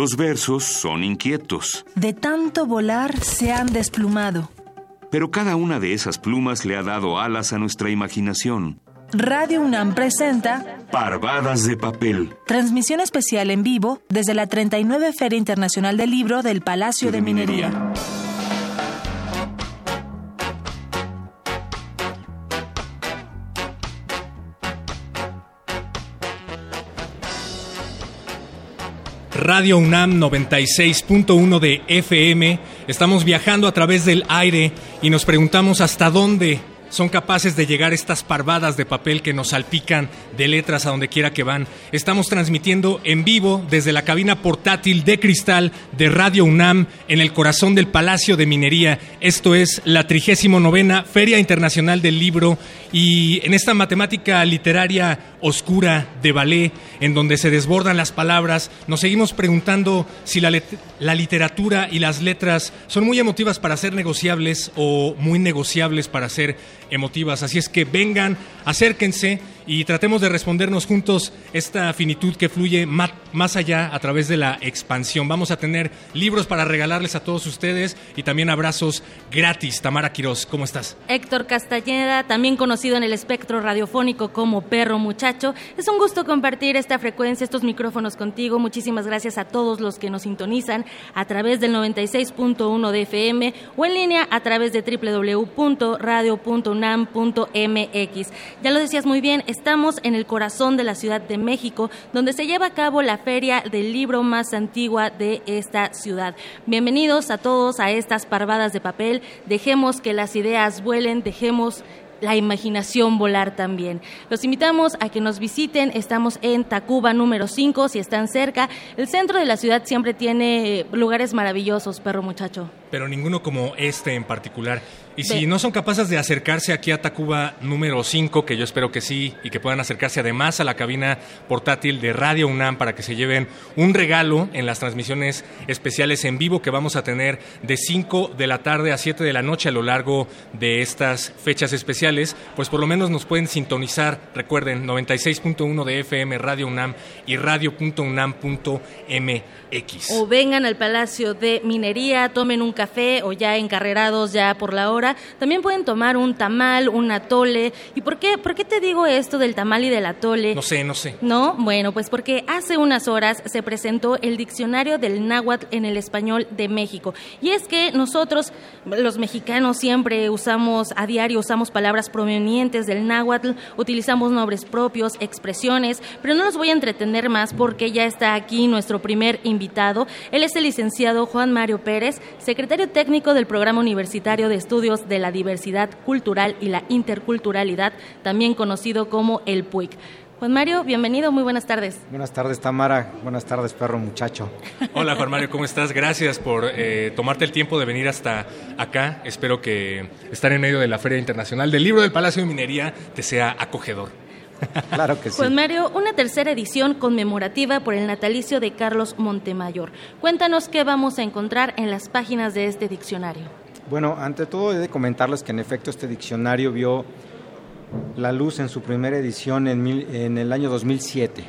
Los versos son inquietos. De tanto volar se han desplumado. Pero cada una de esas plumas le ha dado alas a nuestra imaginación. Radio UNAM presenta Parvadas de papel. Transmisión especial en vivo desde la 39 Feria Internacional del Libro del Palacio de, Minería. Radio UNAM 96.1 de FM. Estamos viajando a través del aire y nos preguntamos hasta dónde son capaces de llegar estas parvadas de papel que nos salpican de letras a donde quiera que van. Estamos transmitiendo en vivo desde la cabina portátil de cristal de Radio UNAM en el corazón del Palacio de Minería. Esto es la 39 Feria Internacional del Libro y en esta matemática literaria oscura de ballet, en donde se desbordan las palabras, nos seguimos preguntando si la, la literatura y las letras son muy emotivas para ser negociables o muy negociables para ser emotivas. Así es que vengan, acérquense y tratemos de respondernos juntos esta finitud que fluye más allá a través de la expansión. Vamos a tener libros para regalarles a todos ustedes y también abrazos gratis. Tamara Quiroz, ¿cómo estás? Héctor Castañeda, también conocido en el espectro radiofónico como Perro Muchacho. Es un gusto compartir esta frecuencia, estos micrófonos contigo. Muchísimas gracias a todos los que nos sintonizan a través del 96.1 de FM o en línea a través de www.radio.unam.mx. Ya lo decías muy bien, Estamos en el corazón de la Ciudad de México, donde se lleva a cabo la feria del libro más antigua de esta ciudad. Bienvenidos a todos a estas parvadas de papel. Dejemos que las ideas vuelen, dejemos la imaginación volar también. Los invitamos a que nos visiten, estamos en Tacuba número 5, si están cerca. El centro de la ciudad siempre tiene lugares maravillosos, perro muchacho. Pero ninguno como este en particular. Y si no son capaces de acercarse aquí a Tacuba número 5, que yo espero que sí, y que puedan acercarse además a la cabina portátil de Radio UNAM para que se lleven un regalo en las transmisiones especiales en vivo que vamos a tener de 5 de la tarde a 7 de la noche a lo largo de estas fechas especiales, pues por lo menos nos pueden sintonizar, recuerden, 96.1 de FM Radio UNAM y radio.unam.mx. O vengan al Palacio de Minería, tomen un café o ya encarrerados ya por la hora también pueden tomar un tamal, un atole. ¿Y por qué, por qué te digo esto del tamal y del atole? No sé, no sé. No, bueno, pues porque hace unas horas se presentó el diccionario del náhuatl en el español de México. Y es que nosotros, los mexicanos, siempre usamos a diario, usamos palabras provenientes del náhuatl, utilizamos nombres propios, expresiones, pero no los voy a entretener más porque ya está aquí nuestro primer invitado. Él es el licenciado Juan Mario Pérez, secretario técnico del Programa Universitario de Estudios de la Diversidad Cultural y la Interculturalidad, también conocido como el PUIC. Juan Mario, bienvenido, muy buenas tardes. Buenas tardes, Tamara. Buenas tardes, perro muchacho. Hola, Juan Mario, ¿cómo estás? Gracias por eh, tomarte el tiempo de venir hasta acá. Espero que estar en medio de la Feria Internacional del Libro del Palacio de Minería te sea acogedor. Claro que sí. Juan Mario, una tercera edición conmemorativa por el natalicio de Carlos Montemayor. Cuéntanos qué vamos a encontrar en las páginas de este diccionario. Bueno, ante todo he de comentarles que en efecto este diccionario vio la luz en su primera edición en, el año 2007.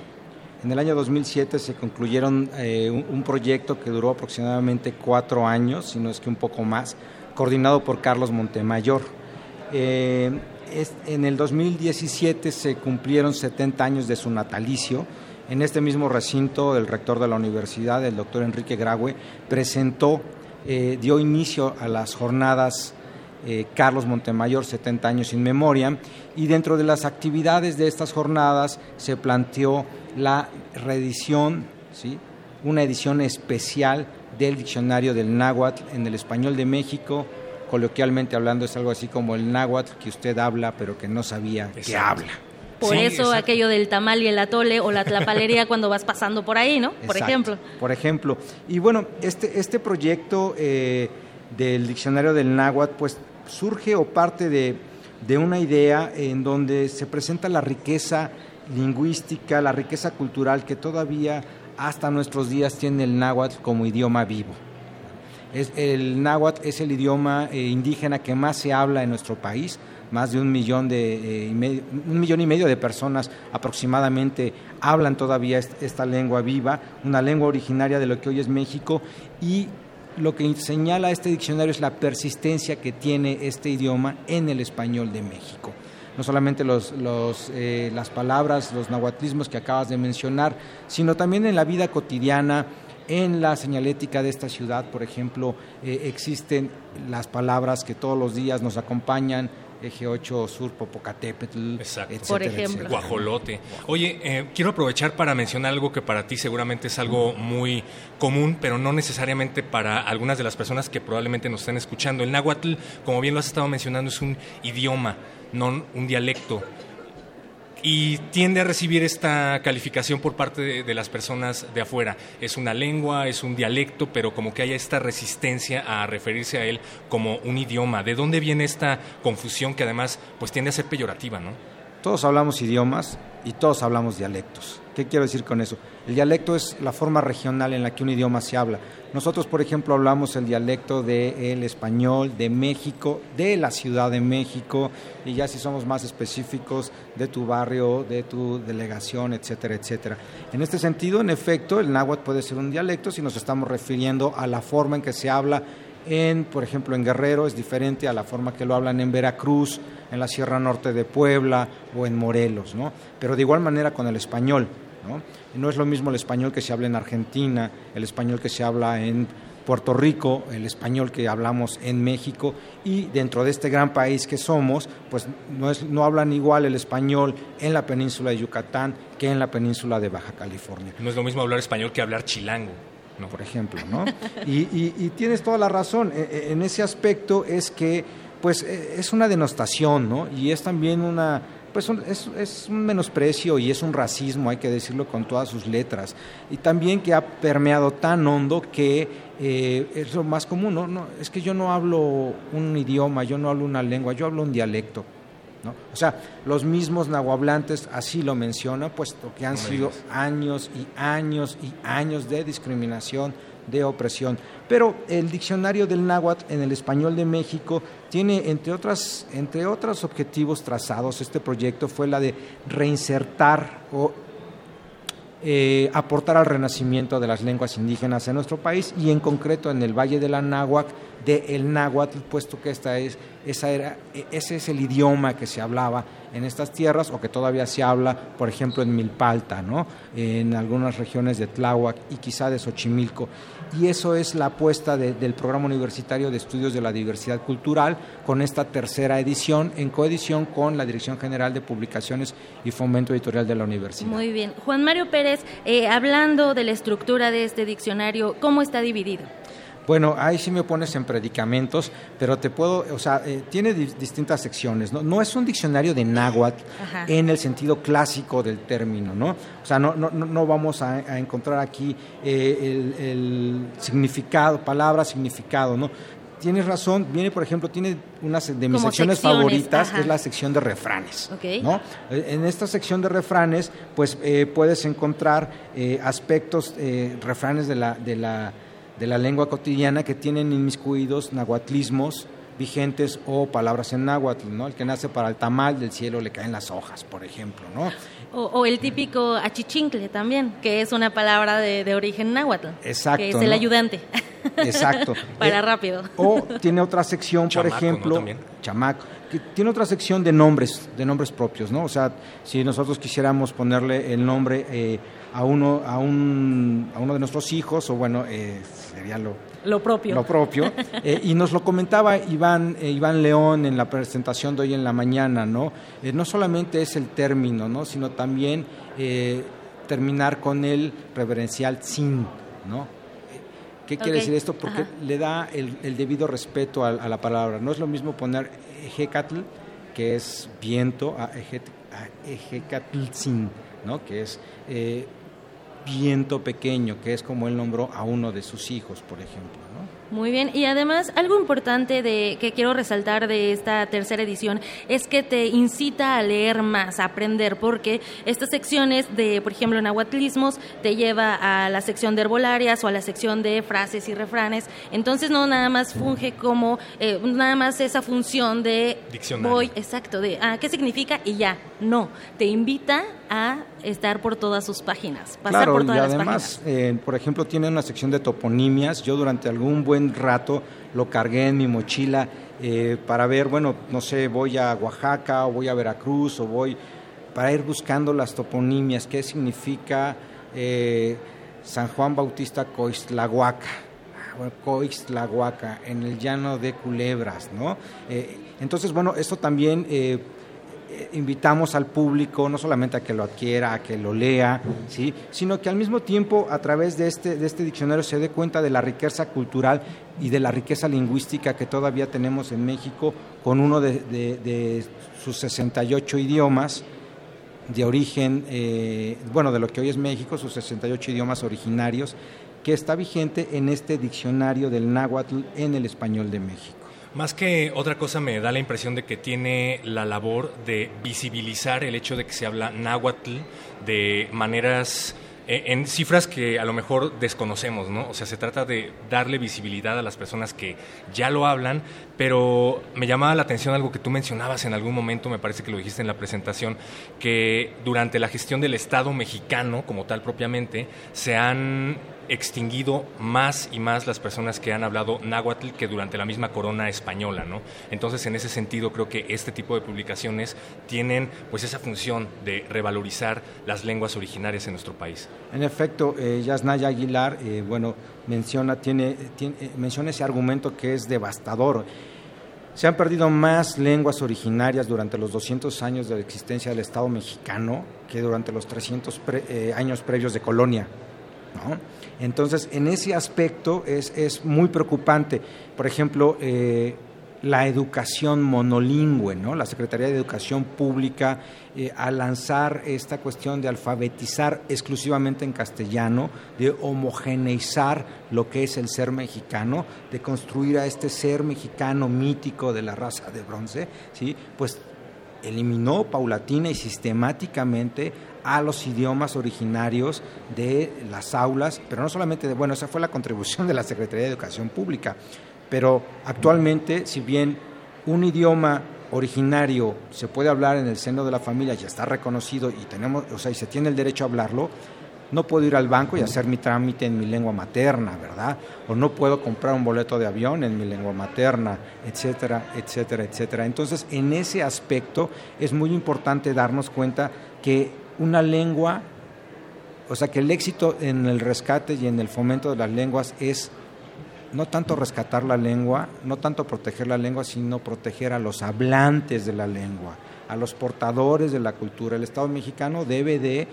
En el año 2007 se concluyeron eh, un, proyecto que duró aproximadamente cuatro años, si no es que un poco más, coordinado por Carlos Montemayor. Eh, en el 2017 se cumplieron 70 años de su natalicio. En este mismo recinto, el rector de la universidad, el doctor Enrique Graue, presentó eh, dio inicio a las jornadas eh, Carlos Montemayor, 70 años sin memoria, y dentro de las actividades de estas jornadas se planteó la reedición, ¿sí? una edición especial del diccionario del náhuatl en el español de México, coloquialmente hablando es algo así como el náhuatl que usted habla pero que no sabía que habla. Por eso aquello del tamal y el atole o la tlapalería cuando vas pasando por ahí, ¿no? Por ejemplo. Por ejemplo. Y bueno, este, este proyecto eh, del diccionario del náhuatl, pues surge o parte de, de una idea en donde se presenta la riqueza lingüística, la riqueza cultural que todavía hasta nuestros días tiene el náhuatl como idioma vivo. Es, el náhuatl es el idioma eh, indígena que más se habla en nuestro país, más de un millón, de, y medio, un millón y medio de personas aproximadamente hablan todavía esta lengua viva, una lengua originaria de lo que hoy es México y lo que señala este diccionario es la persistencia que tiene este idioma en el español de México. No solamente los, eh, las palabras, los nahuatlismos que acabas de mencionar, sino también en la vida cotidiana, en la señalética de esta ciudad, por ejemplo, eh, existen las palabras que todos los días nos acompañan, Eje 8 Sur, Popocatépetl, Exacto. Por ejemplo. Guajolote. Oye, eh, quiero aprovechar para mencionar algo que para ti seguramente es algo muy común, pero no necesariamente para algunas de las personas que probablemente nos estén escuchando. El náhuatl, como bien lo has estado mencionando, es un idioma, no un dialecto y tiende a recibir esta calificación por parte de, las personas de afuera. Es una lengua, es un dialecto, pero como que haya esta resistencia a referirse a él como un idioma. ¿De dónde viene esta confusión que además pues tiende a ser peyorativa, no? Todos hablamos idiomas y todos hablamos dialectos. ¿Qué quiero decir con eso? El dialecto es la forma regional en la que un idioma se habla. Nosotros, por ejemplo, hablamos el dialecto del español de México, de la Ciudad de México, y ya si somos más específicos, de tu barrio, de tu delegación, etcétera, etcétera. En este sentido, en efecto, el náhuatl puede ser un dialecto si nos estamos refiriendo a la forma en que se habla en, por ejemplo, en Guerrero es diferente a la forma que lo hablan en Veracruz, en la Sierra Norte de Puebla o en Morelos, ¿no? Pero de igual manera con el español, ¿no? No es lo mismo el español que se habla en Argentina, el español que se habla en Puerto Rico, el español que hablamos en México y dentro de este gran país que somos, pues no, es, no hablan igual el español en la península de Yucatán que en la península de Baja California. No es lo mismo hablar español que hablar chilango por ejemplo, ¿no? Y, tienes toda la razón. E, e, en ese aspecto es que, pues, e, es una denostación, ¿no? Y es también una, pues es, un menosprecio y es un racismo, hay que decirlo con todas sus letras. Y también que ha permeado tan hondo que eh, es lo más común, ¿no? ¿no? Es que yo no hablo un idioma, yo no hablo una lengua, yo hablo un dialecto. O sea, los mismos nahuablantes así lo mencionan, puesto que han sido años y años y años de discriminación, de opresión. Pero el diccionario del náhuatl en el español de México tiene, entre, otras, entre otros objetivos trazados, este proyecto fue la de reinsertar o eh, aportar al renacimiento de las lenguas indígenas en nuestro país y en concreto en el Valle de la Náhuatl, de el náhuatl, puesto que esta es, esa era, ese es el idioma que se hablaba en estas tierras o que todavía se habla, por ejemplo, en Milpalta, ¿no? en algunas regiones de Tláhuac y quizá de Xochimilco. Y eso es la apuesta del Programa Universitario de Estudios de la Diversidad Cultural con esta tercera edición, en coedición con la Dirección General de Publicaciones y Fomento Editorial de la Universidad. Muy bien. Juan Mario Pérez, eh, hablando de la estructura de este diccionario, ¿cómo está dividido? Bueno, ahí sí me pones en predicamentos, pero te puedo, o sea, eh, tiene distintas secciones, ¿no? No es un diccionario de náhuatl en el sentido clásico del término, ¿no? O sea, no, no, no vamos a, encontrar aquí eh, el, significado, palabra, significado, ¿no? Tienes razón, viene, por ejemplo, tiene una de mis secciones, favoritas, es la sección de refranes. ¿no? Eh, en esta sección de refranes, pues puedes encontrar aspectos, refranes de la, de la de la lengua cotidiana que tienen inmiscuidos nahuatlismos vigentes o palabras en náhuatl, ¿no? El que nace para el tamal del cielo le caen las hojas, por ejemplo, ¿no? O, el típico achichincle también, que es una palabra de, origen náhuatl. Exacto. Que es el ayudante. Exacto. para eh, rápido. O tiene otra sección, por ejemplo, chamaco, que tiene otra sección de nombres, de nombres propios, ¿no? O sea, si nosotros quisiéramos ponerle el nombre eh, a uno, a un, a uno de nuestros hijos, o bueno, eh, sería lo, lo propio. Lo propio. Eh, y nos lo comentaba Iván, eh, Iván León en la presentación de hoy en la mañana, ¿no? no solamente es el término, ¿no? Sino también terminar con el reverencial sin, ¿no? ¿Qué quiere decir esto? Porque le da el, debido respeto a, la palabra. No es lo mismo poner ejecatl, que es viento, a, ejecatl sin, ¿no? Que es viento pequeño, que es como él nombró a uno de sus hijos, por ejemplo. ¿no? Muy bien, y además algo importante de que quiero resaltar de esta tercera edición es que te incita a leer más, a aprender, porque estas secciones de, por ejemplo, nahuatlismos te lleva a la sección de herbolarias o a la sección de frases y refranes. Entonces no nada más funge como eh, nada más esa función de Diccionario. voy, exacto, de ah, qué significa y ya. No, te invita a estar por todas sus páginas, pasar claro, por todas y las además, páginas. eh, por ejemplo, tiene una sección de toponimias. Yo durante algún buen rato lo cargué en mi mochila eh, para ver, bueno, no sé, voy a Oaxaca o voy a Veracruz o voy para ir buscando las toponimias, qué significa eh, San Juan Bautista Coixtlahuaca. Ah, Coixtlahuaca, en el llano de Culebras, ¿no? Eh, entonces, bueno, esto también eh, invitamos al público no solamente a que lo adquiera, a que lo lea, ¿sí? sino que al mismo tiempo a través de este, de este diccionario se dé cuenta de la riqueza cultural y de la riqueza lingüística que todavía tenemos en México con uno de sus 68 idiomas de origen, eh, bueno, de lo que hoy es México, sus 68 idiomas originarios, que está vigente en este diccionario del náhuatl en el español de México. Más que otra cosa me da la impresión de que tiene la labor de visibilizar el hecho de que se habla náhuatl de maneras eh, en cifras que a lo mejor desconocemos, ¿no? O sea, se trata de darle visibilidad a las personas que ya lo hablan, pero me llamaba la atención algo que tú mencionabas en algún momento, me parece que lo dijiste en la presentación, que durante la gestión del Estado mexicano, como tal propiamente, se han extinguido más y más las personas que han hablado náhuatl que durante la misma corona española, ¿no? Entonces, en ese sentido, creo que este tipo de publicaciones tienen pues esa función de revalorizar las lenguas originarias en nuestro país. En efecto, eh, Yasnaya Aguilar, eh, bueno, menciona, tiene, tiene- menciona ese argumento que es devastador. Se han perdido más lenguas originarias durante los 200 años de la existencia del Estado mexicano que durante los 300 pre- eh, años previos de colonia. Entonces, en ese aspecto es, es muy preocupante. Por ejemplo, eh, la educación monolingüe, ¿no? La Secretaría de Educación Pública, eh, al lanzar esta cuestión de alfabetizar exclusivamente en castellano, de homogeneizar lo que es el ser mexicano, de construir a este ser mexicano mítico de la raza de bronce, ¿sí? Pues eliminó paulatina y sistemáticamente a los idiomas originarios de las aulas, pero no solamente de, bueno, esa fue la contribución de la Secretaría de Educación Pública, pero actualmente, si bien un idioma originario se puede hablar en el seno de la familia, ya está reconocido y tenemos, o sea, y se tiene el derecho a hablarlo, no puedo ir al banco y hacer mi trámite en mi lengua materna, ¿verdad? O no puedo comprar un boleto de avión en mi lengua materna, etcétera, etcétera, etcétera. Entonces, en ese aspecto es muy importante darnos cuenta que una lengua, o sea, que el éxito en el rescate y en el fomento de las lenguas es no tanto rescatar la lengua, no tanto proteger la lengua, sino proteger a los hablantes de la lengua, a los portadores de la cultura. El Estado mexicano debe de,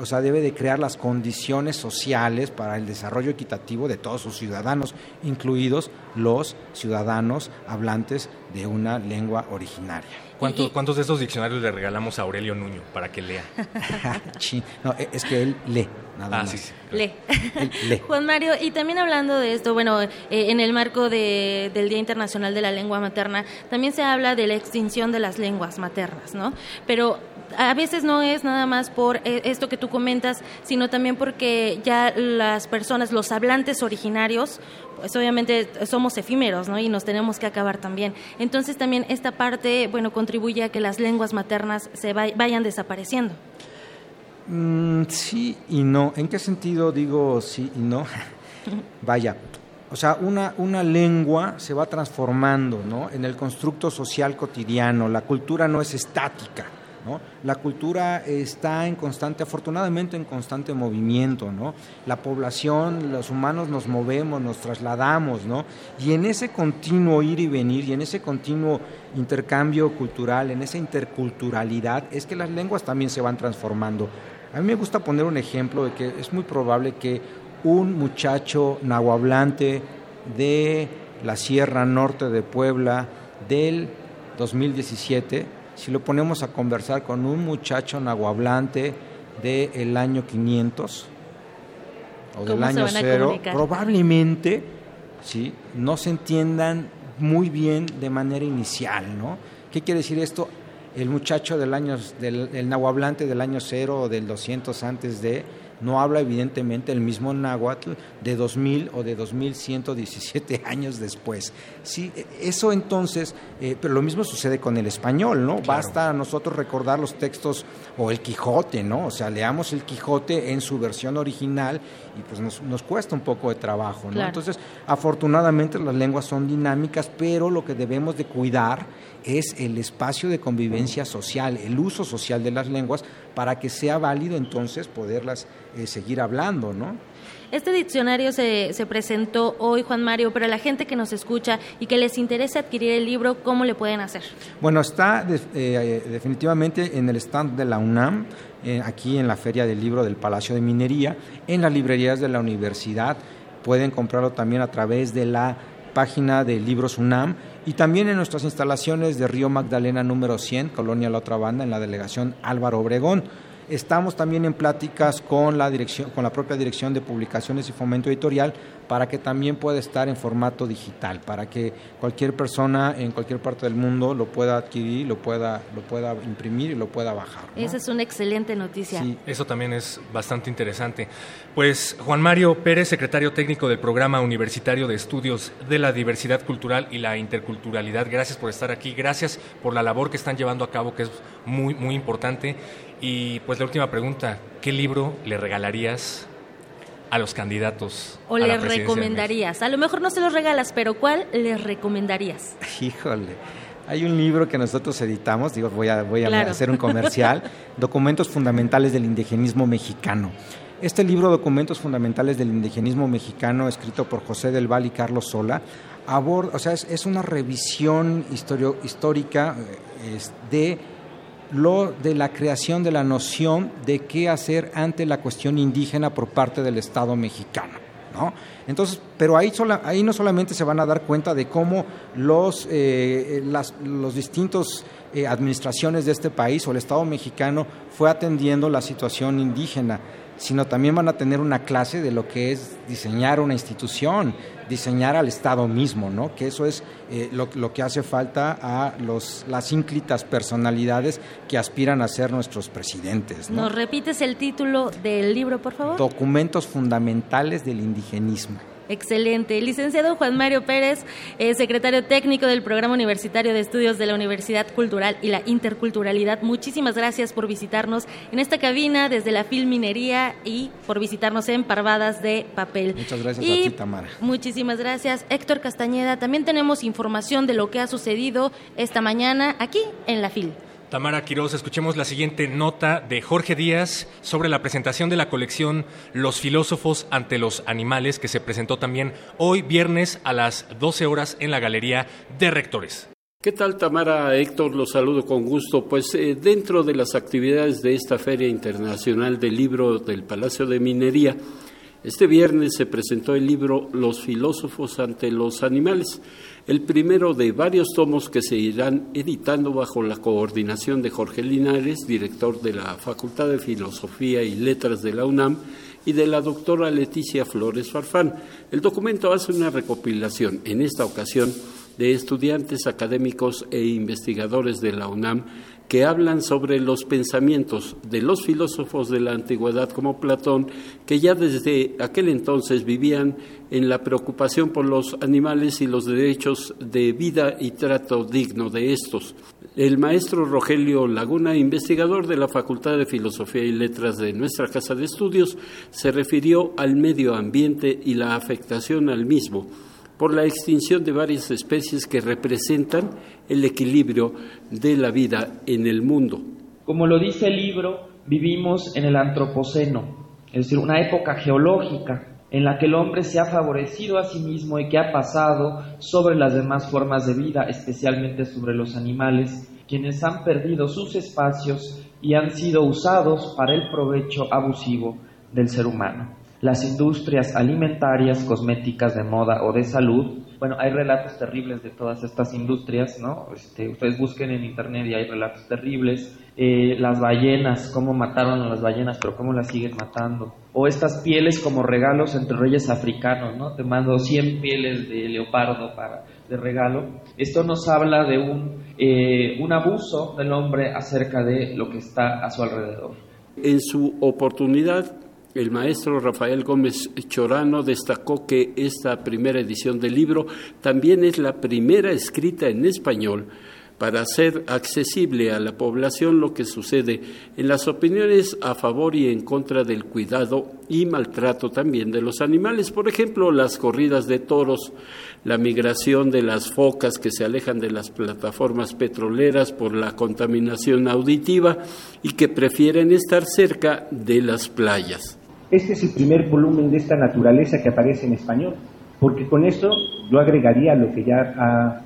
o sea, debe de crear las condiciones sociales para el desarrollo equitativo de todos sus ciudadanos, incluidos los ciudadanos hablantes de una lengua originaria. ¿Cuántos, cuántos de estos diccionarios le regalamos a Aurelio Nuño para que lea? No, e- es que él lee, nada Ah, más. sí, sí. Lee. Juan Mario, y también hablando de esto, bueno, eh, en el marco de- del Día Internacional de la Lengua Materna, también se habla de la extinción de las lenguas maternas, ¿no? Pero a veces no es nada más por eh, esto que tú comentas, sino también porque ya las personas, los hablantes originarios, pues obviamente somos efímeros, ¿no? Y nos tenemos que acabar también. Entonces también esta parte, bueno, contribuye a que las lenguas maternas se vay- vayan desapareciendo. Mm, sí y no. ¿En qué sentido digo sí y no? Vaya, o sea, una, una lengua se va transformando ¿no? en el constructo social cotidiano. La cultura no es estática. ¿no? La cultura está en constante, afortunadamente en constante movimiento. ¿no? La población, los humanos nos movemos, nos trasladamos. ¿no? Y en ese continuo ir y venir y en ese continuo intercambio cultural, en esa interculturalidad, es que las lenguas también se van transformando. A mí me gusta poner un ejemplo de que es muy probable que un muchacho nahuablante de la Sierra Norte de Puebla del 2017, si lo ponemos a conversar con un muchacho nahuablante del año 500 o del ¿Cómo se año cero, probablemente ¿sí? no se entiendan muy bien de manera inicial. ¿no? ¿Qué quiere decir esto? El muchacho del año, del, el nahuablante del año cero o del 200 antes de no habla evidentemente el mismo náhuatl de 2000 o de 2117 años después. Sí, eso entonces, eh, pero lo mismo sucede con el español, ¿no? Basta a nosotros recordar los textos o el Quijote, ¿no? O sea, leamos el Quijote en su versión original y pues nos, cuesta un poco de trabajo, ¿no? Entonces, afortunadamente las lenguas son dinámicas, pero lo que debemos de cuidar es el espacio de convivencia social, el uso social de las lenguas para que sea válido entonces poderlas eh, seguir hablando, ¿no? Este diccionario se, se, presentó hoy, Juan Mario, pero la gente que nos escucha y que les interese adquirir el libro, ¿cómo le pueden hacer? Bueno, está eh, definitivamente en el stand de la UNAM, eh, aquí en la Feria del Libro del Palacio de Minería, en las librerías de la universidad. Pueden comprarlo también a través de la página de Libros UNAM y también en nuestras instalaciones de Río Magdalena número 100, Colonia La Otra Banda, en la delegación Álvaro Obregón. Estamos también en pláticas con la dirección, con la propia dirección de publicaciones y fomento editorial para que también pueda estar en formato digital, para que cualquier persona en cualquier parte del mundo lo pueda adquirir, lo pueda, lo pueda imprimir y lo pueda bajar. Esa es una excelente noticia. Sí. Eso también es bastante interesante. Pues Juan Mario Pérez, secretario técnico del Programa Universitario de Estudios de la Diversidad Cultural y la Interculturalidad, gracias por estar aquí, gracias por la labor que están llevando a cabo, que es muy, muy importante. Y pues la última pregunta, ¿qué libro le regalarías a los candidatos. O les recomendarías. A lo mejor no se los regalas, pero ¿cuál les recomendarías? Híjole. Hay un libro que nosotros editamos, digo, voy a, voy a hacer un comercial, Documentos Fundamentales del Indigenismo Mexicano. Este libro, Documentos Fundamentales del Indigenismo Mexicano, escrito por José del Val y Carlos Sola, aborda, o sea, es, es una revisión histórica eh, de lo de la creación de la noción de qué hacer ante la cuestión indígena por parte del Estado mexicano. ¿no? Entonces, pero ahí, ahí no solamente se van a dar cuenta de cómo los, eh, las los distintos eh, administraciones de este país o el Estado mexicano fue atendiendo la situación indígena, sino también van a tener una clase de lo que es diseñar una institución, diseñar al Estado mismo, ¿no? que eso es eh, lo, que hace falta a los, las ínclitas personalidades que aspiran a ser nuestros presidentes. ¿Nos repites el título del libro, por favor? Documentos fundamentales del indigenismo. Excelente. Licenciado Juan Mario Pérez, eh, secretario técnico del Programa Universitario de Estudios de la Universidad Cultural y la Interculturalidad, muchísimas gracias por visitarnos en esta cabina desde la Filminería y por visitarnos en Parvadas de Papel. Muchas gracias a ti, Tamara. Muchísimas gracias. Héctor Castañeda, también tenemos información de lo que ha sucedido esta mañana aquí en la FIL. Tamara Quiroz, escuchemos la siguiente nota de Jorge Díaz sobre la presentación de la colección Los filósofos ante los animales que se presentó también hoy viernes a las 12 horas en la Galería de Rectores. ¿Qué tal Tamara? Héctor, los saludo con gusto. Pues eh, dentro de las actividades de esta Feria Internacional del Libro del Palacio de Minería, este viernes se presentó el libro Los filósofos ante los animales el primero de varios tomos que se irán editando bajo la coordinación de Jorge Linares, director de la Facultad de Filosofía y Letras de la UNAM, y de la doctora Leticia Flores Farfán. El documento hace una recopilación, en esta ocasión, de estudiantes académicos e investigadores de la UNAM que hablan sobre los pensamientos de los filósofos de la antigüedad como Platón, que ya desde aquel entonces vivían en la preocupación por los animales y los derechos de vida y trato digno de estos. El maestro Rogelio Laguna, investigador de la Facultad de Filosofía y Letras de nuestra Casa de Estudios, se refirió al medio ambiente y la afectación al mismo por la extinción de varias especies que representan el equilibrio de la vida en el mundo. Como lo dice el libro, vivimos en el Antropoceno, es decir, una época geológica en la que el hombre se ha favorecido a sí mismo y que ha pasado sobre las demás formas de vida, especialmente sobre los animales, quienes han perdido sus espacios y han sido usados para el provecho abusivo del ser humano. Las industrias alimentarias, cosméticas, de moda o de salud. Bueno, hay relatos terribles de todas estas industrias, ¿no? Este, ustedes busquen en internet y hay relatos terribles. Eh, las ballenas, cómo mataron a las ballenas, pero cómo las siguen matando. O estas pieles como regalos entre reyes africanos, ¿no? Te mando 100 pieles de leopardo para, de regalo. Esto nos habla de un, eh, un abuso del hombre acerca de lo que está a su alrededor. En su oportunidad, el maestro Rafael Gómez Chorano destacó que esta primera edición del libro también es la primera escrita en español para hacer accesible a la población lo que sucede en las opiniones a favor y en contra del cuidado y maltrato también de los animales. Por ejemplo, las corridas de toros, la migración de las focas que se alejan de las plataformas petroleras por la contaminación auditiva y que prefieren estar cerca de las playas. Este es el primer volumen de esta naturaleza que aparece en español, porque con esto yo agregaría lo que ya ha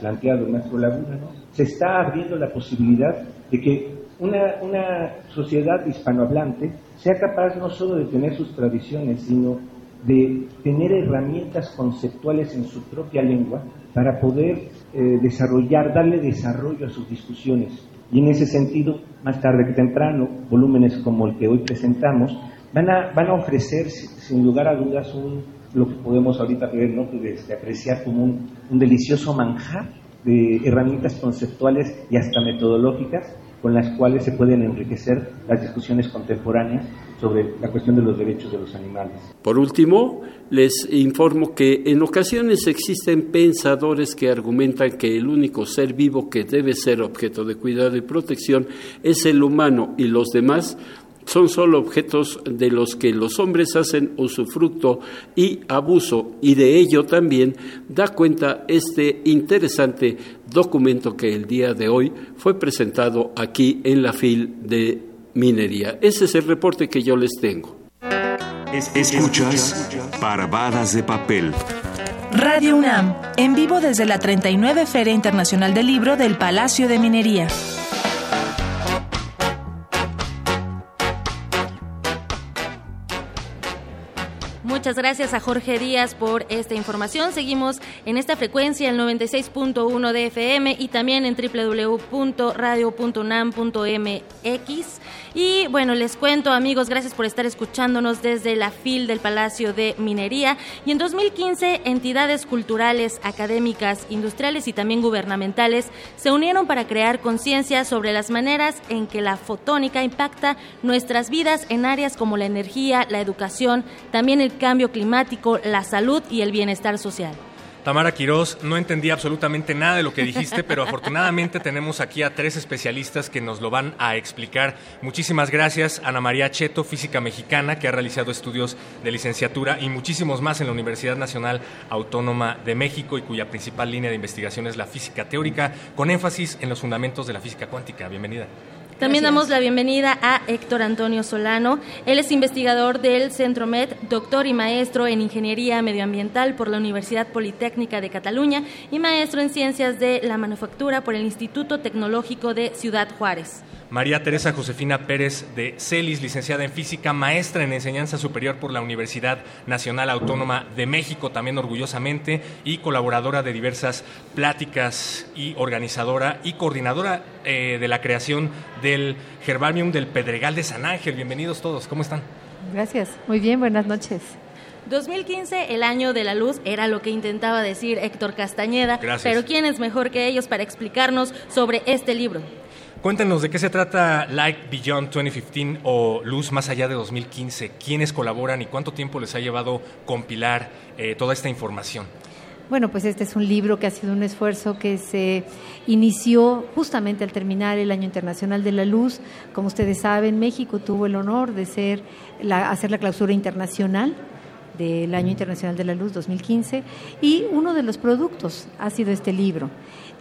planteado el maestro Laguna, se está abriendo la posibilidad de que una, una sociedad hispanohablante sea capaz no solo de tener sus tradiciones, sino de tener herramientas conceptuales en su propia lengua para poder eh, desarrollar, darle desarrollo a sus discusiones. Y en ese sentido, más tarde que temprano, volúmenes como el que hoy presentamos van a, van a ofrecer, sin lugar a dudas, un, lo que podemos ahorita ver, ¿no? de, apreciar como un, un, delicioso manjar de herramientas conceptuales y hasta metodológicas con las cuales se pueden enriquecer las discusiones contemporáneas sobre la cuestión de los derechos de los animales. Por último, les informo que en ocasiones existen pensadores que argumentan que el único ser vivo que debe ser objeto de cuidado y protección es el humano y los demás son solo objetos de los que los hombres hacen usufructo y abuso, y de ello también da cuenta este interesante documento que el día de hoy fue presentado aquí en la FIL de Minería. Ese es el reporte que yo les tengo. Escuchas Parvadas de Papel. Radio UNAM, en vivo desde la 39 Feria Internacional del Libro del Palacio de Minería. Muchas gracias a Jorge Díaz por esta información. Seguimos en esta frecuencia, el 96.1 de FM y también en www.radio.unam.mx. Y bueno, les cuento amigos, gracias por estar escuchándonos desde la FIL del Palacio de Minería. Y en 2015, entidades culturales, académicas, industriales y también gubernamentales se unieron para crear conciencia sobre las maneras en que la fotónica impacta nuestras vidas en áreas como la energía, la educación, también el cambio climático, la salud y el bienestar social. Tamara Quirós, no entendí absolutamente nada de lo que dijiste, pero afortunadamente tenemos aquí a tres especialistas que nos lo van a explicar. Muchísimas gracias, Ana María Cheto, física mexicana, que ha realizado estudios de licenciatura y muchísimos más en la Universidad Nacional Autónoma de México y cuya principal línea de investigación es la física teórica, con énfasis en los fundamentos de la física cuántica. Bienvenida. También damos la bienvenida a Héctor Antonio Solano. Él es investigador del Centro Med, doctor y maestro en Ingeniería Medioambiental por la Universidad Politécnica de Cataluña y maestro en Ciencias de la Manufactura por el Instituto Tecnológico de Ciudad Juárez. María Teresa Josefina Pérez de Celis, licenciada en física, maestra en enseñanza superior por la Universidad Nacional Autónoma de México, también orgullosamente, y colaboradora de diversas pláticas y organizadora y coordinadora eh, de la creación del Herbarium del Pedregal de San Ángel. Bienvenidos todos, ¿cómo están? Gracias, muy bien, buenas noches. 2015, el año de la luz, era lo que intentaba decir Héctor Castañeda, Gracias. pero ¿quién es mejor que ellos para explicarnos sobre este libro? Cuéntenos de qué se trata Light Beyond 2015 o Luz Más Allá de 2015. ¿Quiénes colaboran y cuánto tiempo les ha llevado compilar eh, toda esta información? Bueno, pues este es un libro que ha sido un esfuerzo que se inició justamente al terminar el Año Internacional de la Luz. Como ustedes saben, México tuvo el honor de ser la, hacer la clausura internacional del Año Internacional de la Luz 2015 y uno de los productos ha sido este libro.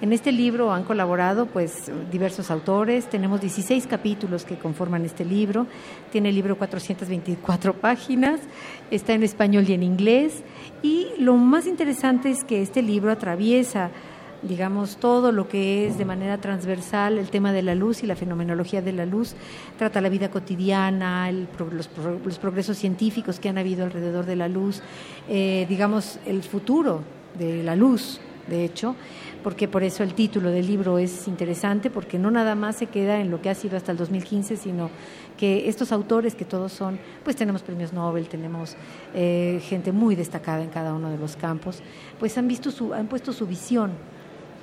En este libro han colaborado pues diversos autores, tenemos 16 capítulos que conforman este libro, tiene el libro 424 páginas, está en español y en inglés. Y lo más interesante es que este libro atraviesa digamos, todo lo que es de manera transversal el tema de la luz y la fenomenología de la luz. Trata la vida cotidiana, los, progresos científicos que han habido alrededor de la luz, eh, digamos, el futuro de la luz, de hecho, porque por eso el título del libro es interesante, porque no nada más se queda en lo que ha sido hasta el 2015, sino que estos autores, que todos son, pues tenemos premios Nobel, tenemos eh, gente muy destacada en cada uno de los campos, pues han, visto su, han puesto su visión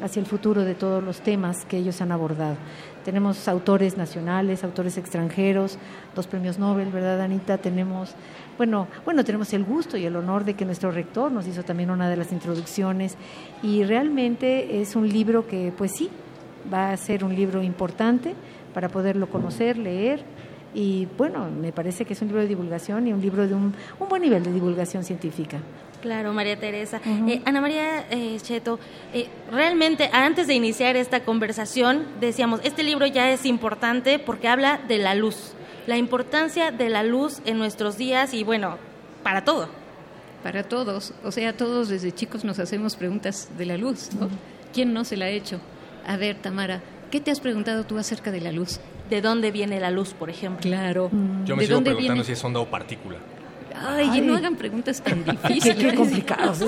hacia el futuro de todos los temas que ellos han abordado. Tenemos autores nacionales, autores extranjeros, dos premios Nobel, ¿verdad, Anita? Tenemos, bueno, bueno, tenemos el gusto y el honor de que nuestro rector nos hizo también una de las introducciones y realmente es un libro que, pues sí, va a ser un libro importante para poderlo conocer, leer y bueno, me parece que es un libro de divulgación y un libro de un, un buen nivel de divulgación científica. Claro, María Teresa. Eh, Ana María eh, Cheto, eh, realmente antes de iniciar esta conversación decíamos, este libro ya es importante porque habla de la luz, la importancia de la luz en nuestros días y bueno, para todo. Para todos, o sea, todos desde chicos nos hacemos preguntas de la luz, ¿no? ¿Quién no se la ha hecho? A ver, Tamara, ¿qué te has preguntado tú acerca de la luz? ¿De dónde viene la luz, por ejemplo? Claro. Yo me sigo preguntando si es onda o partícula. Ay, no hagan preguntas tan difíciles. Qué, complicados.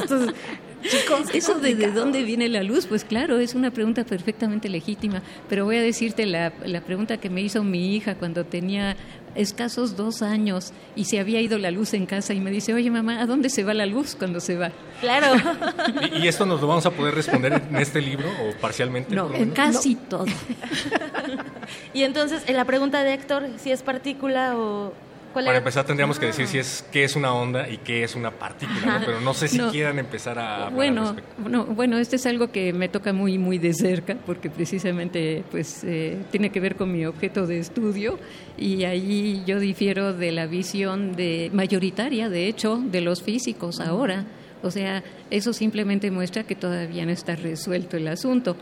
Chicos, Eso de, de dónde viene la luz, pues claro, es una pregunta perfectamente legítima. Pero voy a decirte la, la pregunta que me hizo mi hija cuando tenía escasos dos años y se había ido la luz en casa y me dice, oye mamá, ¿a dónde se va la luz cuando se va? Claro. ¿Y, esto nos lo vamos a poder responder en este libro o parcialmente? No, en casi todo. y entonces, en la pregunta de Héctor, si es partícula o para empezar tendríamos que decir si es qué es una onda y qué es una partícula, pero no sé si quieran empezar a bueno, bueno, bueno, este es algo que me toca muy muy de cerca porque precisamente pues eh, tiene que ver con mi objeto de estudio y ahí yo difiero de la visión de mayoritaria, de hecho, de los físicos ahora. O sea, eso simplemente muestra que todavía no está resuelto el asunto,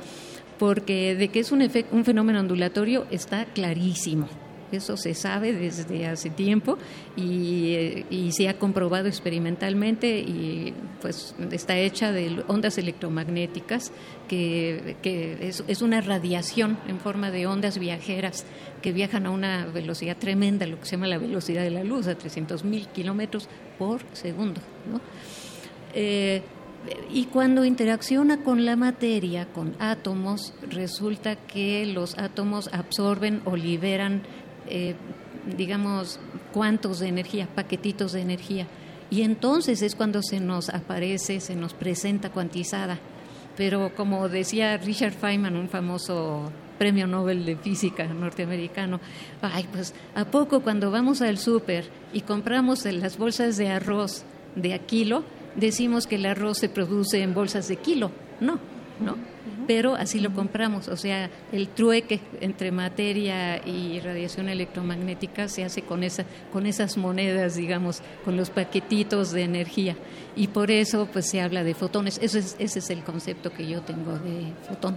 porque de que es un, un fenómeno ondulatorio está clarísimo eso se sabe desde hace tiempo y, se ha comprobado experimentalmente y pues está hecha de ondas electromagnéticas que, es, una radiación en forma de ondas viajeras que viajan a una velocidad tremenda, lo que se llama la velocidad de la luz, a 300.000 kilómetros por segundo. Eh, y cuando interacciona con la materia, con átomos, resulta que los átomos absorben o liberan eh, digamos, cuantos de energía, paquetitos de energía. Y entonces es cuando se nos aparece, se nos presenta cuantizada. Pero como decía Richard Feynman, un famoso premio Nobel de Física norteamericano, ay, pues a poco cuando vamos al súper y compramos las bolsas de arroz de a kilo, decimos que el arroz se produce en bolsas de kilo. No, ¿no? pero así lo compramos. O sea, el trueque entre materia y radiación electromagnética se hace con, esa, con esas monedas, digamos, con los paquetitos de energía. Y por eso pues se habla de fotones. Ese es, ese es el concepto que yo tengo de fotón.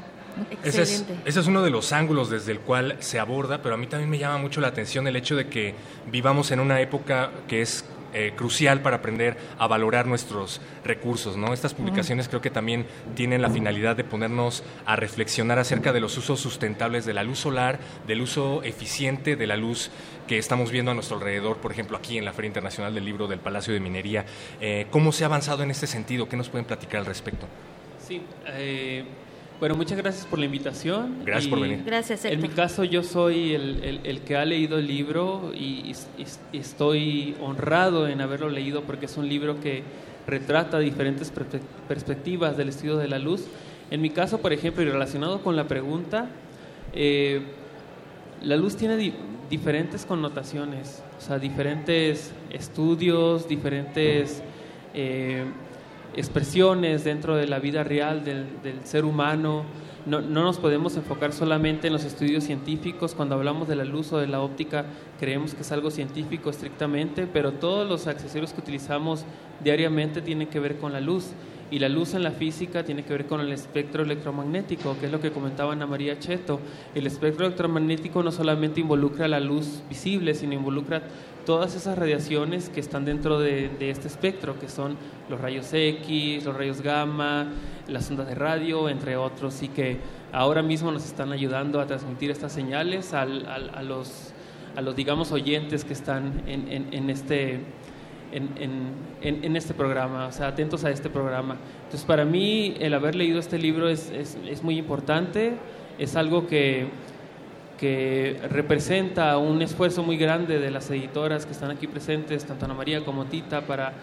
Ese es, ese es, uno de los ángulos desde el cual se aborda, pero a mí también me llama mucho la atención el hecho de que vivamos en una época que es eh, crucial para aprender a valorar nuestros recursos. ¿no? Estas publicaciones creo que también tienen la finalidad de ponernos a reflexionar acerca de los usos sustentables de la luz solar, del uso eficiente de la luz que estamos viendo a nuestro alrededor, por ejemplo, aquí en la Feria Internacional del Libro del Palacio de Minería. Eh, ¿Cómo se ha avanzado en este sentido? ¿Qué nos pueden platicar al respecto? Sí, eh, bueno, muchas gracias por la invitación. Gracias por venir. Gracias. En mi caso, yo soy el, el, que ha leído el libro y, estoy honrado en haberlo leído porque es un libro que retrata diferentes perspectivas del estudio de la luz. En mi caso, por ejemplo, y relacionado con la pregunta, eh, la luz tiene diferentes connotaciones, o sea, diferentes estudios, diferentes... Eh, expresiones dentro de la vida real del, ser humano. No, no, nos podemos enfocar solamente en los estudios científicos. Cuando hablamos de la luz o de la óptica, creemos que es algo científico estrictamente, pero todos los accesorios que utilizamos diariamente tienen que ver con la luz. Y la luz en la física tiene que ver con el espectro electromagnético, que es lo que comentaba Ana María Cheto. El espectro electromagnético no solamente involucra la luz visible, sino involucra todas esas radiaciones que están dentro de, este espectro, que son los rayos X, los rayos gamma, las ondas de radio, entre otros, y que ahora mismo nos están ayudando a transmitir estas señales a, los, a los, digamos, oyentes que están en, este... En, este programa, o sea, atentos a este programa. Entonces, para mí, el haber leído este libro es, es, es muy importante, es algo que, que representa un esfuerzo muy grande de las editoras que están aquí presentes, tanto Ana María como Tita, para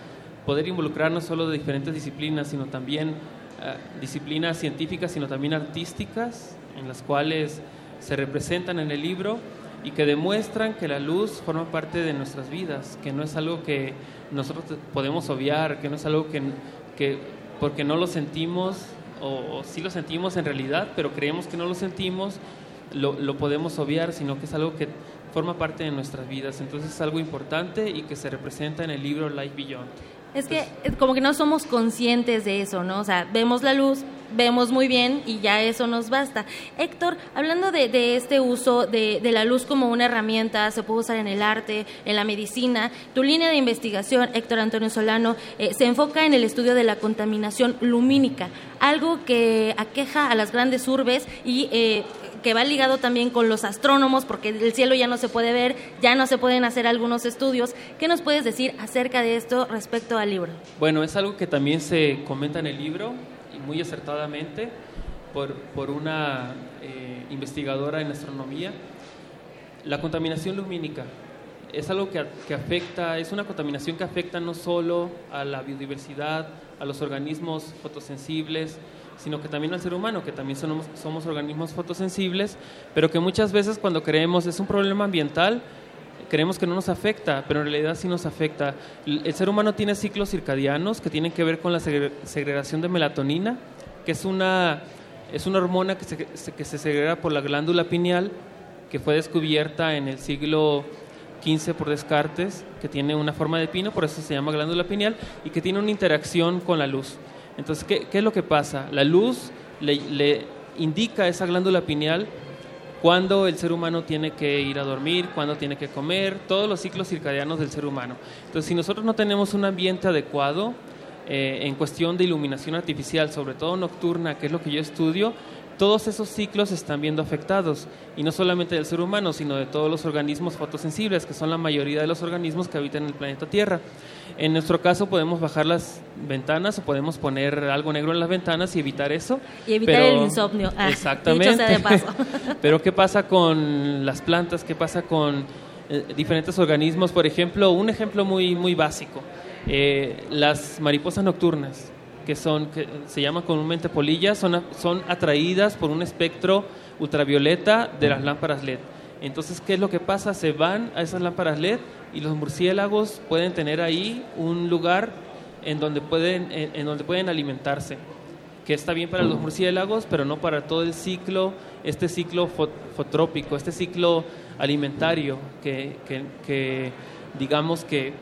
poder involucrar no solo de diferentes disciplinas, sino también eh, disciplinas científicas, sino también artísticas, en las cuales se representan en el libro y que demuestran que la luz forma parte de nuestras vidas, que no es algo que nosotros podemos obviar, que no es algo que, que porque no lo sentimos, o, o sí lo sentimos en realidad, pero creemos que no lo sentimos, lo, podemos obviar, sino que es algo que forma parte de nuestras vidas. Entonces es algo importante y que se representa en el libro Life Beyond. Es que como que no somos conscientes de eso, ¿no? O sea, vemos la luz, vemos muy bien y ya eso nos basta. Héctor, hablando de, este uso de, la luz como una herramienta, se puede usar en el arte, en la medicina, tu línea de investigación, Héctor Antonio Solano, eh, se enfoca en el estudio de la contaminación lumínica, algo que aqueja a las grandes urbes y eh, que va ligado también con los astrónomos, porque el cielo ya no se puede ver, ya no se pueden hacer algunos estudios. ¿Qué nos puedes decir acerca de esto respecto al libro? Bueno, es algo que también se comenta en el libro, y muy acertadamente, por, por una eh, investigadora en astronomía. La contaminación lumínica es algo que, que, afecta, es una contaminación que afecta no solo a la biodiversidad, a los organismos fotosensibles, sino que también al ser humano, que también somos, organismos fotosensibles, pero que muchas veces cuando creemos es un problema ambiental, creemos que no nos afecta, pero en realidad sí nos afecta. El ser humano tiene ciclos circadianos que tienen que ver con la segregación de melatonina, que es una, es una hormona que se, que se segrega por la glándula pineal, que fue descubierta en el siglo XV por Descartes, que tiene una forma de pino, por eso se llama glándula pineal, y que tiene una interacción con la luz. Entonces, ¿qué, es lo que pasa? La luz le, indica a esa glándula pineal cuándo el ser humano tiene que ir a dormir, cuándo tiene que comer, todos los ciclos circadianos del ser humano. Entonces, si nosotros no tenemos un ambiente adecuado eh, en cuestión de iluminación artificial, sobre todo nocturna, que es lo que yo estudio, todos esos ciclos están viendo afectados, y no solamente del ser humano, sino de todos los organismos fotosensibles, que son la mayoría de los organismos que habitan en el planeta Tierra. En nuestro caso podemos bajar las ventanas o podemos poner algo negro en las ventanas y evitar eso. Y evitar el insomnio. Ah, exactamente. pero ¿qué pasa con las plantas? ¿Qué pasa con eh, diferentes organismos? Por ejemplo, un ejemplo muy, muy básico, eh, las mariposas nocturnas que son que se llaman comúnmente polillas, son, son atraídas por un espectro ultravioleta de las lámparas LED. Entonces, ¿qué es lo que pasa? Se van a esas lámparas LED y los murciélagos pueden tener ahí un lugar en donde pueden, en, donde pueden alimentarse, que está bien para los murciélagos, pero no para todo el ciclo, este ciclo fotrópico, este ciclo alimentario que, que, digamos que,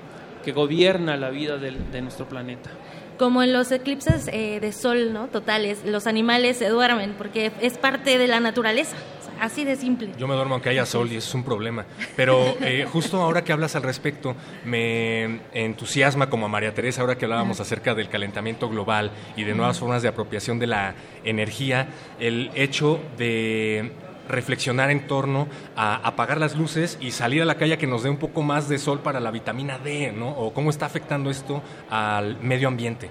que gobierna la vida de nuestro planeta como en los eclipses eh, de sol no totales los animales se duermen porque es parte de la naturaleza así de simple. Yo me duermo aunque haya sol y es un problema. Pero eh, justo ahora que hablas al respecto, me entusiasma como a María Teresa, ahora que hablábamos acerca del calentamiento global y de nuevas formas de apropiación de la energía, el hecho de reflexionar en torno a apagar las luces y salir a la calle que nos dé un poco más de sol para la vitamina D, ¿no? O cómo está afectando esto al medio ambiente.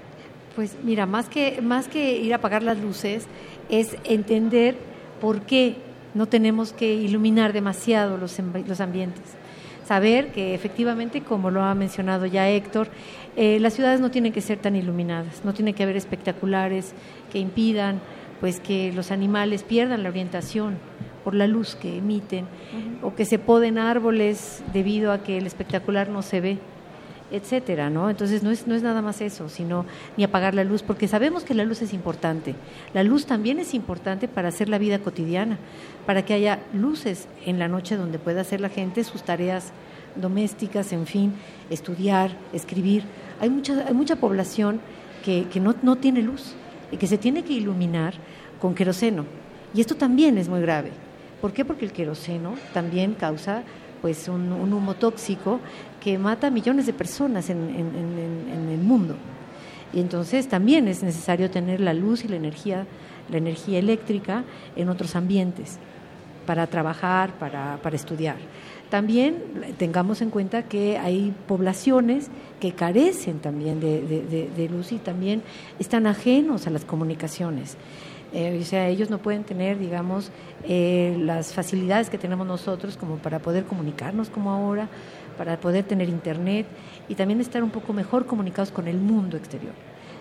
Pues mira, más que, más que ir a apagar las luces, es entender por qué no tenemos que iluminar demasiado los, los ambientes. Saber que efectivamente, como lo ha mencionado ya Héctor, eh, las ciudades no tienen que ser tan iluminadas, no tiene que haber espectaculares que impidan pues que los animales pierdan la orientación por la luz que emiten o que se poden árboles debido a que el espectacular no se ve, etcétera, ¿no? Entonces no es, no es nada más eso, sino ni apagar la luz, porque sabemos que la luz es importante. La luz también es importante para hacer la vida cotidiana, para que haya luces en la noche donde pueda hacer la gente sus tareas domésticas, en fin, estudiar, escribir. Hay mucha, hay mucha población que, que no, no tiene luz y que se tiene que iluminar con queroseno. Y esto también es muy grave. ¿Por qué? Porque el queroseno también causa pues un, humo tóxico que mata a millones de personas en, el mundo. Y entonces también es necesario tener la luz y la energía, la energía eléctrica en otros ambientes para trabajar, para estudiar. También tengamos en cuenta que hay poblaciones que carecen también de, luz y también están ajenos a las comunicaciones. Eh, o sea, ellos no pueden tener, digamos, eh, las facilidades que tenemos nosotros como para poder comunicarnos como ahora, para poder tener internet y también estar un poco mejor comunicados con el mundo exterior.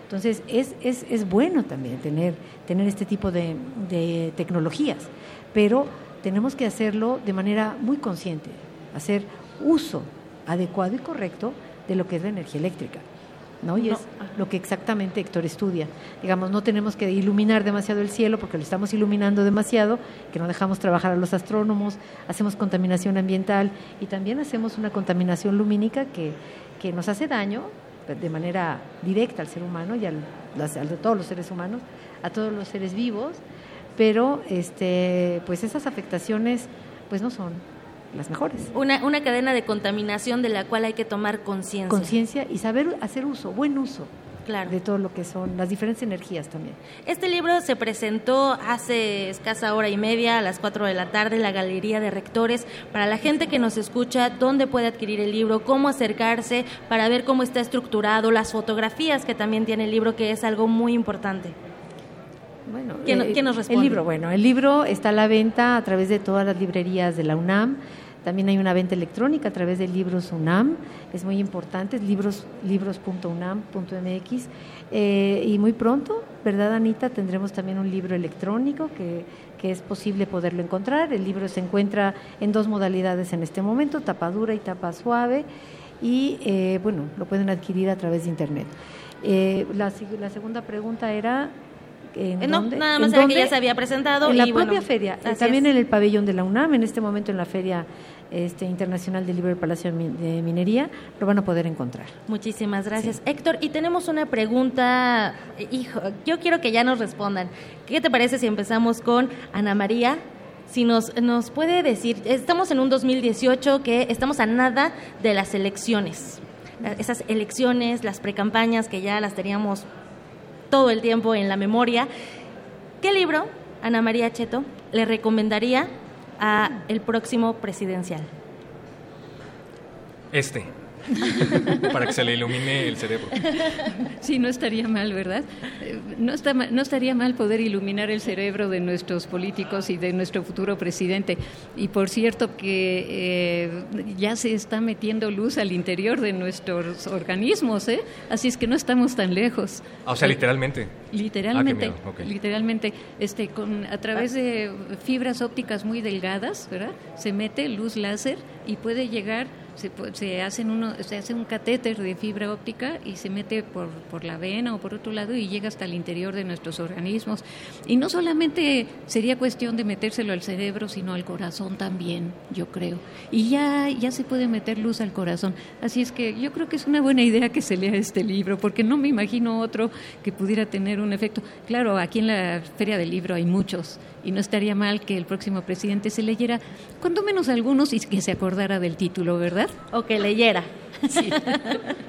Entonces, es, es, es bueno también tener, tener este tipo de, de tecnologías, pero tenemos que hacerlo de manera muy consciente, hacer uso adecuado y correcto de lo que es la energía eléctrica. ¿No? Y es lo que exactamente Héctor estudia. Digamos, no tenemos que iluminar demasiado el cielo porque lo estamos iluminando demasiado, que no dejamos trabajar a los astrónomos, hacemos contaminación ambiental y también hacemos una contaminación lumínica que, que nos hace daño de manera directa al ser humano y a todos los seres humanos, a todos los seres vivos pero este, pues esas afectaciones pues no son las mejores. Una, una cadena de contaminación de la cual hay que tomar conciencia. Conciencia y saber hacer uso, buen uso. Claro. de todo lo que son las diferentes energías también. Este libro se presentó hace escasa hora y media a las 4 de la tarde en la Galería de Rectores. Para la gente que nos escucha, ¿dónde puede adquirir el libro? ¿Cómo acercarse para ver cómo está estructurado? Las fotografías que también tiene el libro, que es algo muy importante. Bueno, ¿Quién, eh, nos responde? El libro, bueno, el libro está a la venta a través de todas las librerías de la UNAM. También hay una venta electrónica a través de Libros UNAM, es muy importante, libros, libros.unam.mx. Eh, y muy pronto, ¿verdad, Anita? Tendremos también un libro electrónico que, que es posible poderlo encontrar. El libro se encuentra en dos modalidades en este momento, tapa dura y tapa suave. Y eh, bueno, lo pueden adquirir a través de Internet. la, la segunda pregunta era ¿En eh, no, nada más era que ya se había presentado. En la propia feria, eh, también en el pabellón de la UNAM, en este momento en la Feria este, Internacional del Libro del Palacio de Minería, lo van a poder encontrar. Muchísimas gracias. Héctor, y tenemos una pregunta, hijo, yo quiero que ya nos respondan. ¿Qué te parece si empezamos con Ana María? Si nos, nos puede decir, estamos en un 2018 que estamos a nada de las elecciones. Esas elecciones, las precampañas que ya las teníamos todo el tiempo en la memoria. ¿Qué libro, Ana María Cheto, le recomendaría a el próximo presidencial? Este. Para que se le ilumine el cerebro. Sí, no estaría mal, ¿verdad? No, está, no estaría mal poder iluminar el cerebro de nuestros políticos y de nuestro futuro presidente. Y por cierto que eh, ya se está metiendo luz al interior de nuestros organismos, ¿eh? Así es que no estamos tan lejos. Ah, o sea, literalmente. Literalmente, ah, literalmente, este, con, a través de fibras ópticas muy delgadas, ¿verdad? Se mete luz láser y puede llegar se, se, hacen uno, se hace un catéter de fibra óptica y se mete por, por la vena o por otro lado y llega hasta el interior de nuestros organismos. Y no solamente sería cuestión de metérselo al cerebro, sino al corazón también, yo creo. Y ya, ya se puede meter luz al corazón. Así es que yo creo que es una buena idea que se lea este libro, porque no me imagino otro que pudiera tener un efecto. Claro, aquí en la Feria del Libro hay muchos y no estaría mal que el próximo presidente se leyera, cuando menos algunos, y que se acordara del título, ¿verdad? O que leyera.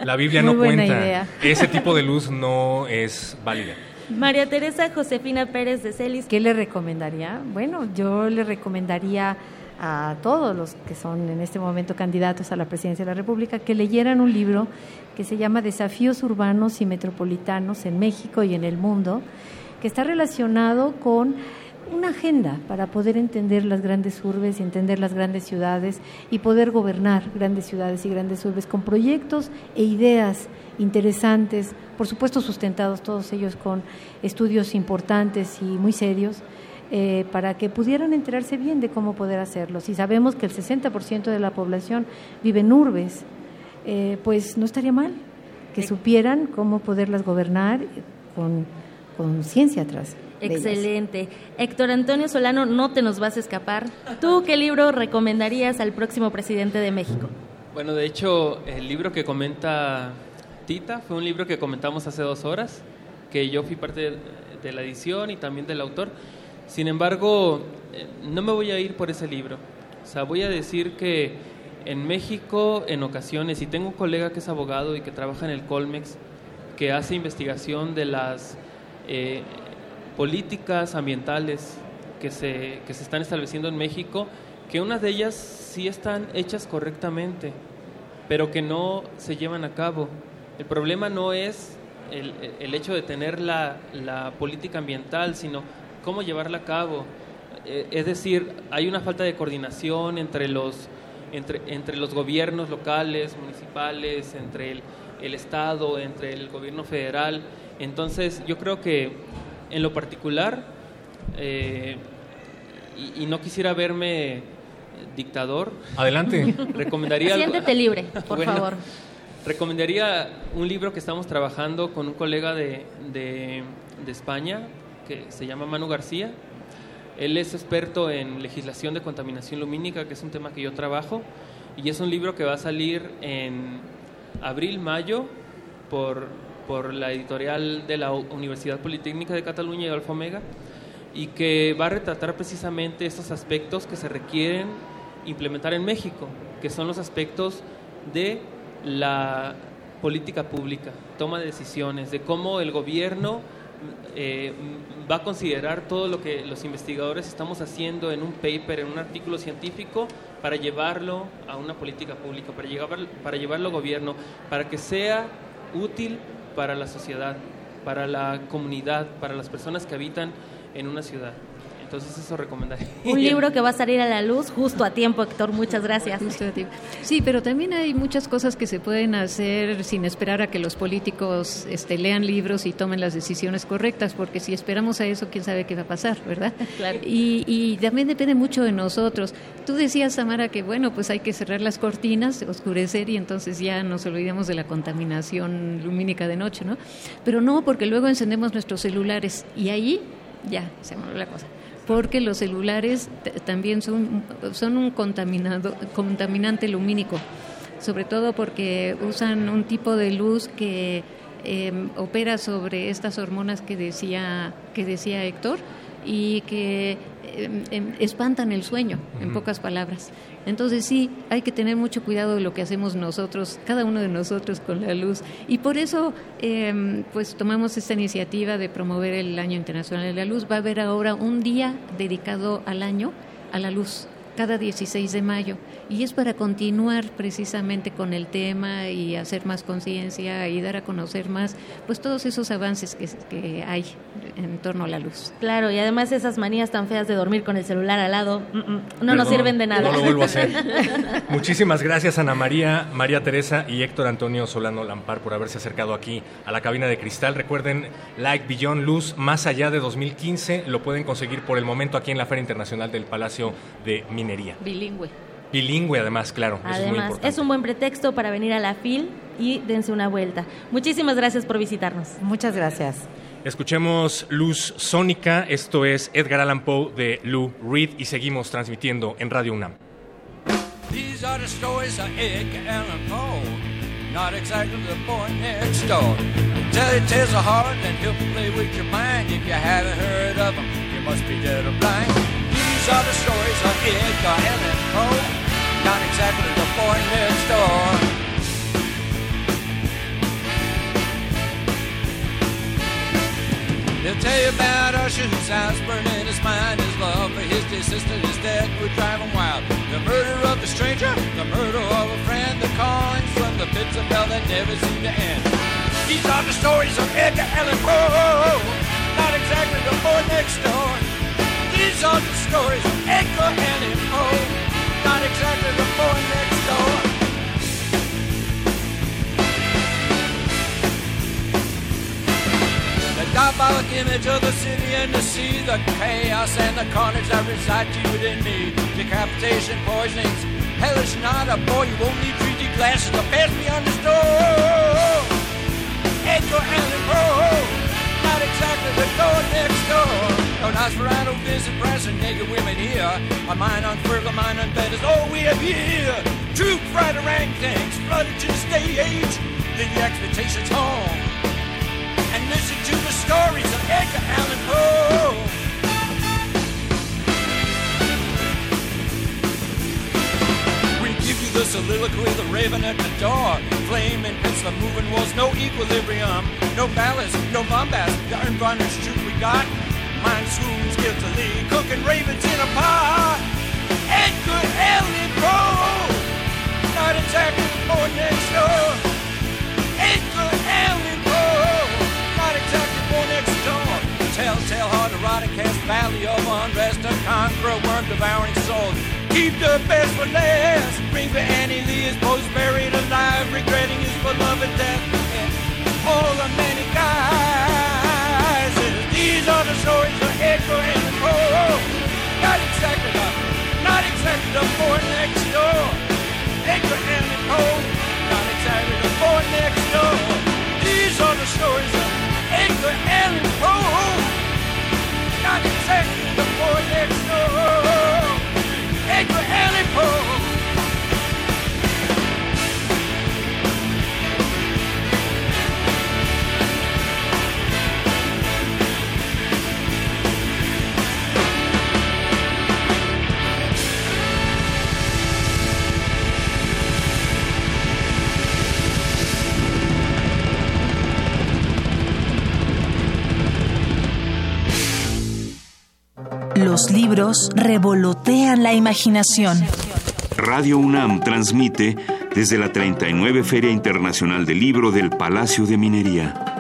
La Biblia no cuenta. Ese tipo de luz no es válida. María Teresa Josefina Pérez de Celis. ¿Qué le recomendaría? Bueno, yo le recomendaría a todos los que son en este momento candidatos a la presidencia de la República que leyeran un libro que se llama Desafíos Urbanos y Metropolitanos en México y en el Mundo, que está relacionado con una agenda para poder entender las grandes urbes y entender las grandes ciudades y poder gobernar grandes ciudades y grandes urbes con proyectos e ideas interesantes, por supuesto sustentados todos ellos con estudios importantes y muy serios, eh, para que pudieran enterarse bien de cómo poder hacerlo. Si sabemos que el 60% de la población vive en urbes, eh, pues no estaría mal que supieran cómo poderlas gobernar con, con ciencia atrás. Excelente. Héctor Antonio Solano, no te nos vas a escapar. ¿Tú qué libro recomendarías al próximo presidente de México? Bueno, de hecho, el libro que comenta Tita fue un libro que comentamos hace dos horas, que yo fui parte de la edición y también del autor. Sin embargo, eh, no me voy a ir por ese libro. O sea, voy a decir que en México, en ocasiones, y tengo un colega que es abogado y que trabaja en el Colmex, que hace investigación de las eh, políticas ambientales que se, que se están estableciendo en México, que unas de ellas sí están hechas correctamente, pero que no se llevan a cabo. El problema no es el, el hecho de tener la, la, política ambiental, sino cómo llevarla a cabo. Eh, es decir, hay una falta de coordinación entre los, entre, entre los gobiernos locales, municipales, entre el, el Estado, entre el gobierno federal. Entonces, yo creo que en lo particular, eh, y, y, no quisiera verme dictador. Adelante. recomendaría. Siéntete libre, por bueno, favor. Recomendaría un libro que estamos trabajando con un colega de, de, de España que se llama Manu García. Él es experto en legislación de contaminación lumínica, que es un tema que yo trabajo, y es un libro que va a salir en abril, mayo, por, por la editorial de la Universidad Politécnica de Cataluña y Alfa Omega, y que va a retratar precisamente estos aspectos que se requieren implementar en México, que son los aspectos de la política pública, toma de decisiones, de cómo el gobierno eh, va a considerar todo lo que los investigadores estamos haciendo en un paper, en un artículo científico, para llevarlo a una política pública, para, llevar, para llevarlo al gobierno, para que sea útil para la sociedad, para la comunidad, para las personas que habitan en una ciudad. Entonces eso recomendaría. Un libro que va a salir a la luz justo a tiempo, Héctor. Muchas gracias. Sí, pero también hay muchas cosas que se pueden hacer sin esperar a que los políticos este, lean libros y tomen las decisiones correctas, porque si esperamos a eso, quién sabe qué va a pasar, ¿verdad? Claro. Y, y también depende mucho de nosotros. Tú decías, Samara, que bueno, pues hay que cerrar las cortinas, oscurecer y entonces ya nos olvidamos de la contaminación lumínica de noche, ¿no? Pero no, porque luego encendemos nuestros celulares y ahí ya se mueve la cosa porque los celulares también son, son un contaminado, contaminante lumínico, sobre todo porque usan un tipo de luz que eh, opera sobre estas hormonas que decía, que decía Héctor y que eh, espantan el sueño, en pocas palabras. Entonces sí, hay que tener mucho cuidado de lo que hacemos nosotros, cada uno de nosotros con la luz. Y por eso, eh, pues tomamos esta iniciativa de promover el Año Internacional de la Luz. Va a haber ahora un día dedicado al año a la luz cada 16 de mayo y es para continuar precisamente con el tema y hacer más conciencia y dar a conocer más pues todos esos avances que, hay en torno a la luz. Claro, y además esas manías tan feas de dormir con el celular al lado mm, mm, no Perdón, nos sirven de nada. No lo vuelvo a hacer. Muchísimas gracias Ana María, María Teresa y Héctor Antonio Solano Lampar por haberse acercado aquí a la cabina de cristal. Recuerden, Like Beyond Luz, más allá de 2015, lo pueden conseguir por el momento aquí en la Feria Internacional del Palacio de Minería. Bilingüe. Bilingüe, además, claro. Además, es, es, un buen pretexto para venir a la FIL y dense una vuelta. Muchísimas gracias por visitarnos. Muchas gracias. Escuchemos Luz Sónica. Esto es Edgar Allan Poe de Lou Reed y seguimos transmitiendo en Radio UNAM. These are the stories of Edgar Allan Poe. Not exactly the boy next door. Tell you tales of heart and he'll play with your mind. If you haven't heard of him, you must be dead or blind. These are the stories of Edgar Allan Poe. Not exactly the boy next door. They'll tell you about Usher whose house burned in his mind. His love for his dear sister, his death would drive him wild. The murder of a stranger, the murder of a friend, the coins from the pits of hell that never seem to end. These are the stories of Edgar Allan Poe, not exactly the boy next door. These are the stories of Edgar Allan Poe not exactly the boy next door. Diabolic image of the city and the sea, the chaos and the carnage that reside you and me. Decapitation, poisonings, hell is not a boy you won't need 3D glasses to pass beyond this door. Echo Allen Road, not exactly the door next door. No Nosferatu visit and naked women here. A mind on fertile, mind on bed is all oh, we have here. Troop fried orangutans flooded to the stage. Lead the expectations home. Stories of Edgar Allan Poe. We give you The soliloquy, the raven at the door. Flame and pencil moving walls, no equilibrium. No ballast, no bombast. The unvarnished truth we got. Mind swoons guiltily, cooking ravens in a pot. Edgar Allan Poe. Not exactly born next door. Telltale heart erotic cast valley of unrest. A conqueror worm devouring souls. Keep the best for last. Bring for Annie Lee his post buried alive, regretting his beloved death. And all the many guys. These are the stories of Edgar Allan Poe. Not exactly the, not exactly the boy next door. Edgar Allan Poe. Not exactly the boy next door. These are the stories of Edgar Allan Poe. Not exactly the boy next door. Los libros revolotean la imaginación. Radio UNAM transmite desde la 39 Feria Internacional del Libro del Palacio de Minería.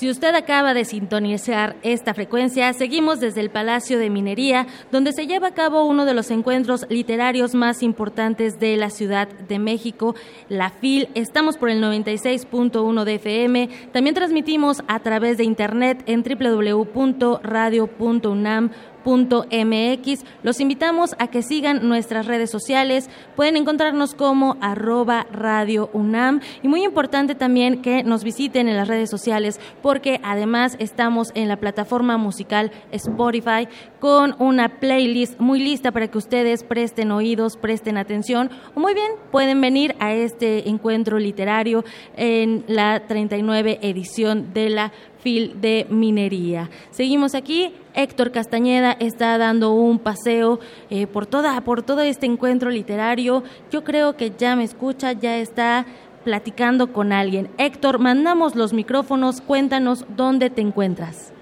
Si usted acaba de sintonizar esta frecuencia, seguimos desde el Palacio de Minería, donde se lleva a cabo uno de los encuentros literarios más importantes de la Ciudad de México, la FIL. Estamos por el 96.1 de FM. También transmitimos a través de internet en www.radio.unam MX. Los invitamos a que sigan nuestras redes sociales. Pueden encontrarnos como arroba Radio UNAM. Y muy importante también que nos visiten en las redes sociales porque además estamos en la plataforma musical Spotify con una playlist muy lista para que ustedes presten oídos, presten atención. O muy bien, pueden venir a este encuentro literario en la 39 edición de la FIL de Minería. Seguimos aquí. Héctor Castañeda está dando un paseo eh, por, toda, por todo este encuentro literario. Yo creo que ya me escucha, ya está platicando con alguien. Héctor, mandamos los micrófonos, cuéntanos dónde te encuentras.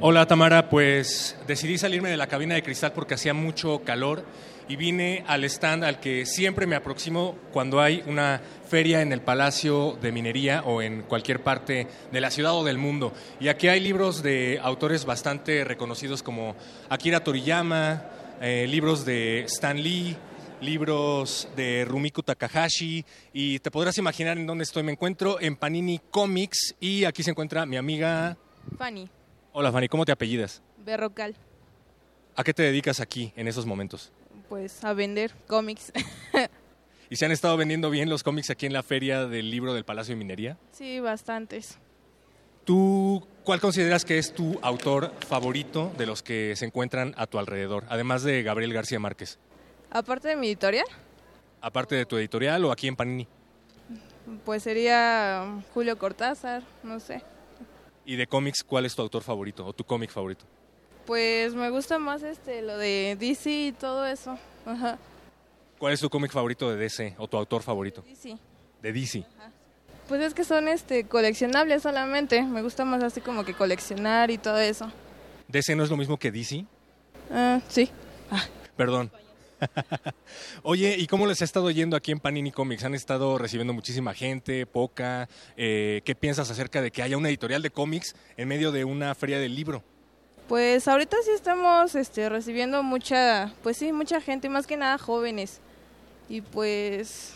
Hola Tamara, pues decidí salirme de la cabina de cristal porque hacía mucho calor y vine al stand al que siempre me aproximo cuando hay una feria en el Palacio de Minería o en cualquier parte de la ciudad o del mundo. Y aquí hay libros de autores bastante reconocidos como Akira Toriyama, eh, libros de Stan Lee, libros de Rumiko Takahashi y te podrás imaginar en dónde estoy. Me encuentro en Panini Comics y aquí se encuentra mi amiga... Fanny. Hola Fanny, ¿cómo te apellidas? Berrocal. ¿A qué te dedicas aquí en esos momentos? Pues a vender cómics. ¿Y se han estado vendiendo bien los cómics aquí en la feria del libro del Palacio de Minería? Sí, bastantes. ¿Tú cuál consideras que es tu autor favorito de los que se encuentran a tu alrededor, además de Gabriel García Márquez? Aparte de mi editorial, Aparte de tu editorial o aquí en Panini. pues sería Julio Cortázar, no sé. ¿Y de cómics cuál es tu autor favorito o tu cómic favorito? Pues me gusta más este lo de DC y todo eso. Ajá. ¿Cuál es tu cómic favorito de DC o tu autor favorito? DC. De DC. Pues es que son este coleccionables solamente. Me gusta más así como que coleccionar y todo eso. ¿DC no es lo mismo que DC? Ah, sí. Perdón. Oye, ¿y cómo les ha estado yendo aquí en Panini Comics? ¿Han estado recibiendo muchísima gente, poca? Eh, ¿Qué piensas acerca de que haya una editorial de cómics en medio de una feria del libro? Pues ahorita sí estamos este, recibiendo mucha, pues sí, mucha gente, más que nada jóvenes. Y pues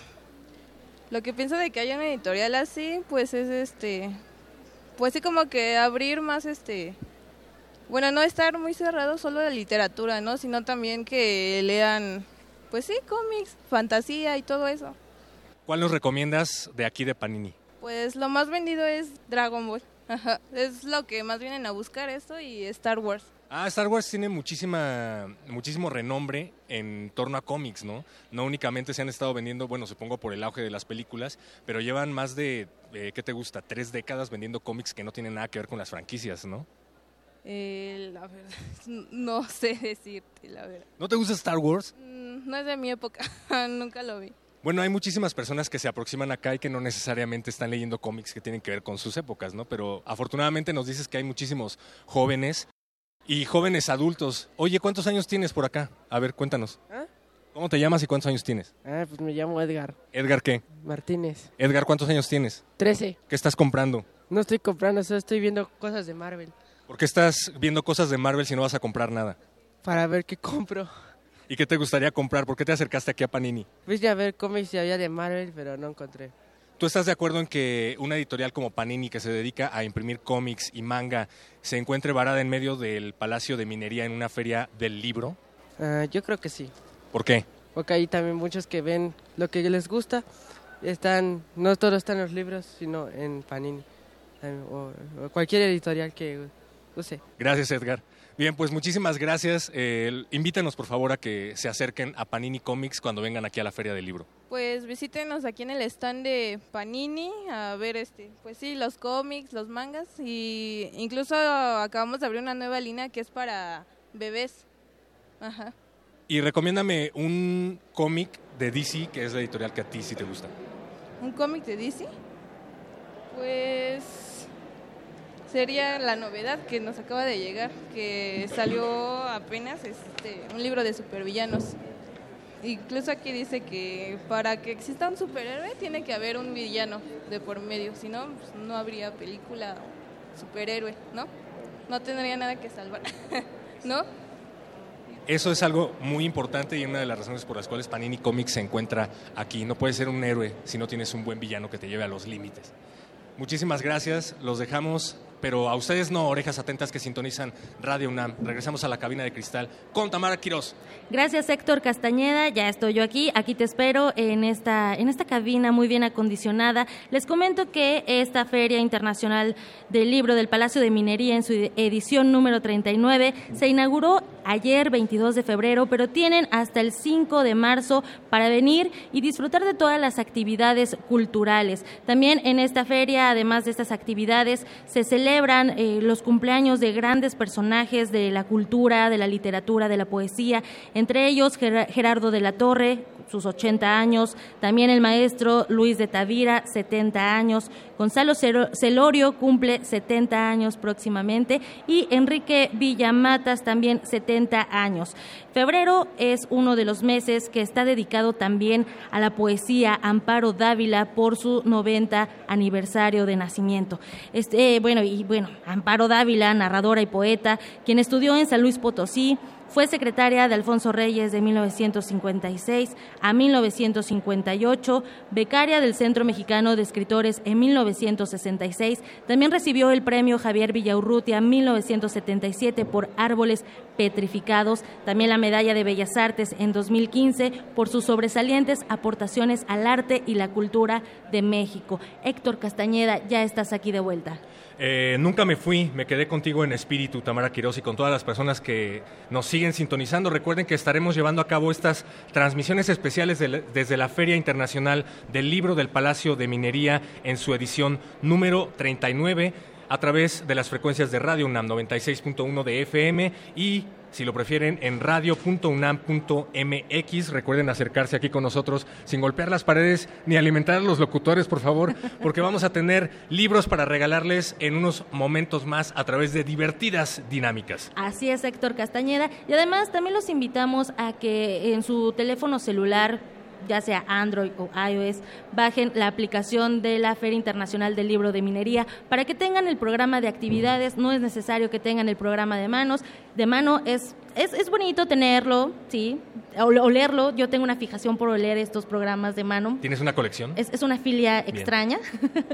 lo que pienso de que haya una editorial así, pues es este, pues sí como que abrir más este, bueno, no estar muy cerrado solo de literatura, ¿no? Sino también que lean, pues sí, cómics, fantasía y todo eso. ¿Cuál nos recomiendas de aquí de Panini? Pues lo más vendido es Dragon Ball. Ajá. Es lo que más vienen a buscar esto y Star Wars. Ah, Star Wars tiene muchísima, muchísimo renombre en torno a cómics, ¿no? No únicamente se han estado vendiendo, bueno, supongo por el auge de las películas, pero llevan más de, eh, ¿qué te gusta? Tres décadas vendiendo cómics que no tienen nada que ver con las franquicias, ¿no? Eh, la verdad, no sé decirte, la verdad. ¿No te gusta Star Wars? Mm, No es de mi época, nunca lo vi. Bueno, hay muchísimas personas que se aproximan acá y que no necesariamente están leyendo cómics que tienen que ver con sus épocas, ¿no? Pero afortunadamente nos dices que hay muchísimos jóvenes y jóvenes adultos. Oye, ¿cuántos años tienes por acá? A ver, cuéntanos. ¿Ah? ¿Cómo te llamas y cuántos años tienes? Ah, pues me llamo Edgar Edgar, ¿qué? Martínez. Edgar, ¿cuántos años tienes? Trece. ¿Qué estás comprando? No estoy comprando, solo estoy viendo cosas de Marvel ¿Por qué estás viendo cosas de Marvel si no vas a comprar nada? para ver qué compro. ¿Y qué te gustaría comprar? ¿Por qué te acercaste aquí a Panini? Fui a ver cómics si había de Marvel, pero no encontré. ¿Tú estás de acuerdo en que una editorial como Panini, que se dedica a imprimir cómics y manga, se encuentre varada en medio del Palacio de Minería en una feria del libro? Ah, yo creo que sí, ¿Por qué? porque hay también muchos que ven lo que les gusta. Están, no todo está en los libros, sino en Panini eh, o, o cualquier editorial que use. Gracias, Edgar. Bien, pues muchísimas gracias. Eh, invítanos, por favor, a que se acerquen a Panini Comics cuando vengan aquí a la Feria del Libro. Pues visítenos aquí en el stand de Panini a ver este, pues sí, los cómics, los mangas y incluso acabamos de abrir una nueva línea que es para bebés. Ajá. Y recomiéndame un cómic de DC, que es la editorial que a ti sí te gusta. ¿Un cómic de DC? Pues sería la novedad que nos acaba de llegar, que salió apenas este, un libro de supervillanos. Incluso aquí dice que para que exista un superhéroe tiene que haber un villano de por medio, si no, pues, no habría película superhéroe, ¿no? No tendría nada que salvar, ¿no? Eso es algo muy importante y una de las razones por las cuales Panini Comics se encuentra aquí. No puedes ser un héroe si no tienes un buen villano que te lleve a los límites. Muchísimas gracias, los dejamos, pero a ustedes no, orejas atentas que sintonizan Radio UNAM. Regresamos a la cabina de cristal con Tamara Quirós. Gracias Héctor Castañeda, ya estoy yo aquí, aquí te espero en esta, en esta cabina muy bien acondicionada. Les comento que esta Feria Internacional del Libro del Palacio de Minería en su edición número 39 se inauguró ayer 22 de febrero, pero tienen hasta el 5 de marzo para venir y disfrutar de todas las actividades culturales. También en esta feria, además de estas actividades, se celebran eh, los cumpleaños de grandes personajes de la cultura, de la literatura, de la poesía, entre ellos Ger- Gerardo de la Torre, sus 80 años, también el maestro Luis de Tavira, 70 años, Gonzalo Celorio cumple 70 años próximamente y Enrique Villamatas también 70 años. Febrero es uno de los meses que está dedicado también a la poesía Amparo Dávila por su 90 aniversario de nacimiento. Este, bueno, y bueno, Amparo Dávila, narradora y poeta, quien estudió en San Luis Potosí, fue secretaria de Alfonso Reyes de 1956 a 1958, becaria del Centro Mexicano de Escritores en 1966. También recibió el premio Javier Villaurrutia 1977 por Árboles Petrificados. También la medalla de Bellas Artes en 2015 por sus sobresalientes aportaciones al arte y la cultura de México. Héctor Castañeda, ya estás aquí de vuelta. Eh, nunca me fui, me quedé contigo en espíritu, Tamara Quiroz, y con todas las personas que nos siguen sintonizando. Recuerden que estaremos llevando a cabo estas transmisiones especiales desde la Feria Internacional del Libro del Palacio de Minería en su edición número 39 a través de las frecuencias de Radio UNAM 96.1 de FM y si lo prefieren en radio.unam.mx. Recuerden acercarse aquí con nosotros sin golpear las paredes ni alimentar a los locutores, por favor, porque vamos a tener libros para regalarles en unos momentos más a través de divertidas dinámicas. Así es, Héctor Castañeda. Y además también los invitamos a que en su teléfono celular ya sea Android o iOS, bajen la aplicación de la Feria Internacional del Libro de Minería para que tengan el programa de actividades. No es necesario que tengan el programa de manos. De mano es, es, es bonito tenerlo, sí, o, o leerlo. Yo tengo una fijación por leer estos programas de mano. ¿Tienes una colección? Es, es una filia Bien. extraña,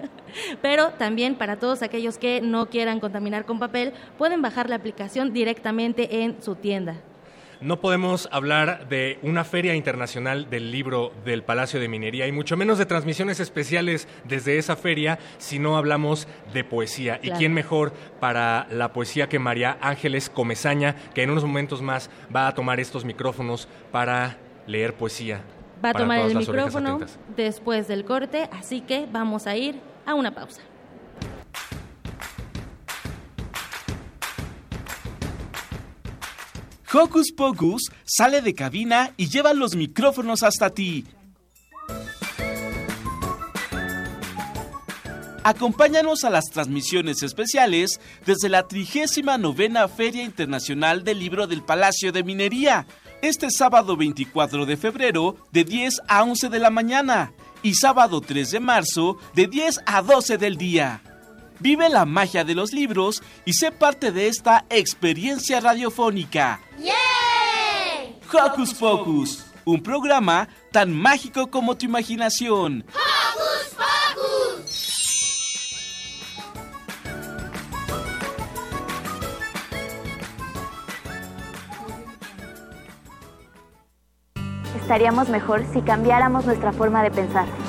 pero también para todos aquellos que no quieran contaminar con papel, pueden bajar la aplicación directamente en su tienda. No podemos hablar de una feria internacional del libro del Palacio de Minería y mucho menos de transmisiones especiales desde esa feria si no hablamos de poesía. ¿Y quién mejor para la poesía que María Ángeles Comezaña, que en unos momentos más va a tomar estos micrófonos para leer poesía? Va a tomar el micrófono después del corte, así que vamos a ir a una pausa. Hocus Pocus sale de cabina y lleva los micrófonos hasta ti. Acompáñanos a las transmisiones especiales desde la 39 Feria Internacional del Libro del Palacio de Minería, este sábado 24 de febrero de 10 a 11 de la mañana y sábado 3 de marzo de 10 a 12 del día. Vive la magia de los libros y sé parte de esta experiencia radiofónica. ¡Yay! Hocus Pocus, un programa tan mágico como tu imaginación. ¡Hocus Pocus! Estaríamos mejor si cambiáramos nuestra forma de pensar.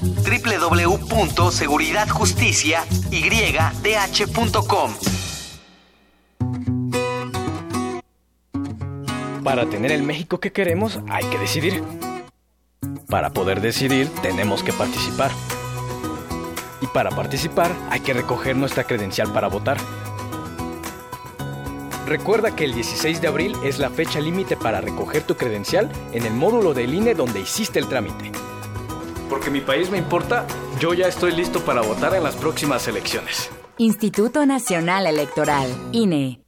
www.seguridadjusticiaydh.com. Para tener el México que queremos hay que decidir. Para poder decidir tenemos que participar. Y para participar hay que recoger nuestra credencial para votar. Recuerda que el 16 de abril es la fecha límite para recoger tu credencial en el módulo del INE donde hiciste el trámite. Porque mi país me importa, yo ya estoy listo para votar en las próximas elecciones. Instituto Nacional Electoral, INE.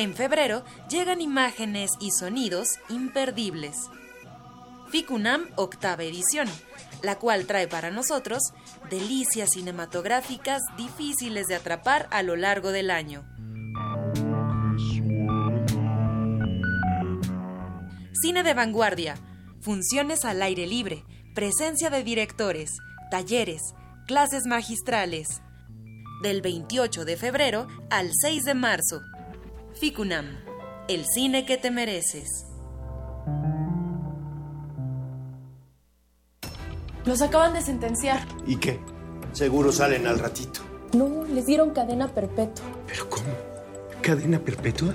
En febrero llegan imágenes y sonidos imperdibles. FICUNAM octava edición, la cual trae para nosotros delicias cinematográficas difíciles de atrapar a lo largo del año. Cine de vanguardia, funciones al aire libre, presencia de directores, talleres, clases magistrales. Del 28 de febrero al 6 de marzo. FICUNAM, el cine que te mereces. Los acaban de sentenciar. ¿Y qué? Seguro salen al ratito. No, les dieron cadena perpetua. ¿Pero cómo? ¿Cadena perpetua?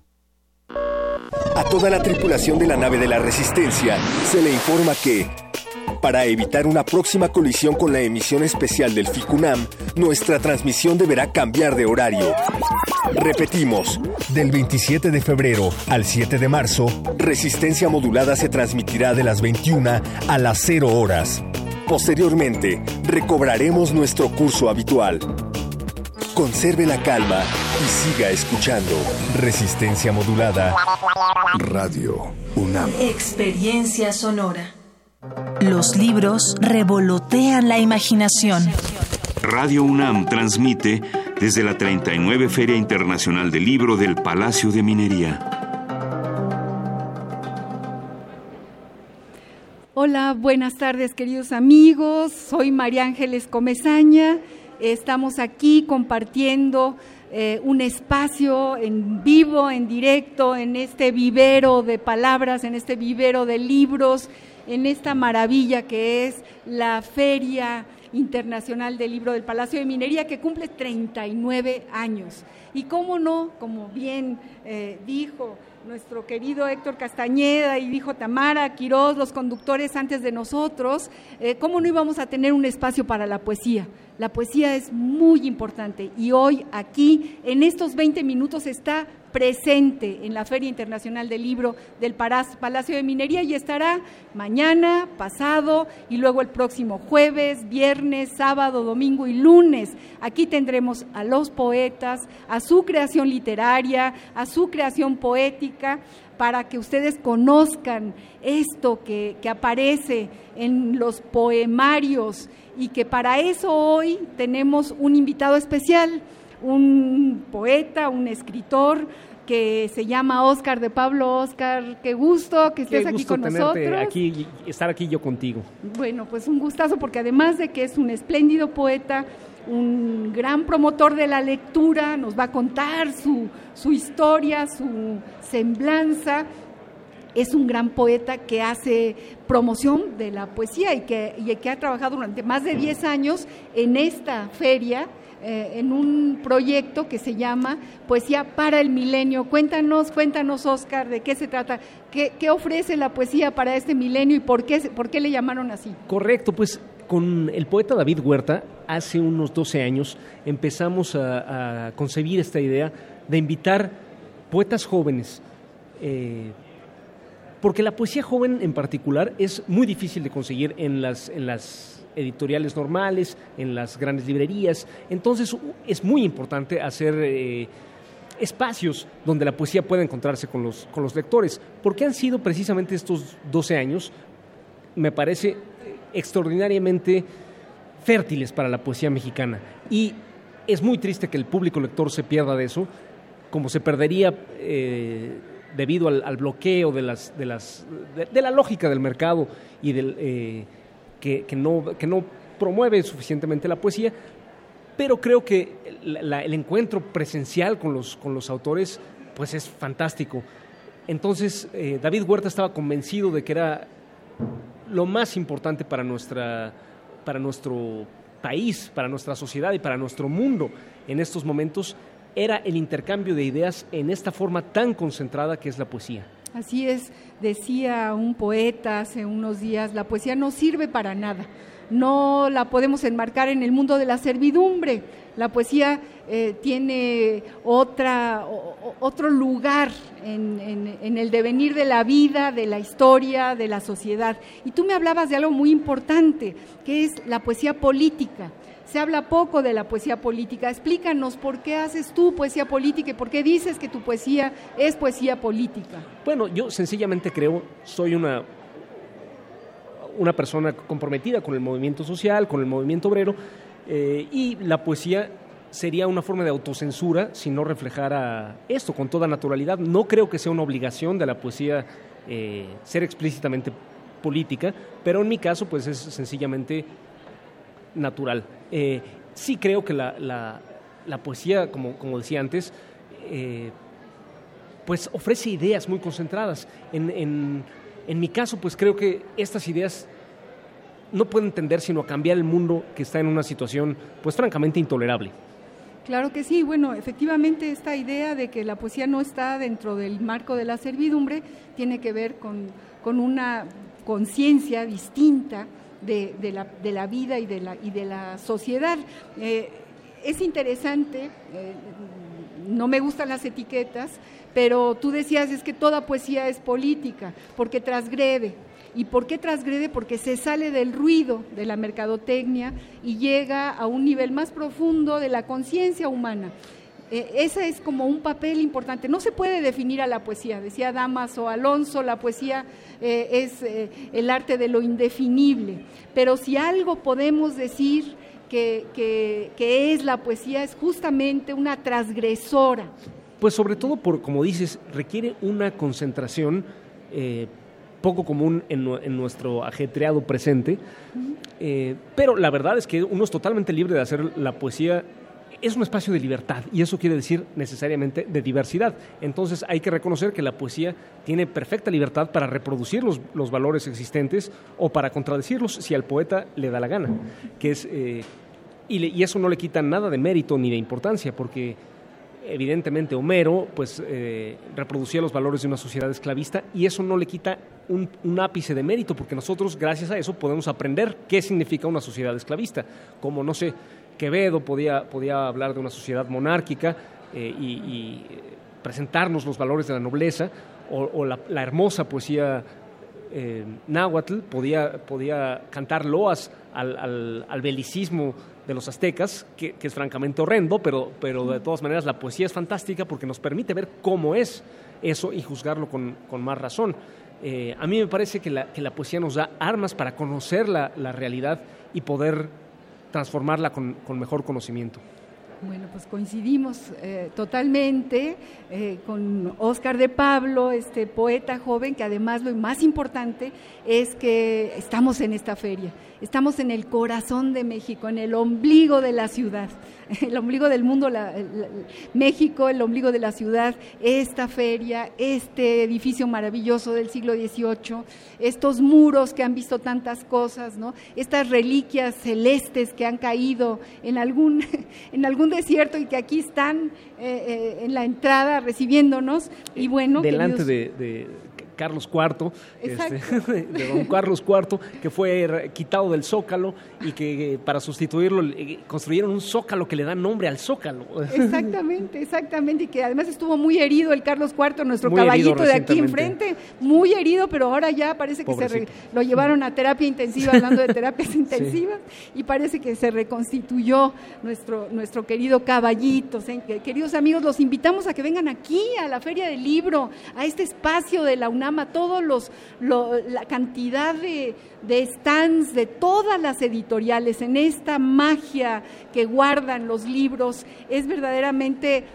A toda la tripulación de la nave de la Resistencia se le informa que, para evitar una próxima colisión con la emisión especial del FICUNAM, nuestra transmisión deberá cambiar de horario. Repetimos, del 27 de febrero al 7 de marzo, Resistencia Modulada se transmitirá de las 21 a las 0 horas. Posteriormente, recobraremos nuestro curso habitual. Conserve la calma y siga escuchando Resistencia Modulada. Radio UNAM. Experiencia sonora. Los libros revolotean la imaginación. Radio UNAM transmite desde la 39 Feria Internacional del Libro del Palacio de Minería. Hola, buenas tardes queridos amigos. Soy María Ángeles Comezaña. Estamos aquí compartiendo eh, un espacio en vivo, en directo, en este vivero de palabras, en este vivero de libros, en esta maravilla que es la Feria Internacional del Libro del Palacio de Minería, que cumple 39 años. Y cómo no, como bien eh, dijo nuestro querido Héctor Castañeda y dijo Tamara Quiroz, los conductores antes de nosotros, eh, ¿cómo no íbamos a tener un espacio para la poesía? La poesía es muy importante y hoy aquí, en estos 20 minutos, está presente en la Feria Internacional del Libro del Palacio de Minería y estará mañana, pasado y luego el próximo jueves, viernes, sábado, domingo y lunes. Aquí tendremos a los poetas, a su creación literaria, a su creación poética, para que ustedes conozcan esto que, aparece en los poemarios y que para eso hoy tenemos un invitado especial un poeta, un escritor que se llama Oscar de Pablo. Oscar, qué gusto que estés aquí con nosotros. Aquí, estar aquí yo contigo. Bueno, pues un gustazo porque además de que es un espléndido poeta, un gran promotor de la lectura, nos va a contar su, su historia, su semblanza. Es un gran poeta que hace promoción de la poesía y que, y que ha trabajado durante más de 10 años en esta feria eh, en un proyecto que se llama Poesía para el Milenio. Cuéntanos, cuéntanos, Oscar, de qué se trata, qué, ofrece la poesía para este milenio y por qué, por qué le llamaron así. Correcto, pues con el poeta David Huerta, hace unos 12 años, empezamos a, concebir esta idea de invitar poetas jóvenes. Eh, porque la poesía joven en particular es muy difícil de conseguir en las, editoriales normales, en las grandes librerías. Entonces es muy importante hacer eh, espacios donde la poesía pueda encontrarse con los, con los lectores, porque han sido precisamente estos 12 años, me parece, extraordinariamente fértiles para la poesía mexicana. Y es muy triste que el público lector se pierda de eso, como se perdería eh, debido al, bloqueo de, las, de, las, de, la lógica del mercado y del... Eh, que, no, que no promueve suficientemente la poesía, pero creo que el encuentro presencial con los, con los autores pues es fantástico. Entonces, eh, David Huerta estaba convencido de que era lo más importante para, nuestra, para nuestro país, para nuestra sociedad y para nuestro mundo en estos momentos, era el intercambio de ideas en esta forma tan concentrada que es la poesía. Así es, decía un poeta hace unos días, la poesía no sirve para nada, no la podemos enmarcar en el mundo de la servidumbre, la poesía eh, tiene otra, otro lugar en, el devenir de la vida, de la historia, de la sociedad. Y tú me hablabas de algo muy importante, que es la poesía política. Se habla poco de la poesía política. Explícanos por qué haces tú poesía política y por qué dices que tu poesía es poesía política. Bueno, yo sencillamente creo, soy una, una persona comprometida con el movimiento social, con el movimiento obrero, eh, y la poesía sería una forma de autocensura si no reflejara esto con toda naturalidad. No creo que sea una obligación de la poesía eh, ser explícitamente política, pero en mi caso pues es sencillamente natural. Eh, sí creo que la, poesía, como, como, decía antes, eh, pues ofrece ideas muy concentradas. En, en, en mi caso, pues creo que estas ideas no pueden tender sino a cambiar el mundo que está en una situación, pues francamente intolerable. Claro que sí, bueno, efectivamente esta idea de que la poesía no está dentro del marco de la servidumbre tiene que ver con, con una conciencia distinta de, la, vida y de la, y de la sociedad. Eh, es interesante, eh, no me gustan las etiquetas, pero tú decías es que toda poesía es política, porque transgrede. ¿Y por qué transgrede? Porque se sale del ruido de la mercadotecnia y llega a un nivel más profundo de la conciencia humana. Eh, ese es como un papel importante. No se puede definir a la poesía. Decía Damaso Alonso, la poesía eh, es eh, el arte de lo indefinible. Pero si algo podemos decir que, que, que es la poesía, es justamente una transgresora. Pues sobre todo, por, como dices, requiere una concentración poco común en, en, nuestro ajetreado presente, eh, pero la verdad es que uno es totalmente libre de hacer la poesía. Es un espacio de libertad y eso quiere decir necesariamente de diversidad. Entonces hay que reconocer que la poesía tiene perfecta libertad para reproducir los, los valores existentes o para contradecirlos si al poeta le da la gana. Que es, eh, y, eso no le quita nada de mérito ni de importancia porque evidentemente Homero pues eh, reproducía los valores de una sociedad esclavista y eso no le quita un, un, ápice de mérito porque nosotros gracias a eso podemos aprender qué significa una sociedad esclavista como no sé Quevedo podía, podía hablar de una sociedad monárquica eh, y, y, presentarnos los valores de la nobleza o, la, hermosa poesía eh, náhuatl podía, podía cantar loas al, al, belicismo de los aztecas, que, es francamente horrendo, pero, pero de todas maneras la poesía es fantástica porque nos permite ver cómo es eso y juzgarlo con, con más razón. Eh, a mí me parece que la, que la, poesía nos da armas para conocer la, la realidad y poder transformarla con, con mejor conocimiento. Bueno, pues coincidimos eh, totalmente eh, con Oscar de Pablo, este poeta joven, que además lo más importante es que estamos en esta feria, estamos en el corazón de México, en el ombligo de la ciudad, el ombligo del mundo, la, México, el ombligo de la ciudad, esta feria, este edificio maravilloso del siglo XVIII, estos muros que han visto tantas cosas, ¿no? estas reliquias celestes que han caído en algún, en algún desierto y que aquí están eh, eh, en la entrada recibiéndonos. Y bueno, delante de, de, Carlos IV, este, de don Carlos IV, que fue quitado del Zócalo y que para sustituirlo construyeron un Zócalo que le da nombre al Zócalo. Exactamente, exactamente, y que además estuvo muy herido el Carlos IV, nuestro muy caballito de aquí enfrente, muy herido, pero ahora ya parece que se re, lo llevaron a terapia intensiva, hablando de terapias intensivas, y parece que se reconstituyó nuestro, nuestro querido caballito. Queridos amigos, los invitamos a que vengan aquí a la Feria del Libro, a este espacio de la UNAM a todos los, lo, la cantidad de, stands de todas las editoriales en esta magia que guardan los libros es verdaderamente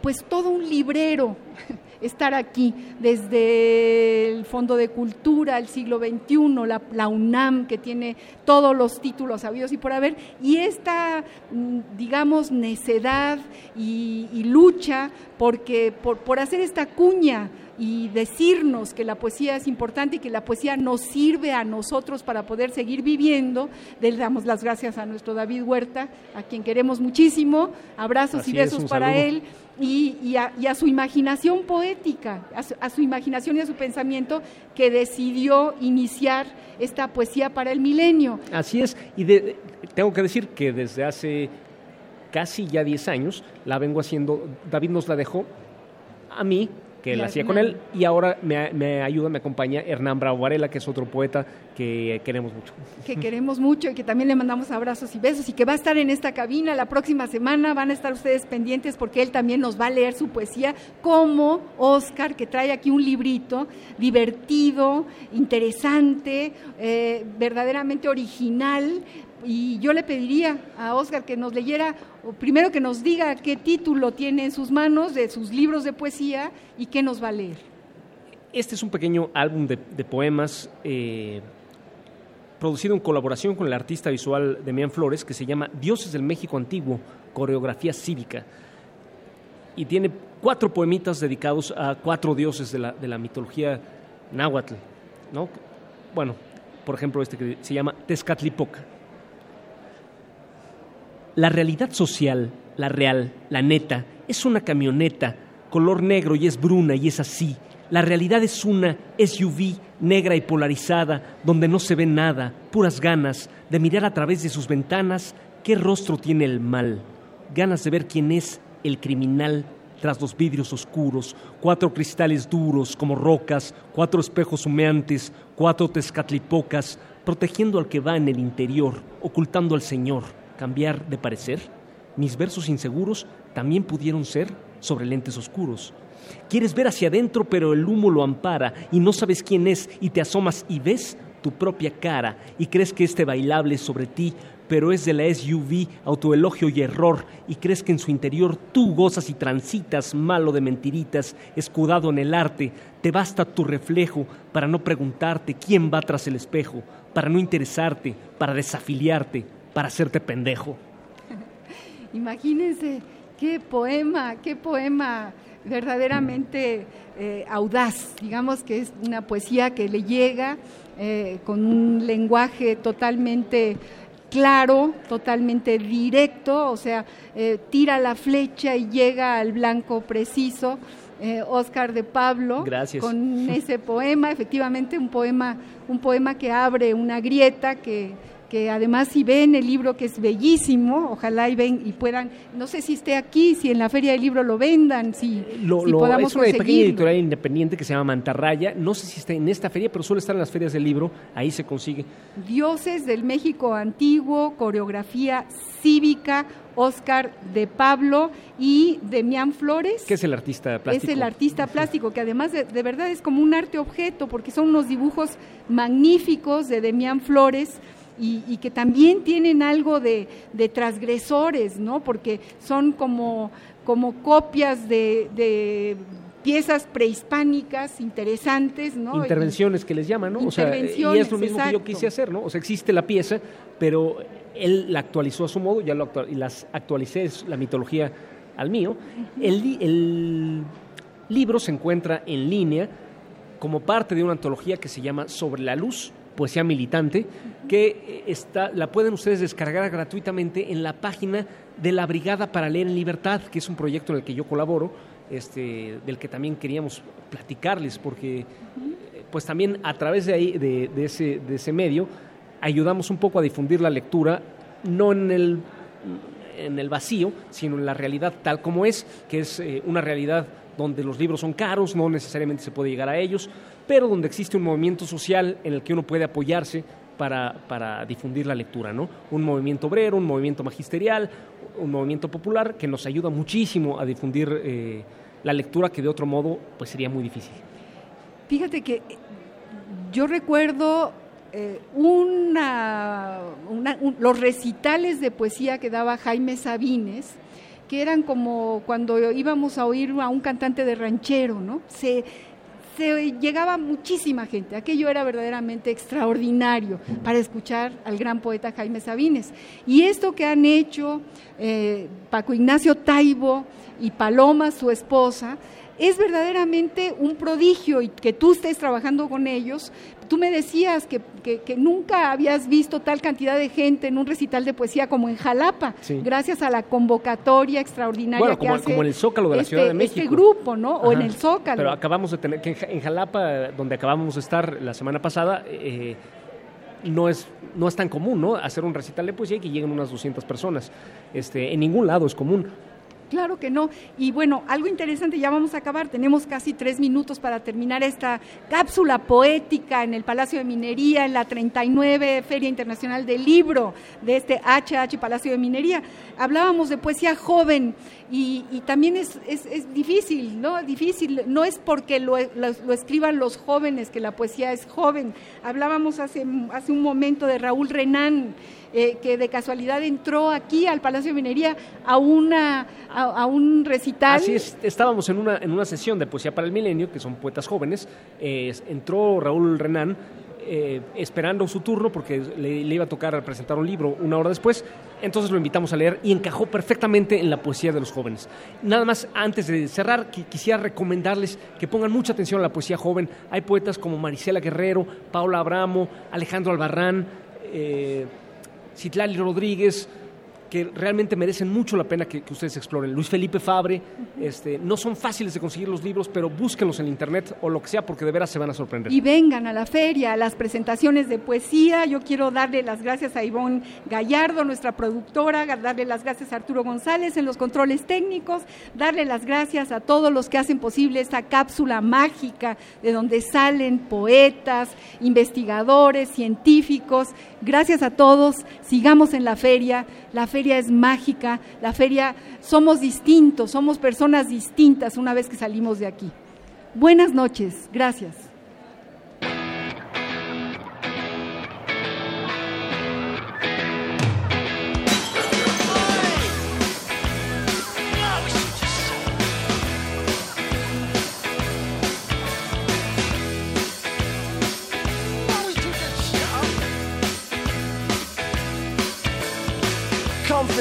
pues todo un librero estar aquí desde el Fondo de Cultura, el siglo XXI, la, UNAM, que tiene todos los títulos habidos y por haber, y esta, digamos, necedad y, lucha porque, por, por hacer esta cuña y decirnos que la poesía es importante y que la poesía nos sirve a nosotros para poder seguir viviendo. Le damos las gracias a nuestro David Huerta, a quien queremos muchísimo. Abrazos Así y besos es, para saludo. él. Y, y, a, y, a, su imaginación poética, a su, a su, imaginación y a su pensamiento que decidió iniciar esta poesía para el milenio. Así es, y de, tengo que decir que desde hace casi ya 10 años la vengo haciendo, David nos la dejó a mí que la hacía con él y ahora me, me, ayuda, me acompaña Hernán Bravo Varela, que es otro poeta que queremos mucho. Que queremos mucho y que también le mandamos abrazos y besos y que va a estar en esta cabina la próxima semana, van a estar ustedes pendientes porque él también nos va a leer su poesía como Oscar, que trae aquí un librito divertido, interesante, eh, verdaderamente original, y yo le pediría a Oscar que nos leyera, o primero que nos diga qué título tiene en sus manos de sus libros de poesía y qué nos va a leer. Este es un pequeño álbum de, de poemas eh, producido en colaboración con el artista visual Demián Flores que se llama Dioses del México Antiguo, Coreografía Cívica. y tiene cuatro poemitas dedicados a cuatro dioses de la, de la mitología náhuatl, ¿no? Bueno, por ejemplo, este que se llama Tezcatlipoca. La realidad social, la real, la neta, es una camioneta, color negro y es bruna y es así. La realidad es una SUV negra y polarizada, donde no se ve nada, puras ganas de mirar a través de sus ventanas qué rostro tiene el mal, ganas de ver quién es el criminal tras los vidrios oscuros, cuatro cristales duros como rocas, cuatro espejos humeantes, cuatro tezcatlipocas, protegiendo al que va en el interior, ocultando al Señor. ¿Cambiar de parecer? Mis versos inseguros también pudieron ser sobre lentes oscuros. Quieres ver hacia adentro, pero el humo lo ampara y no sabes quién es y te asomas y ves tu propia cara y crees que este bailable sobre ti pero es de la SUV, autoelogio y error, y crees que en su interior tú gozas y transitas, malo de mentiritas, escudado en el arte, te basta tu reflejo para no preguntarte quién va tras el espejo, para no interesarte, para desafiliarte, para hacerte pendejo. Imagínense qué poema, qué poema verdaderamente eh, audaz, digamos que es una poesía que le llega eh, con un lenguaje totalmente claro, totalmente directo, o sea, eh, tira la flecha y llega al blanco preciso. Eh, Oscar de Pablo con ese poema, efectivamente un poema, un poema que abre una grieta que, que además si ven el libro que es bellísimo, ojalá y ven y puedan, no sé si esté aquí, si en la feria del libro lo vendan, si, lo, si podamos es una pequeña editorial independiente que se llama Mantarraya, no sé si está en esta feria, pero suele estar en las ferias del libro, ahí se consigue. Dioses del México antiguo, coreografía cívica, Oscar de Pablo y Demián Flores. ¿Qué es el artista plástico? Es el artista plástico, que además de, de verdad es como un arte objeto, porque son unos dibujos magníficos de Demián Flores y, que también tienen algo de, transgresores, ¿no? Porque son como, como copias de, piezas prehispánicas interesantes, ¿no? Intervenciones que les llaman, ¿no? O sea, y es lo mismo que yo quise hacer, ¿no? O sea, existe la pieza, pero él la actualizó a su modo, ya lo y las actualicé la mitología al mío. el, el libro se encuentra en línea como parte de una antología que se llama Sobre la Luz, poesía militante, que está, la pueden ustedes descargar gratuitamente en la página de la Brigada para Leer en Libertad, que es un proyecto en el que yo colaboro, este, del que también queríamos platicarles, porque pues también a través de, ahí, de, ese, de ese medio ayudamos un poco a difundir la lectura, no en el, en el vacío, sino en la realidad tal como es, que es eh, una realidad donde los libros son caros, no necesariamente se puede llegar a ellos, pero donde existe un movimiento social en el que uno puede apoyarse para, difundir la lectura, ¿no? Un movimiento obrero, un movimiento magisterial, un movimiento popular que nos ayuda muchísimo a difundir eh, la lectura que de otro modo pues sería muy difícil. Fíjate que yo recuerdo eh, una, los recitales de poesía que daba Jaime Sabines, que eran como cuando íbamos a oír a un cantante de ranchero, ¿no? Se, llegaba muchísima gente. Aquello era verdaderamente extraordinario para escuchar al gran poeta Jaime Sabines. Y esto que han hecho eh, Paco Ignacio Taibo y Paloma, su esposa, es verdaderamente un prodigio y que tú estés trabajando con ellos. Tú me decías que, que, nunca habías visto tal cantidad de gente en un recital de poesía como en Jalapa, gracias a la convocatoria extraordinaria que hace como en el Zócalo de la Ciudad de este, México. Este grupo, ¿no? O en el Zócalo. Pero acabamos de tener, que en Jalapa, donde acabamos de estar la semana pasada, eh, no es, no es tan común, ¿no? Hacer un recital de poesía y que lleguen unas 200 personas. Este, en ningún lado es común. Claro que no. Y bueno, algo interesante, ya vamos a acabar, tenemos casi tres minutos para terminar esta cápsula poética en el Palacio de Minería, en la 39 Feria Internacional del Libro de este HH Palacio de Minería. Hablábamos de poesía joven y, también es, es, difícil, ¿no? Difícil, no es porque lo, lo, escriban los jóvenes que la poesía es joven. Hablábamos hace, hace un momento de Raúl Renán eh, que de casualidad entró aquí al Palacio de Minería a, una, a, un recital. Así es, estábamos en una, en una sesión de Poesía para el Milenio, que son poetas jóvenes, eh, entró Raúl Renán eh, esperando su turno porque le, iba a tocar presentar un libro una hora después entonces lo invitamos a leer y encajó perfectamente en la poesía de los jóvenes. Nada más, antes de cerrar, quisiera recomendarles que pongan mucha atención a la poesía joven. Hay poetas como Marisela Guerrero, Paula Abramo, Alejandro Albarrán, eh, Citlali Rodríguez, que realmente merecen mucho la pena que, ustedes exploren. Luis Felipe Fabre, este, no son fáciles de conseguir los libros, pero búsquenlos en internet o lo que sea, porque de veras se van a sorprender. Y vengan a la feria, a las presentaciones de poesía. Yo quiero darle las gracias a Ivonne Gallardo, nuestra productora, darle las gracias a Arturo González en los controles técnicos, darle las gracias a todos los que hacen posible esta cápsula mágica de donde salen poetas, investigadores, científicos. Gracias a todos, sigamos en la feria. La feria es mágica, la feria somos distintos, somos personas distintas una vez que salimos de aquí. Buenas noches, gracias.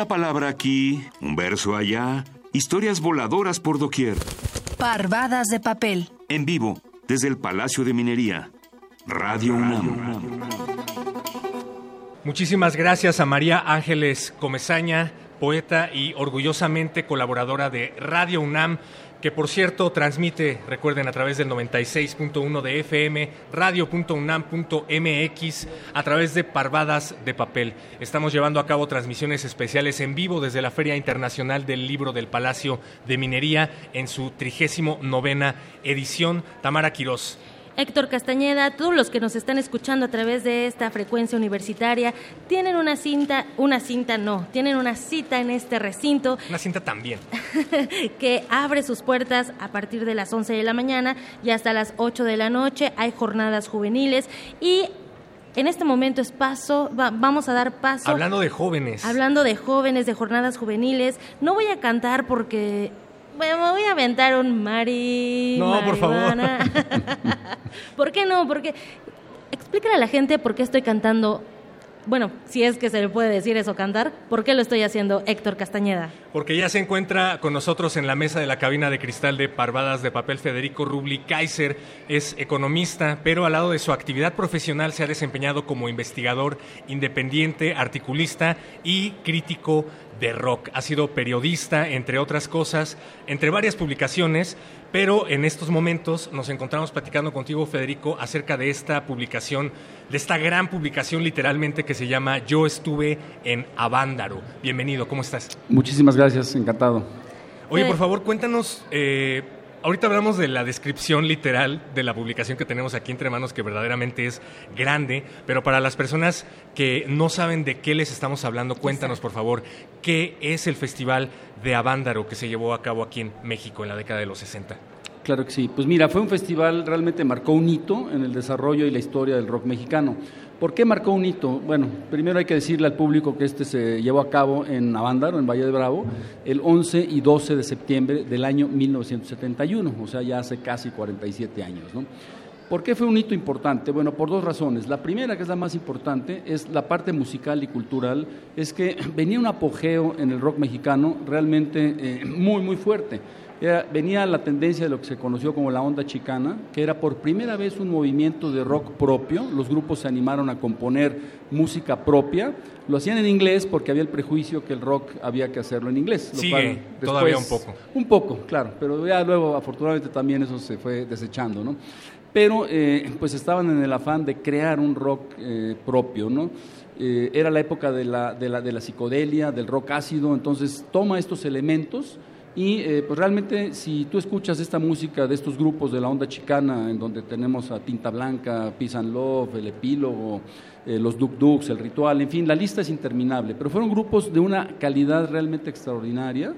Una palabra aquí, un verso allá, historias voladoras por doquier. Parvadas de papel. En vivo, desde el Palacio de Minería. Radio UNAM. Muchísimas gracias a María Ángeles Comezaña, poeta y orgullosamente colaboradora de Radio UNAM que por cierto transmite, recuerden, a través del 96.1 de FM, radio.unam.mx, a través de Parvadas de Papel. Estamos llevando a cabo transmisiones especiales en vivo desde la Feria Internacional del Libro del Palacio de Minería en su trigésimo novena edición. Tamara Quirós. Héctor Castañeda, todos los que nos están escuchando a través de esta frecuencia universitaria, tienen una cinta, una cinta no, tienen una cita en este recinto. Una cinta también. que abre sus puertas a partir de las 11 de la mañana y hasta las 8 de la noche. Hay jornadas juveniles y en este momento es paso, vamos a dar paso. Hablando de jóvenes. Hablando de jóvenes, de jornadas juveniles. No voy a cantar porque me voy a aventar un Mari. No, por favor. ¿Por qué no? Porque explícale a la gente por qué estoy cantando. Bueno, si es que se le puede decir eso cantar, ¿por qué lo estoy haciendo Héctor Castañeda? Porque ya se encuentra con nosotros en la mesa de la cabina de cristal de Parvadas de Papel Federico Rubli Kaiser. Es economista, pero al lado de su actividad profesional se ha desempeñado como investigador independiente, articulista y crítico de rock. Ha sido periodista, entre otras cosas, entre varias publicaciones, pero en estos momentos nos encontramos platicando contigo, Federico, acerca de esta publicación, de esta gran publicación literalmente que se llama Yo estuve en Avándaro. Bienvenido, ¿cómo estás? Muchísimas gracias, encantado. Oye, por favor, cuéntanos... Eh, Ahorita hablamos de la descripción literal de la publicación que tenemos aquí entre manos, que verdaderamente es grande, pero para las personas que no saben de qué les estamos hablando, cuéntanos por favor, ¿qué es el Festival de Avándaro que se llevó a cabo aquí en México en la década de los 60? Claro que sí. Pues mira, fue un festival, realmente marcó un hito en el desarrollo y la historia del rock mexicano. ¿Por qué marcó un hito? Bueno, primero hay que decirle al público que este se llevó a cabo en Avándaro, en Valle de Bravo, el 11 y 12 de septiembre del año 1971, o sea, ya hace casi 47 años. ¿Por qué fue un hito importante? Bueno, por dos razones. La primera, que es la más importante, es la parte musical y cultural, es que venía un apogeo en el rock mexicano realmente eh, muy, muy fuerte venía la tendencia de lo que se conoció como la onda chicana, que era por primera vez un movimiento de rock propio. Los grupos se animaron a componer música propia. Lo hacían en inglés porque había el prejuicio que el rock había que hacerlo en inglés. Sigue todavía un poco. Un poco, claro, pero ya luego afortunadamente también eso se fue desechando, ¿no? Pero eh, pues estaban en el afán de crear un rock eh, propio, ¿no? Eh, era la época de la, de, la, de la psicodelia, del rock ácido, entonces toma estos elementos y eh, pues realmente si tú escuchas esta música de estos grupos de la onda chicana, en donde tenemos a Tinta Blanca, Peace and Love, El Epílogo, eh, los Duk Duks, El Ritual, en fin, la lista es interminable, pero fueron grupos de una calidad realmente extraordinaria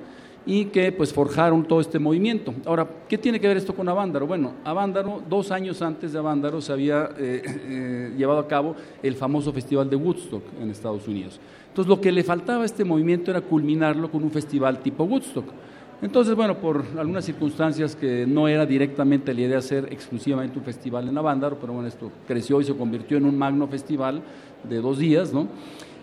y que pues forjaron todo este movimiento. Ahora, ¿qué tiene que ver esto con Avándaro? Bueno, Avándaro, dos años antes de Avándaro se había eh, llevado a cabo el famoso Festival de Woodstock en Estados Unidos. Entonces, lo que le faltaba a este movimiento era culminarlo con un festival tipo Woodstock. Entonces, bueno, por algunas circunstancias que no era directamente la idea de hacer exclusivamente un festival en Avándaro, pero bueno, esto creció y se convirtió en un magno festival de dos días, ¿no?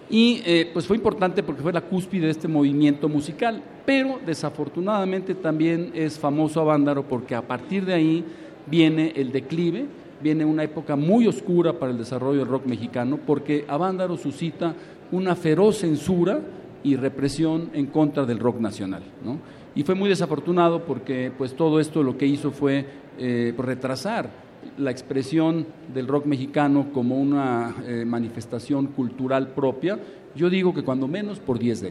Y eh, pues fue importante porque fue la cúspide de este movimiento musical, pero desafortunadamente también es famoso Avándaro porque a partir de ahí viene el declive, viene una época muy oscura para el desarrollo del rock mexicano, porque Avándaro suscita una feroz censura y represión en contra del rock nacional, ¿no? Y fue muy desafortunado porque pues todo esto lo que hizo fue eh, retrasar la expresión del rock mexicano como una eh, manifestación cultural propia, yo digo que cuando menos por, diez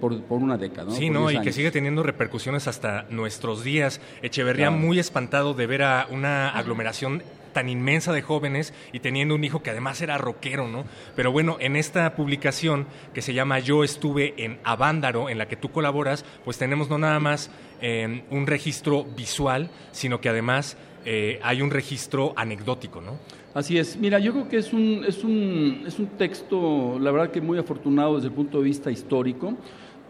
por, por una década. Sí, no, y que sigue teniendo repercusiones hasta nuestros días. Echeverría muy espantado de ver a una aglomeración tan inmensa de jóvenes y teniendo un hijo que además era rockero, ¿no? Pero bueno, en esta publicación que se llama Yo estuve en Avándaro, en la que tú colaboras, pues tenemos no nada más eh, un registro visual, sino que además eh, hay un registro anecdótico, ¿no? Así es. Mira, yo creo que es un, es un, es un texto, la verdad que muy afortunado desde el punto de vista histórico,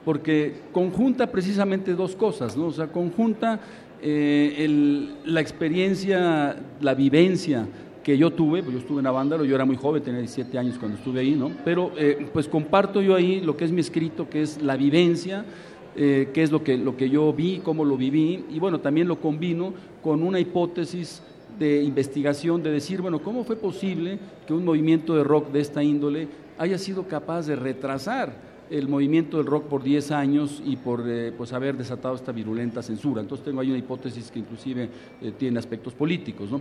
porque conjunta precisamente dos cosas, ¿no? O sea, conjunta eh, la experiencia, la vivencia que yo tuve, pues yo estuve en Avándaro, yo era muy joven, tenía 17 años cuando estuve ahí, ¿no? Pero eh, pues comparto yo ahí lo que es mi escrito, que es la vivencia, eh, qué es lo que, lo que yo vi, cómo lo viví, y bueno, también lo combino con una hipótesis de investigación, de decir, bueno, ¿cómo fue posible que un movimiento de rock de esta índole haya sido capaz de retrasar el movimiento del rock por 10 años y por eh, pues haber desatado esta virulenta censura. Entonces tengo ahí una hipótesis que inclusive eh, tiene aspectos políticos. ¿no?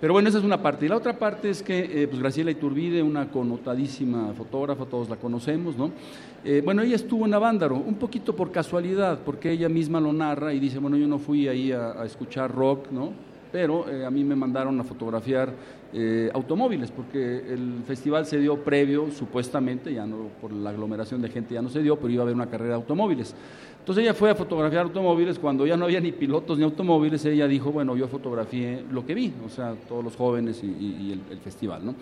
Pero bueno, esa es una parte. Y la otra parte es que eh, pues Graciela Iturbide, una connotadísima fotógrafa, todos la conocemos, ¿no? bueno, ella estuvo en Avándaro, un poquito por casualidad, porque ella misma lo narra y dice, bueno, yo no fui ahí a, a escuchar rock, ¿no? pero a mí me mandaron a fotografiar eh, automóviles, porque el festival se dio previo, supuestamente, ya no por la aglomeración de gente ya no se dio, pero iba a haber una carrera de automóviles. Entonces ella fue a fotografiar automóviles, cuando ya no había ni pilotos ni automóviles, ella dijo, bueno, yo fotografié lo que vi, o sea, todos los jóvenes y, el, festival, ¿no?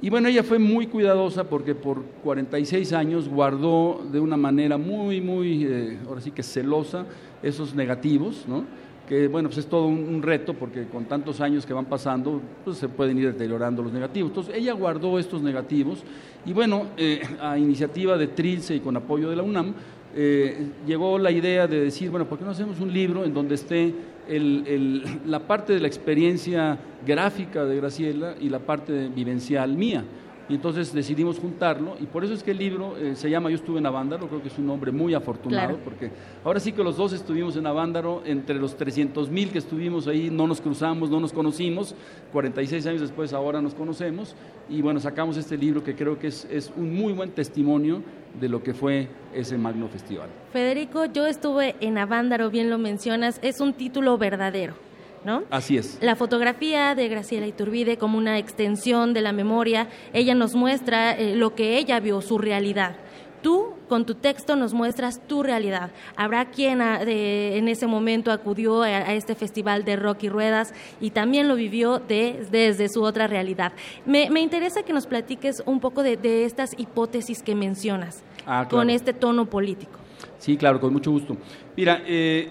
Y bueno, ella fue muy cuidadosa porque por 46 años guardó de una manera muy, muy, eh, ahora sí que celosa, esos negativos, ¿no? Que bueno, pues es todo un, reto porque con tantos años que van pasando, pues se pueden ir deteriorando los negativos. Entonces, ella guardó estos negativos y bueno, eh, a iniciativa de Trilce y con apoyo de la UNAM, eh, llegó la idea de decir, bueno, ¿por qué no hacemos un libro en donde esté la parte de la experiencia gráfica de Graciela y la parte vivencial mía? Y entonces decidimos juntarlo y por eso es que el libro eh, se llama Yo estuve en Avándaro, creo que es un nombre muy afortunado porque ahora sí que los dos estuvimos en Avándaro, entre los 300 mil que estuvimos ahí no nos cruzamos, no nos conocimos, 46 años después ahora nos conocemos y bueno, sacamos este libro que creo que es, es un muy buen testimonio de lo que fue ese magno festival. Federico, yo estuve en Avándaro, bien lo mencionas, es un título verdadero ¿no? Así es. La fotografía de Graciela Iturbide como una extensión de la memoria, ella nos muestra eh, lo que ella vio, su realidad. Tú, con tu texto, nos muestras tu realidad. Habrá quien a- de- en ese momento acudió a, a este festival de rock y ruedas y también lo vivió de- desde su otra realidad. Me, me interesa que nos platiques un poco de, de estas hipótesis que mencionas Ah, claro. con este tono político. Sí, claro, con mucho gusto. Mira, eh,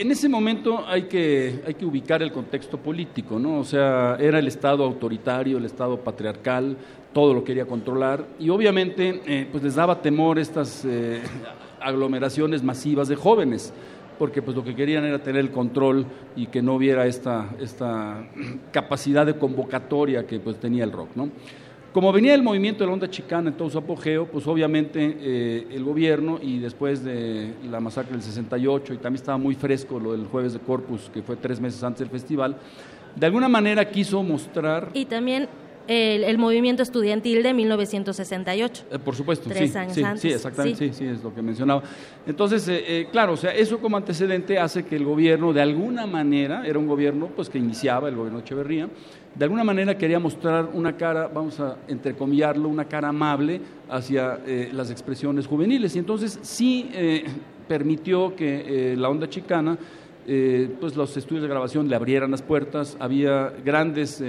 en ese momento hay que, hay que ubicar el contexto político, ¿no? O sea, era el Estado autoritario, el Estado patriarcal, todo lo quería controlar y obviamente eh, pues les daba temor estas eh, aglomeraciones masivas de jóvenes porque pues lo que querían era tener el control y que no hubiera esta, esta capacidad de convocatoria que pues tenía el rock, ¿no? Como venía el movimiento de la onda chicana en todo su apogeo, pues obviamente eh, el gobierno y después de la masacre del 68 y también estaba muy fresco lo del jueves de Corpus, que fue tres meses antes del festival, de alguna manera quiso mostrar Y también el, el movimiento estudiantil de 1968. Eh, por supuesto, Tres sí, años sí, antes, sí, exactamente, sí. sí. sí, es lo que mencionaba. Entonces, eh, eh, claro, o sea, eso como antecedente hace que el gobierno, de alguna manera, era un gobierno pues que iniciaba, el gobierno de Echeverría, de alguna manera quería mostrar una cara, vamos a entrecomillarlo, una cara amable hacia eh, las expresiones juveniles. Y entonces sí eh, permitió que eh, la onda chicana pues los estudios de grabación le abrieran las puertas, había grandes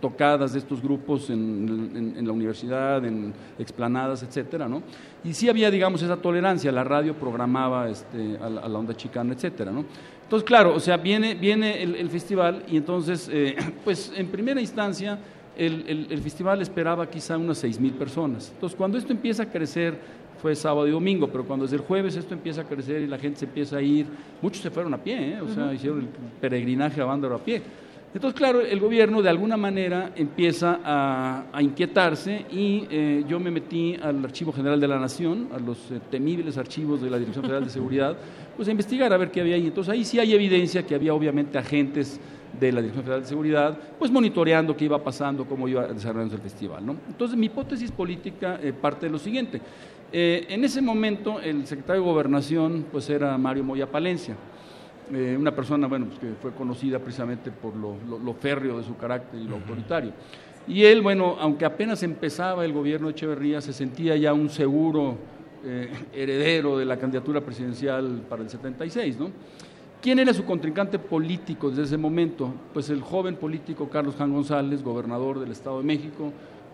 tocadas de estos grupos en la universidad, en explanadas, etcétera, ¿no? Y sí había, digamos, esa tolerancia, la radio programaba este, a, la, a la onda chicana, etcétera, ¿no? Entonces, claro, o sea, viene, viene el, el festival y entonces, eh, pues en primera instancia, el, el- el festival esperaba quizá unas seis mil personas. Entonces, cuando esto empieza a crecer, fue sábado y domingo, pero cuando desde el jueves esto empieza a crecer y la gente se empieza a ir, muchos se fueron a pie, ¿eh? o sea, hicieron el peregrinaje a Vándaro a pie. Entonces, claro, el gobierno de alguna manera empieza a, inquietarse y eh, yo me metí al Archivo General de la Nación, a los eh, temibles archivos de la Dirección Federal de Seguridad, pues a investigar a ver qué había ahí. Entonces ahí sí hay evidencia que había obviamente agentes de la Dirección Federal de Seguridad, pues monitoreando qué iba pasando, cómo iba desarrollándose el festival. ¿no? Entonces mi hipótesis política eh, parte de lo siguiente. En ese momento el secretario de Gobernación pues era Mario Moya Palencia, eh, una persona bueno, pues, que fue conocida precisamente por lo, lo- lo férreo de su carácter y lo autoritario. Y él, bueno, aunque apenas empezaba el gobierno de Echeverría, se sentía ya un seguro eh, heredero de la candidatura presidencial para el 76, ¿no? ¿Quién era su contrincante político desde ese momento? Pues el joven político Carlos Jan González, gobernador del Estado de México,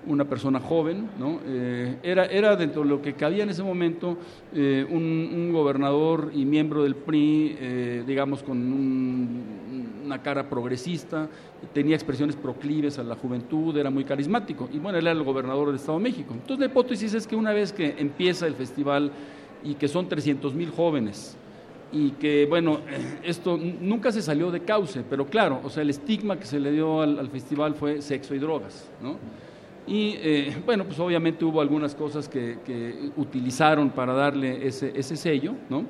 una persona joven, ¿no? Eh, era, era dentro de lo que cabía en ese momento eh, un, gobernador y miembro del PRI, eh, digamos, con un- una cara progresista, tenía expresiones proclives a la juventud, era muy carismático. Y bueno, él era el gobernador del Estado de México. Entonces la hipótesis es que una vez que empieza el festival y que son 300 mil jóvenes, y que, bueno, esto nunca se salió de cauce, pero claro, o sea, el estigma que se le dio al festival fue sexo y drogas, ¿no? Y eh, bueno, pues obviamente hubo algunas cosas que, que utilizaron para darle ese, ese sello, ¿no?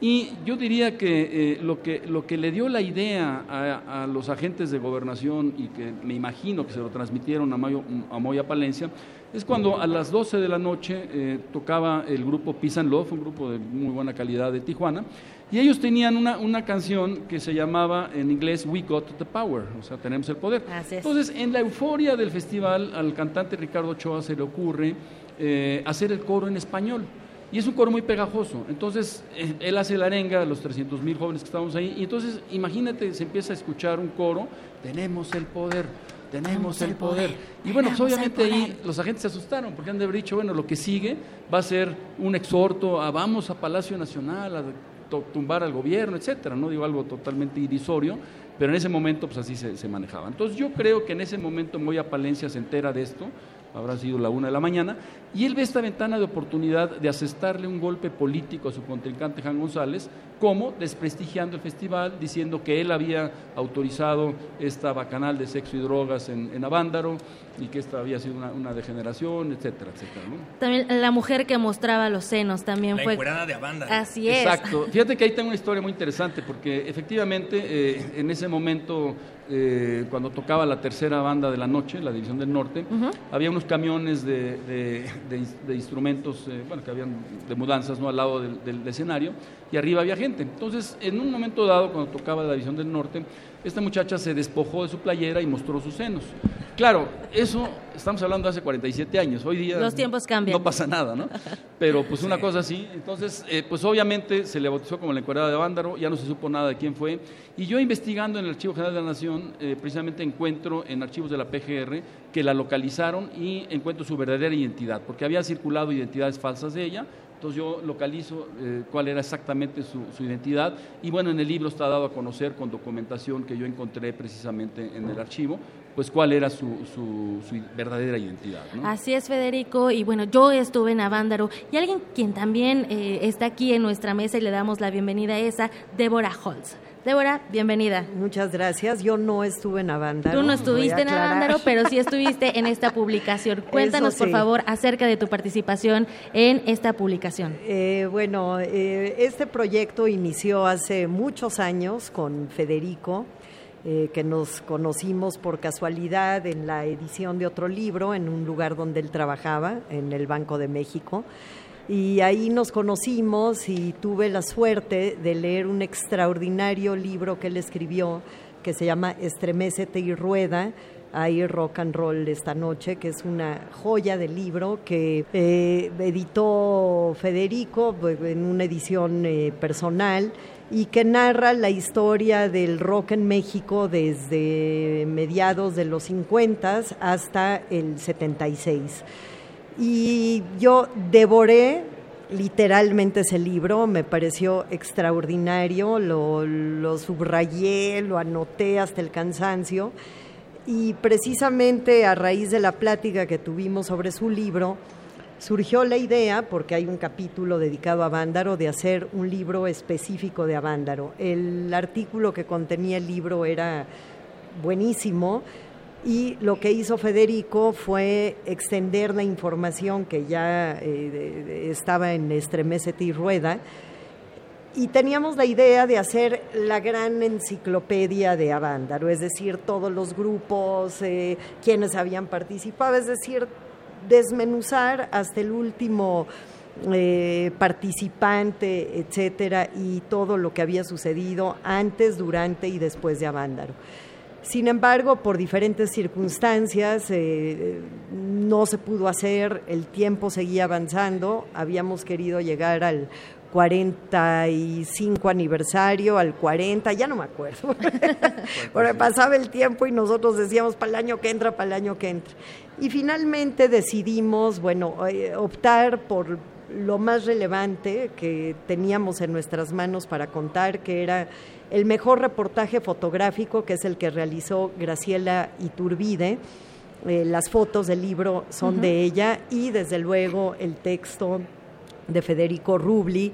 Y yo diría que, eh, lo que lo que le dio la idea a, a los agentes de gobernación y que me imagino que se lo transmitieron a, Mayo- a Moya Palencia es cuando a las 12 de la noche eh, tocaba el grupo Peace and Love, un grupo de muy buena calidad de Tijuana, y ellos tenían una, una canción que se llamaba en inglés We Got the Power, o sea, tenemos el poder. Entonces, en la euforia del festival, al cantante Ricardo Ochoa se le ocurre eh, hacer el coro en español. Y es un coro muy pegajoso. Entonces, eh, él hace la arenga a los 300 mil jóvenes que estábamos ahí. Y entonces, imagínate, se empieza a escuchar un coro, tenemos el poder, tenemos el poder. Y bueno, pues, obviamente ahí los agentes se asustaron, porque han de haber dicho, bueno, lo que sigue va a ser un exhorto a vamos a Palacio Nacional, a tumbar al gobierno, etcétera. No digo algo totalmente irrisorio, pero en ese momento pues así se, se manejaba. Entonces yo creo que en ese momento Moya Palencia se entera de esto, habrá sido la una de la mañana, y él ve esta ventana de oportunidad de asestarle un golpe político a su contrincante Jan González, como desprestigiando el festival, diciendo que él había autorizado esta bacanal de sexo y drogas en, en Avándaro y que esta había sido una, una degeneración, etcétera, etcétera. ¿no? También la mujer que mostraba los senos también La fue. encuerada de Avándaro. Así es. Exacto. Fíjate que ahí tengo una historia muy interesante porque efectivamente eh, en ese momento, eh, cuando tocaba la tercera banda de la noche, la División del Norte, Ujú. había unos camiones de, instrumentos, eh, bueno, que habían de mudanzas, ¿no? Al lado del, escenario, y arriba había gente. Entonces, en un momento dado, cuando tocaba la División del Norte, esta muchacha se despojó de su playera y mostró sus senos. Claro, eso estamos hablando de hace 47 años. Hoy día los tiempos cambian. No pasa nada, ¿no? Pero pues una cosa así. Entonces, eh, pues obviamente se le bautizó como la encuadrada de Vándaro, ya no se supo nada de quién fue. Y yo investigando en el Archivo General de la Nación, eh, precisamente encuentro en archivos de la PGR que la localizaron y encuentro su verdadera identidad, porque había circulado identidades falsas de ella entonces yo localizo eh, cuál era exactamente su, identidad y bueno, en el libro está dado a conocer con documentación que yo encontré precisamente en el archivo, pues cuál era su, verdadera identidad. Así es, Federico, y bueno, yo estuve en Avándaro y alguien quien también eh, está aquí en nuestra mesa y le damos la bienvenida es a Débora Holtz. Débora, bienvenida. Muchas gracias. Yo no estuve en Avándaro. Tú no estuviste en Avándaro, pero sí estuviste en esta publicación. Cuéntanos, por favor, acerca de tu participación en esta publicación. Eh, bueno, eh, este proyecto inició hace muchos años con Federico. Eh, que nos conocimos por casualidad en la edición de otro libro en un lugar donde él trabajaba, en el Banco de México y ahí nos conocimos y tuve la suerte de leer un extraordinario libro que él escribió que se llama Estremecete y Rueda, ahí rock and roll esta noche, que es una joya de libro que eh, editó Federico pues, en una edición eh, personal y que narra la historia del rock en México desde mediados de los 50 hasta el 76. Y yo devoré literalmente ese libro, me pareció extraordinario, lo, subrayé, lo anoté hasta el cansancio y precisamente a raíz de la plática que tuvimos sobre su libro, surgió la idea, porque hay un capítulo dedicado a Vándaro, de hacer un libro específico de Avándaro. El artículo que contenía el libro era buenísimo, y lo que hizo Federico fue extender la información que ya eh, estaba en Estremecete y Rueda y teníamos la idea de hacer la gran enciclopedia de Avándaro, es decir, todos los grupos, eh, quienes habían participado, es decir, desmenuzar hasta el último eh, participante, etcétera, y todo lo que había sucedido antes, durante y después de Avándaro. Sin embargo, por diferentes circunstancias eh, no se pudo hacer, el tiempo seguía avanzando, habíamos querido llegar al 45 aniversario, al 40, ya no me acuerdo, porque pasaba el tiempo y nosotros decíamos para el año que entra, para el año que entra. Y finalmente decidimos, bueno, eh, optar por lo más relevante que teníamos en nuestras manos para contar, que era el mejor reportaje fotográfico, que es el que realizó Graciela Iturbide. Eh, las fotos del libro son de ella y desde luego el texto de Federico Rubli,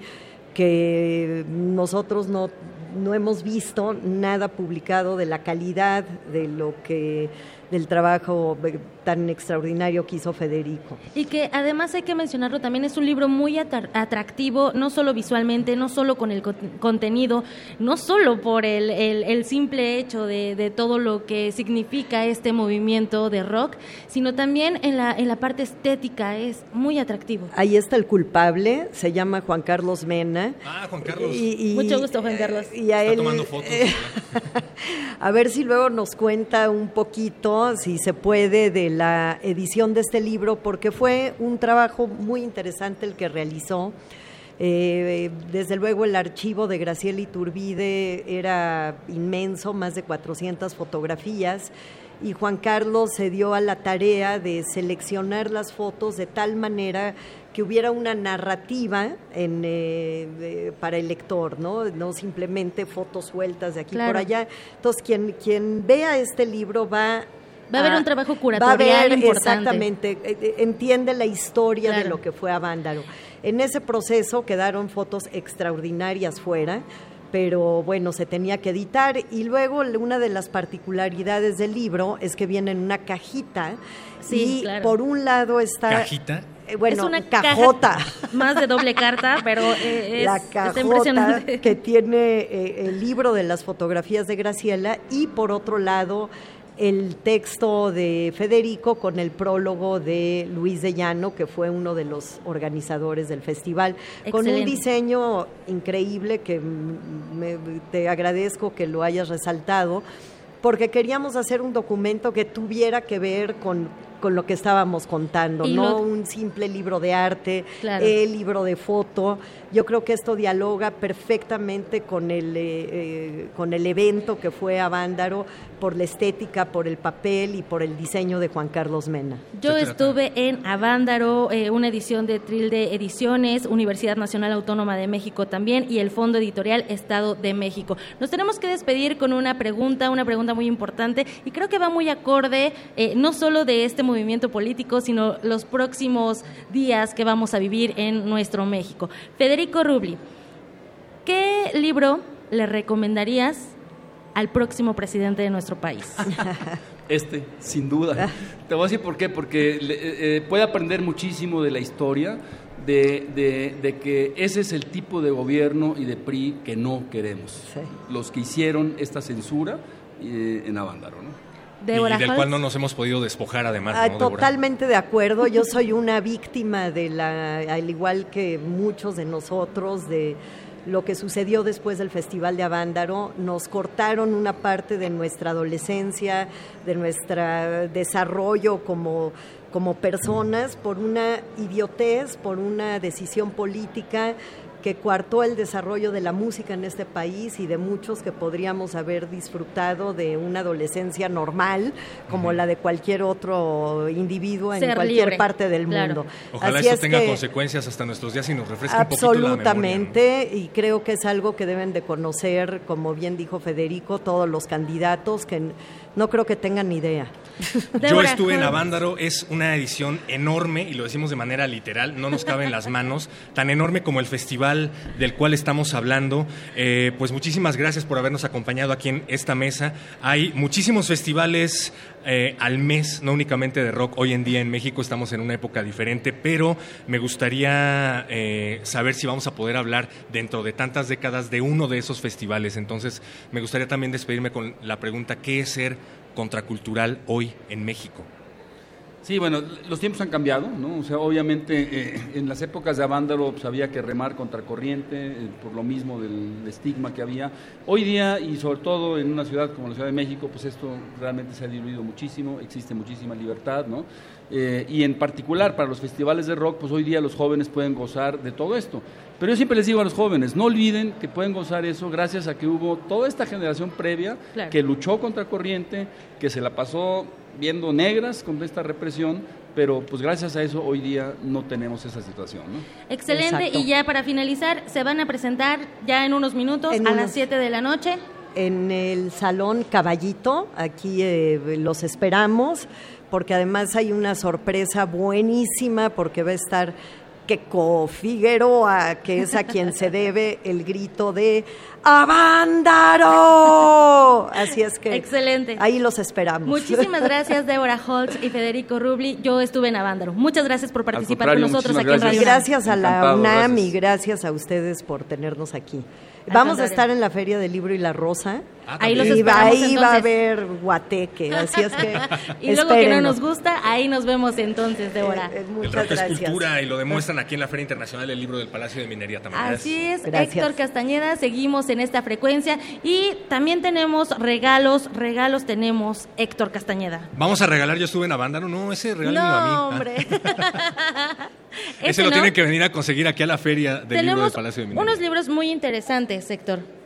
que nosotros no, no hemos visto nada publicado de la calidad de lo que del trabajo tan extraordinario que hizo Federico. Y que además hay que mencionarlo también, es un libro muy atractivo, no solo visualmente, no solo con el contenido, no solo por el, el, simple hecho de, de, todo lo que significa este movimiento de rock, sino también en la, en la parte estética, es muy atractivo. Ahí está el culpable, se llama Juan Carlos Mena. Ah, Juan Carlos. Mucho gusto, Juan Carlos. Y a está él, tomando fotos. a ver si luego nos cuenta un poquito, si se puede, de la edición de este libro porque fue un trabajo muy interesante el que realizó. Eh, desde luego el archivo de Graciela Iturbide era inmenso, más de 400 fotografías, y Juan Carlos se dio a la tarea de seleccionar las fotos de tal manera que hubiera una narrativa en, eh, para el lector, ¿no? no simplemente fotos sueltas de aquí por allá. Entonces, quien, quien vea este libro va Va a haber un trabajo curatorial importante. Exactamente, eh, eh, entiende la historia de lo que fue a Vándaro. En ese proceso quedaron fotos extraordinarias fuera, pero bueno, se tenía que editar y luego una de las particularidades del libro es que viene en una cajita sí, y por un lado está... ¿Cajita? Eh, bueno, es una cajota. más de doble carta, pero es, la cajota que tiene el libro de las fotografías de Graciela y por otro lado el texto de Federico con el prólogo de Luis de Llano, que fue uno de los organizadores del festival, con un diseño increíble que te agradezco que lo hayas resaltado, porque queríamos hacer un documento que tuviera que ver con con lo que estábamos contando, no un simple libro de arte, el libro de foto. Yo creo que esto dialoga perfectamente con el, eh, eh, con el evento que fue a Vándaro por la estética, por el papel y por el diseño de Juan Carlos Mena. Yo estuve en Avándaro, eh, una edición de Trilde Ediciones, Universidad Nacional Autónoma de México también y el Fondo Editorial Estado de México. Nos tenemos que despedir con una pregunta, una pregunta muy importante y creo que va muy acorde no solo de este movimiento político, sino los próximos días que vamos a vivir en nuestro México. Federico Rubli, ¿qué libro le recomendarías al próximo presidente de nuestro país? Este, sin duda. Te voy a decir por qué, porque eh, eh, puede aprender muchísimo de la historia, de, que ese es el tipo de gobierno y de PRI que no queremos. Los que hicieron esta censura eh, en Avándaro, ¿no? y del cual no nos hemos podido despojar además. Ah, totalmente de acuerdo. Yo soy una víctima de la, al igual que muchos de nosotros, de lo que sucedió después del Festival de Avándaro. Nos cortaron una parte de nuestra adolescencia, de nuestro desarrollo como, como personas por una idiotez, por una decisión política que coartó el desarrollo de la música en este país y de muchos que podríamos haber disfrutado de una adolescencia normal, como la de cualquier otro individuo en cualquier parte del mundo. Ojalá eso tenga consecuencias hasta nuestros días y nos refresque un poquito Absolutamente, y creo que es algo que deben de conocer, como bien dijo Federico, todos los candidatos que no creo que tengan ni idea. Yo estuve en Avándaro, es una edición enorme, y lo decimos de manera literal, no nos cabe en las manos, tan enorme como el festival del cual estamos hablando. Eh, pues muchísimas gracias por habernos acompañado aquí en esta mesa. Hay muchísimos festivales eh, al mes, no únicamente de rock. Hoy en día en México estamos en una época diferente, pero me gustaría eh, saber si vamos a poder hablar dentro de tantas décadas de uno de esos festivales. Entonces, me gustaría también despedirme con la pregunta, ¿qué es ser contracultural hoy en México? Sí, bueno, los tiempos han cambiado, ¿no? O sea, obviamente eh, en las épocas de Avándaro pues, había que remar contra corriente eh, por lo mismo del estigma que había. Hoy día, y sobre todo en una ciudad como la Ciudad de México, pues esto realmente se ha diluido muchísimo, existe muchísima libertad, ¿no? Eh, y en particular para los festivales de rock, pues hoy día los jóvenes pueden gozar de todo esto. Pero yo siempre les digo a los jóvenes, no olviden que pueden gozar eso gracias a que hubo toda esta generación previa que luchó contra corriente, que se la pasó viendo negras con esta represión, pero pues gracias a eso hoy día no tenemos esa situación. ¿no? Excelente, y ya para finalizar, se van a presentar ya en unos minutos a las 7 de la noche. En el Salón Caballito, aquí eh, los esperamos, porque además hay una sorpresa buenísima, porque va a estar Queco Figueroa, que es a quien se debe el grito de ¡Avándaro! Así es que. Excelente. Ahí los esperamos. Muchísimas gracias, Débora Holtz y Federico Rubli. Yo estuve en Avándaro. Muchas gracias por participar con nosotros aquí en Radio Gracias a la UNAM y gracias a ustedes por tenernos aquí. Vamos a estar en la Feria del Libro y la Rosa. Ah, ahí los esperamos, ahí va a haber guateque, así es que Y luego que no nos gusta, ahí nos vemos entonces, Débora. Eh, eh, muchas El es cultura y lo demuestran aquí en la Feria Internacional del Libro del Palacio de Minería también. Así es, Héctor Castañeda, seguimos en esta frecuencia y también tenemos regalos, regalos tenemos Héctor Castañeda. Vamos a regalar, yo estuve en Avándaro, no, ese regalo no, a mí. Ah. hombre. ese lo tienen que venir a conseguir aquí a la Feria del Libro del Palacio de Minería. Unos libros muy interesantes, Héctor.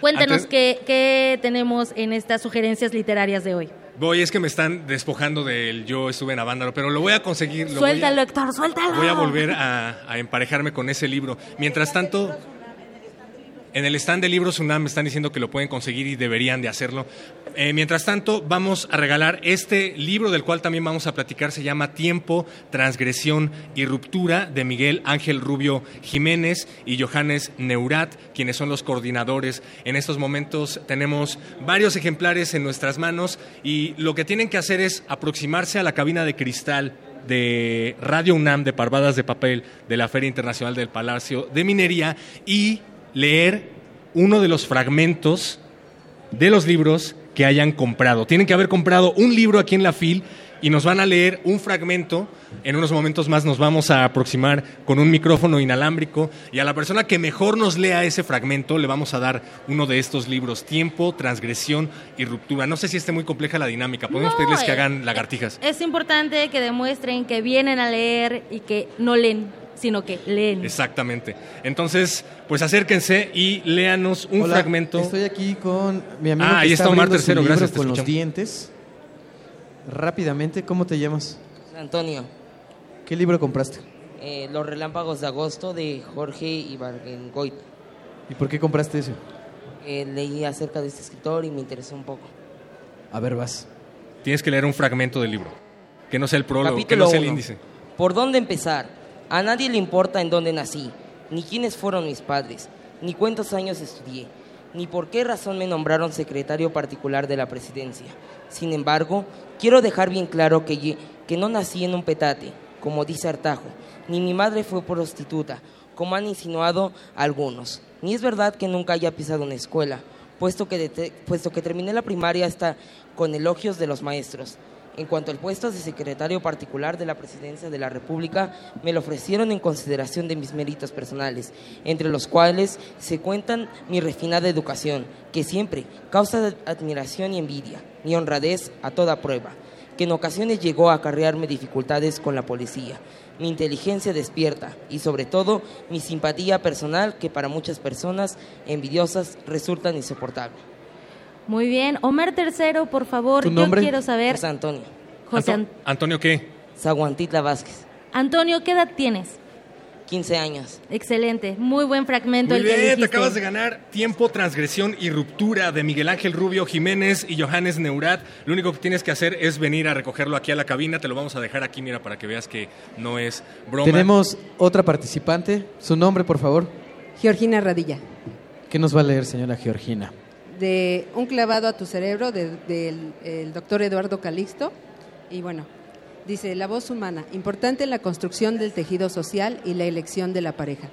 Cuéntanos qué, tenemos en estas sugerencias literarias de hoy. Voy, es que me están despojando del yo estuve en Avándaro, pero lo voy a conseguir. suéltalo, Héctor, suéltalo. Voy a volver a, emparejarme con ese libro. Mientras tanto, en el stand de libros UNAM me están diciendo que lo pueden conseguir y deberían de hacerlo. Eh, mientras tanto, vamos a regalar este libro del cual también vamos a platicar. Se llama Tiempo, Transgresión y Ruptura de Miguel Ángel Rubio Jiménez y Johannes Neurat, quienes son los coordinadores. En estos momentos tenemos varios ejemplares en nuestras manos y lo que tienen que hacer es aproximarse a la cabina de cristal de Radio UNAM de Parvadas de Papel de la Feria Internacional del Palacio de Minería y leer uno de los fragmentos de los libros que hayan comprado. Tienen que haber comprado un libro aquí en la FIL y nos van a leer un fragmento. En unos momentos más nos vamos a aproximar con un micrófono inalámbrico y a la persona que mejor nos lea ese fragmento le vamos a dar uno de estos libros, Tiempo, Transgresión y Ruptura. No sé si esté muy compleja la dinámica, podemos No, pedirles que eh, hagan lagartijas. Es importante que demuestren que vienen a leer y que no leen, sino que leen. Exactamente. Entonces, pues acérquense y léanos un Hola, fragmento. Estoy aquí con mi amigo Ah, que ahí está Omar abriendo su Tercero, gracias, te con los dientes. Rápidamente, ¿cómo te llamas? Antonio, ¿Qué libro compraste? eh, Los Relámpagos de Agosto de Jorge Ibargüengoit. ¿Y por qué compraste ese? Eh, leí acerca de este escritor y me interesó un poco. A ver, vas. Tienes que leer un fragmento del libro. Que no sea el prólogo, que Capítulo no sea el uno. índice. ¿Por dónde empezar? A nadie le importa en dónde nací, ni quiénes fueron mis padres, ni cuántos años estudié, ni por qué razón me nombraron secretario particular de la presidencia. Sin embargo, quiero dejar bien claro que, que no nací en un petate, como dice Artajo, ni mi madre fue prostituta, como han insinuado algunos. Ni es verdad que nunca haya pisado una escuela, puesto que, puesto que terminé la primaria hasta con elogios de los maestros. En cuanto al puesto de secretario particular de la presidencia de la República, me lo ofrecieron en consideración de mis méritos personales, entre los cuales se cuentan mi refinada educación, que siempre causa admiración y envidia, mi honradez a toda prueba, que en ocasiones llegó a acarrearme dificultades con la policía, mi inteligencia despierta y sobre todo mi simpatía personal que para muchas personas envidiosas resultan insoportable. Muy bien. Omar Tercero, por favor, ¿Tu yo nombre? quiero saber. José Antonio. José An- ¿Antonio qué? Zaguantitla Vázquez. Antonio, ¿qué edad tienes? 15 años. Excelente. Muy buen fragmento Muy el que bien, te dijiste. acabas de ganar Tiempo, Transgresión y Ruptura de Miguel Ángel Rubio Jiménez y Johannes Neurat. Lo único que tienes que hacer es venir a recogerlo aquí a la cabina. Te lo vamos a dejar aquí, mira, para que veas que no es broma. Tenemos otra participante. Su nombre, por favor. Georgina Radilla, ¿Qué nos va a leer, señora Georgina? De Un clavado a tu cerebro, de- del el doctor Eduardo Calixto. Y bueno, dice, la voz humana, importante en la construcción del tejido social y la elección de la pareja.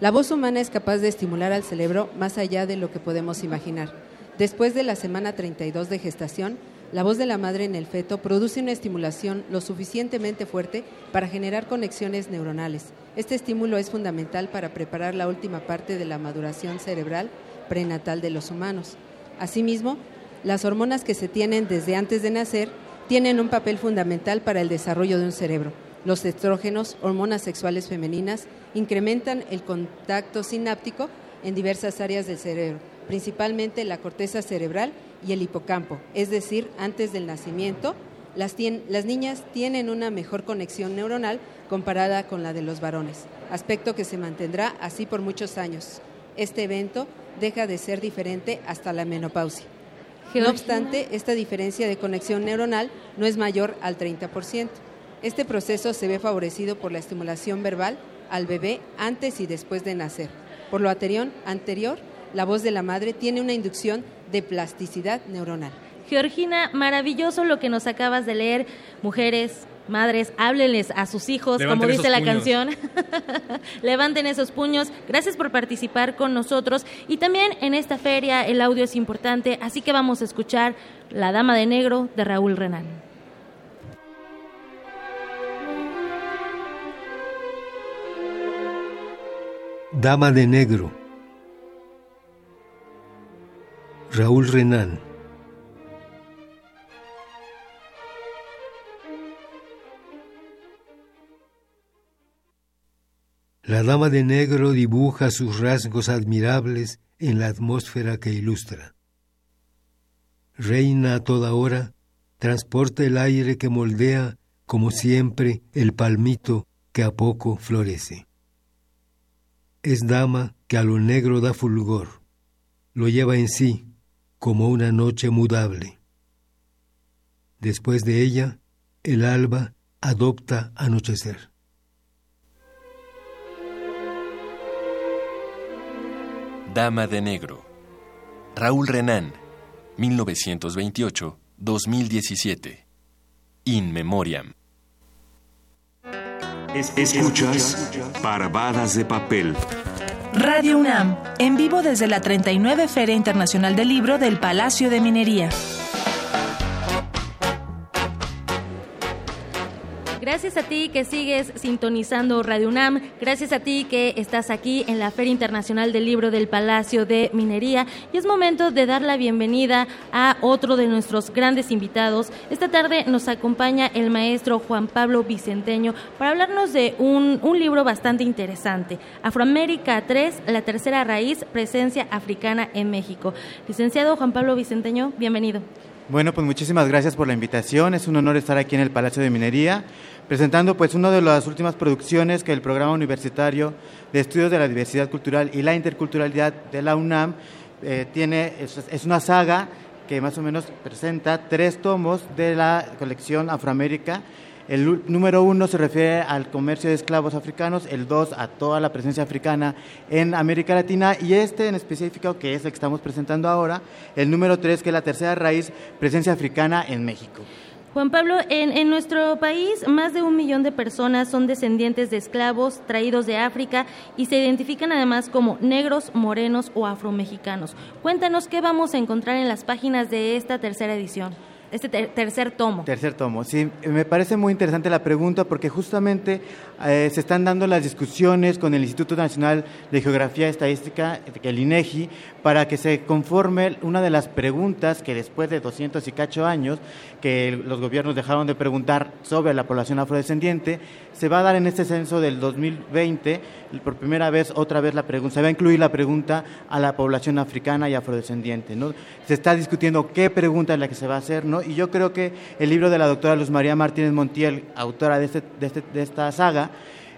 La voz humana es capaz de estimular al cerebro más allá de lo que podemos imaginar. Después de la semana 32 de gestación, la voz de la madre en el feto produce una estimulación lo suficientemente fuerte para generar conexiones neuronales. Este estímulo es fundamental para preparar la última parte de la maduración cerebral prenatal de los humanos. Asimismo, las hormonas que se tienen desde antes de nacer tienen un papel fundamental para el desarrollo de un cerebro. Los estrógenos, hormonas sexuales femeninas, incrementan el contacto sináptico en diversas áreas del cerebro, principalmente la corteza cerebral y el hipocampo, es decir, antes del nacimiento, las, niñas tienen una mejor conexión neuronal comparada con la de los varones, aspecto que se mantendrá así por muchos años. Este evento deja de ser diferente hasta la menopausia. No obstante, esta diferencia de conexión neuronal no es mayor al 30%. Este proceso se ve favorecido por la estimulación verbal al bebé antes y después de nacer. Por lo anterior, anterior la voz de la madre tiene una inducción de plasticidad neuronal. Georgina, maravilloso lo que nos acabas de leer. Mujeres, madres, háblenles a sus hijos, Levanten como dice la puños. canción. Levanten esos puños. Gracias por participar con nosotros. Y también en esta feria el audio es importante, así que vamos a escuchar La Dama de Negro de Raúl Renán. Dama de Negro. Raúl Renán. La Dama de Negro dibuja sus rasgos admirables en la atmósfera que ilustra. Reina a toda hora, transporta el aire que moldea, como siempre, el palmito que a poco florece. Es dama que a lo negro da fulgor, lo lleva en sí como una noche mudable. Después de ella, el alba adopta anochecer. Dama de Negro. Raúl Renán, 1928-2017. In Memoriam. Escuchas Parvadas de Papel. Radio UNAM, en vivo desde la 39 Feria Internacional del Libro del Palacio de Minería. Gracias a ti que sigues sintonizando Radio UNAM, gracias a ti que estás aquí en la Feria Internacional del Libro del Palacio de Minería y es momento de dar la bienvenida a otro de nuestros grandes invitados. Esta tarde nos acompaña el maestro Juan Pablo Vicenteño para hablarnos de un, libro bastante interesante, Afroamérica 3, la tercera raíz, presencia africana en México. Licenciado Juan Pablo Vicenteño, bienvenido. Bueno, pues muchísimas gracias por la invitación. Es un honor estar aquí en el Palacio de Minería, presentando pues una de las últimas producciones que el Programa Universitario de Estudios de la Diversidad Cultural y la Interculturalidad de la UNAM eh, tiene. Es, es una saga que más o menos presenta tres tomos de la colección Afroamérica el número uno se refiere al comercio de esclavos africanos, el dos a toda la presencia africana en América Latina y este en específico, que es el que estamos presentando ahora, el número tres, que es la tercera raíz, presencia africana en México. Juan Pablo, en, en, nuestro país más de un millón de personas son descendientes de esclavos traídos de África y se identifican además como negros, morenos o afromexicanos. Cuéntanos qué vamos a encontrar en las páginas de esta tercera edición este ter tercer tomo. Tercer tomo, sí. Me parece muy interesante la pregunta porque justamente eh, se están dando las discusiones con el Instituto Nacional de Geografía y Estadística, el INEGI, para que se conforme una de las preguntas que después de 200 y cacho años que los gobiernos dejaron de preguntar sobre la población afrodescendiente, se va a dar en este censo del 2020, por primera vez, otra vez la pregunta, se va a incluir la pregunta a la población africana y afrodescendiente, ¿no? Se está discutiendo qué pregunta es la que se va a hacer, ¿no? Y yo creo que el libro de la doctora Luz María Martínez Montiel, autora de, este, de, este, de esta saga,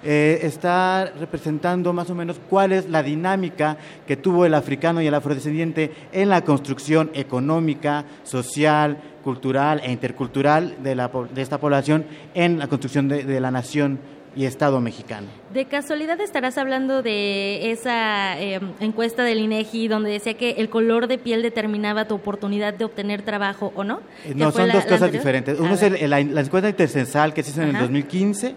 eh, está representando más o menos cuál es la dinámica que tuvo el africano y el afrodescendiente en la construcción económica, social, cultural e intercultural de, la, de esta población en la construcción de, de la nación y Estado mexicano. De casualidad estarás hablando de esa eh, encuesta del INEGI donde decía que el color de piel determinaba tu oportunidad de obtener trabajo o no. No, son la, dos cosas diferentes. Uno A es el, la, la, encuesta intercensal que se hizo en Ajá. el 2015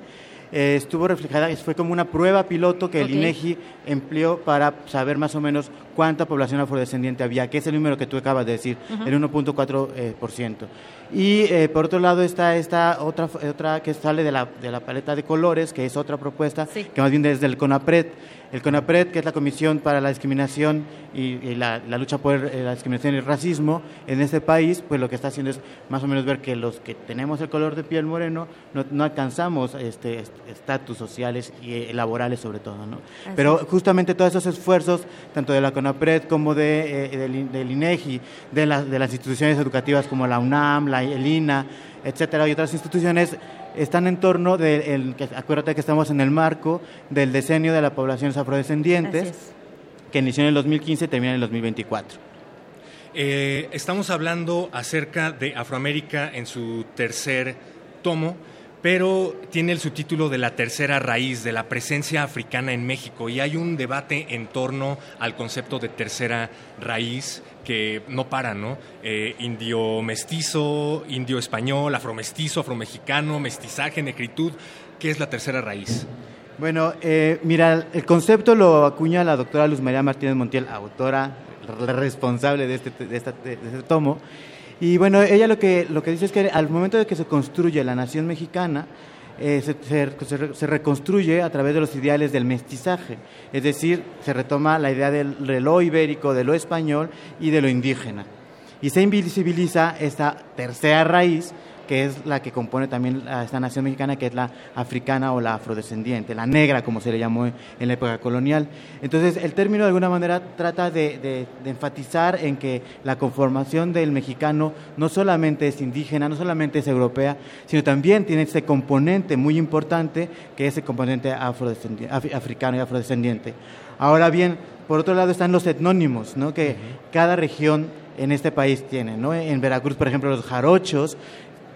eh, estuvo reflejada, fue como una prueba piloto que el. INEGI empleó para saber más o menos cuánta población afrodescendiente había, que es el número que tú acabas de decir, uh -huh. el 1.4%. Eh, por ciento. Y eh, por otro lado está esta otra, otra que sale de la, de la paleta de colores, que es otra propuesta, sí. que más bien desde el CONAPRED. El CONAPRED, que es la Comisión para la Discriminación y, y la, la, lucha por eh, la discriminación y el racismo en este país, pues lo que está haciendo es más o menos ver que los que tenemos el color de piel moreno no, no alcanzamos este estatus sociales y eh, laborales sobre todo. ¿no? Pero justamente todos esos esfuerzos, tanto de la CONAPRED como de, eh, del, del, INEGI, de, la, de las instituciones educativas como la UNAM, la el INA, etcétera, y otras instituciones, están en torno de, el, acuérdate que estamos en el marco del decenio de las poblaciones afrodescendientes, es. que inició en el 2015 y termina en el 2024. Eh, estamos hablando acerca de Afroamérica en su tercer tomo, pero tiene el subtítulo de la tercera raíz, de la presencia africana en México, y hay un debate en torno al concepto de tercera raíz que no para, ¿no? Eh, indio mestizo, indio español, afromestizo, afromexicano, mestizaje, necritud. ¿Qué es la tercera raíz? Bueno, eh, mira, el concepto lo acuña la doctora Luz María Martínez Montiel, autora responsable de este, de, esta, de este tomo. Y bueno, ella lo que, lo que dice es que al momento de que se construye la nación mexicana, eh, se, se, se, reconstruye a través de los ideales del mestizaje, es decir, se retoma la idea del, de lo ibérico, de lo español y de lo indígena. Y se invisibiliza esta tercera raíz que es la que compone también a esta nación mexicana, que es la africana o la afrodescendiente, la negra, como se le llamó en la época colonial. Entonces, el término de alguna manera trata de, de, de enfatizar en que la conformación del mexicano no solamente es indígena, no solamente es europea, sino también tiene ese componente muy importante, que es el componente afrodescendiente, af, africano y afrodescendiente. Ahora bien, por otro lado están los etnónimos, ¿no? que uh -huh. cada región en este país tiene. ¿no? En Veracruz, por ejemplo, los jarochos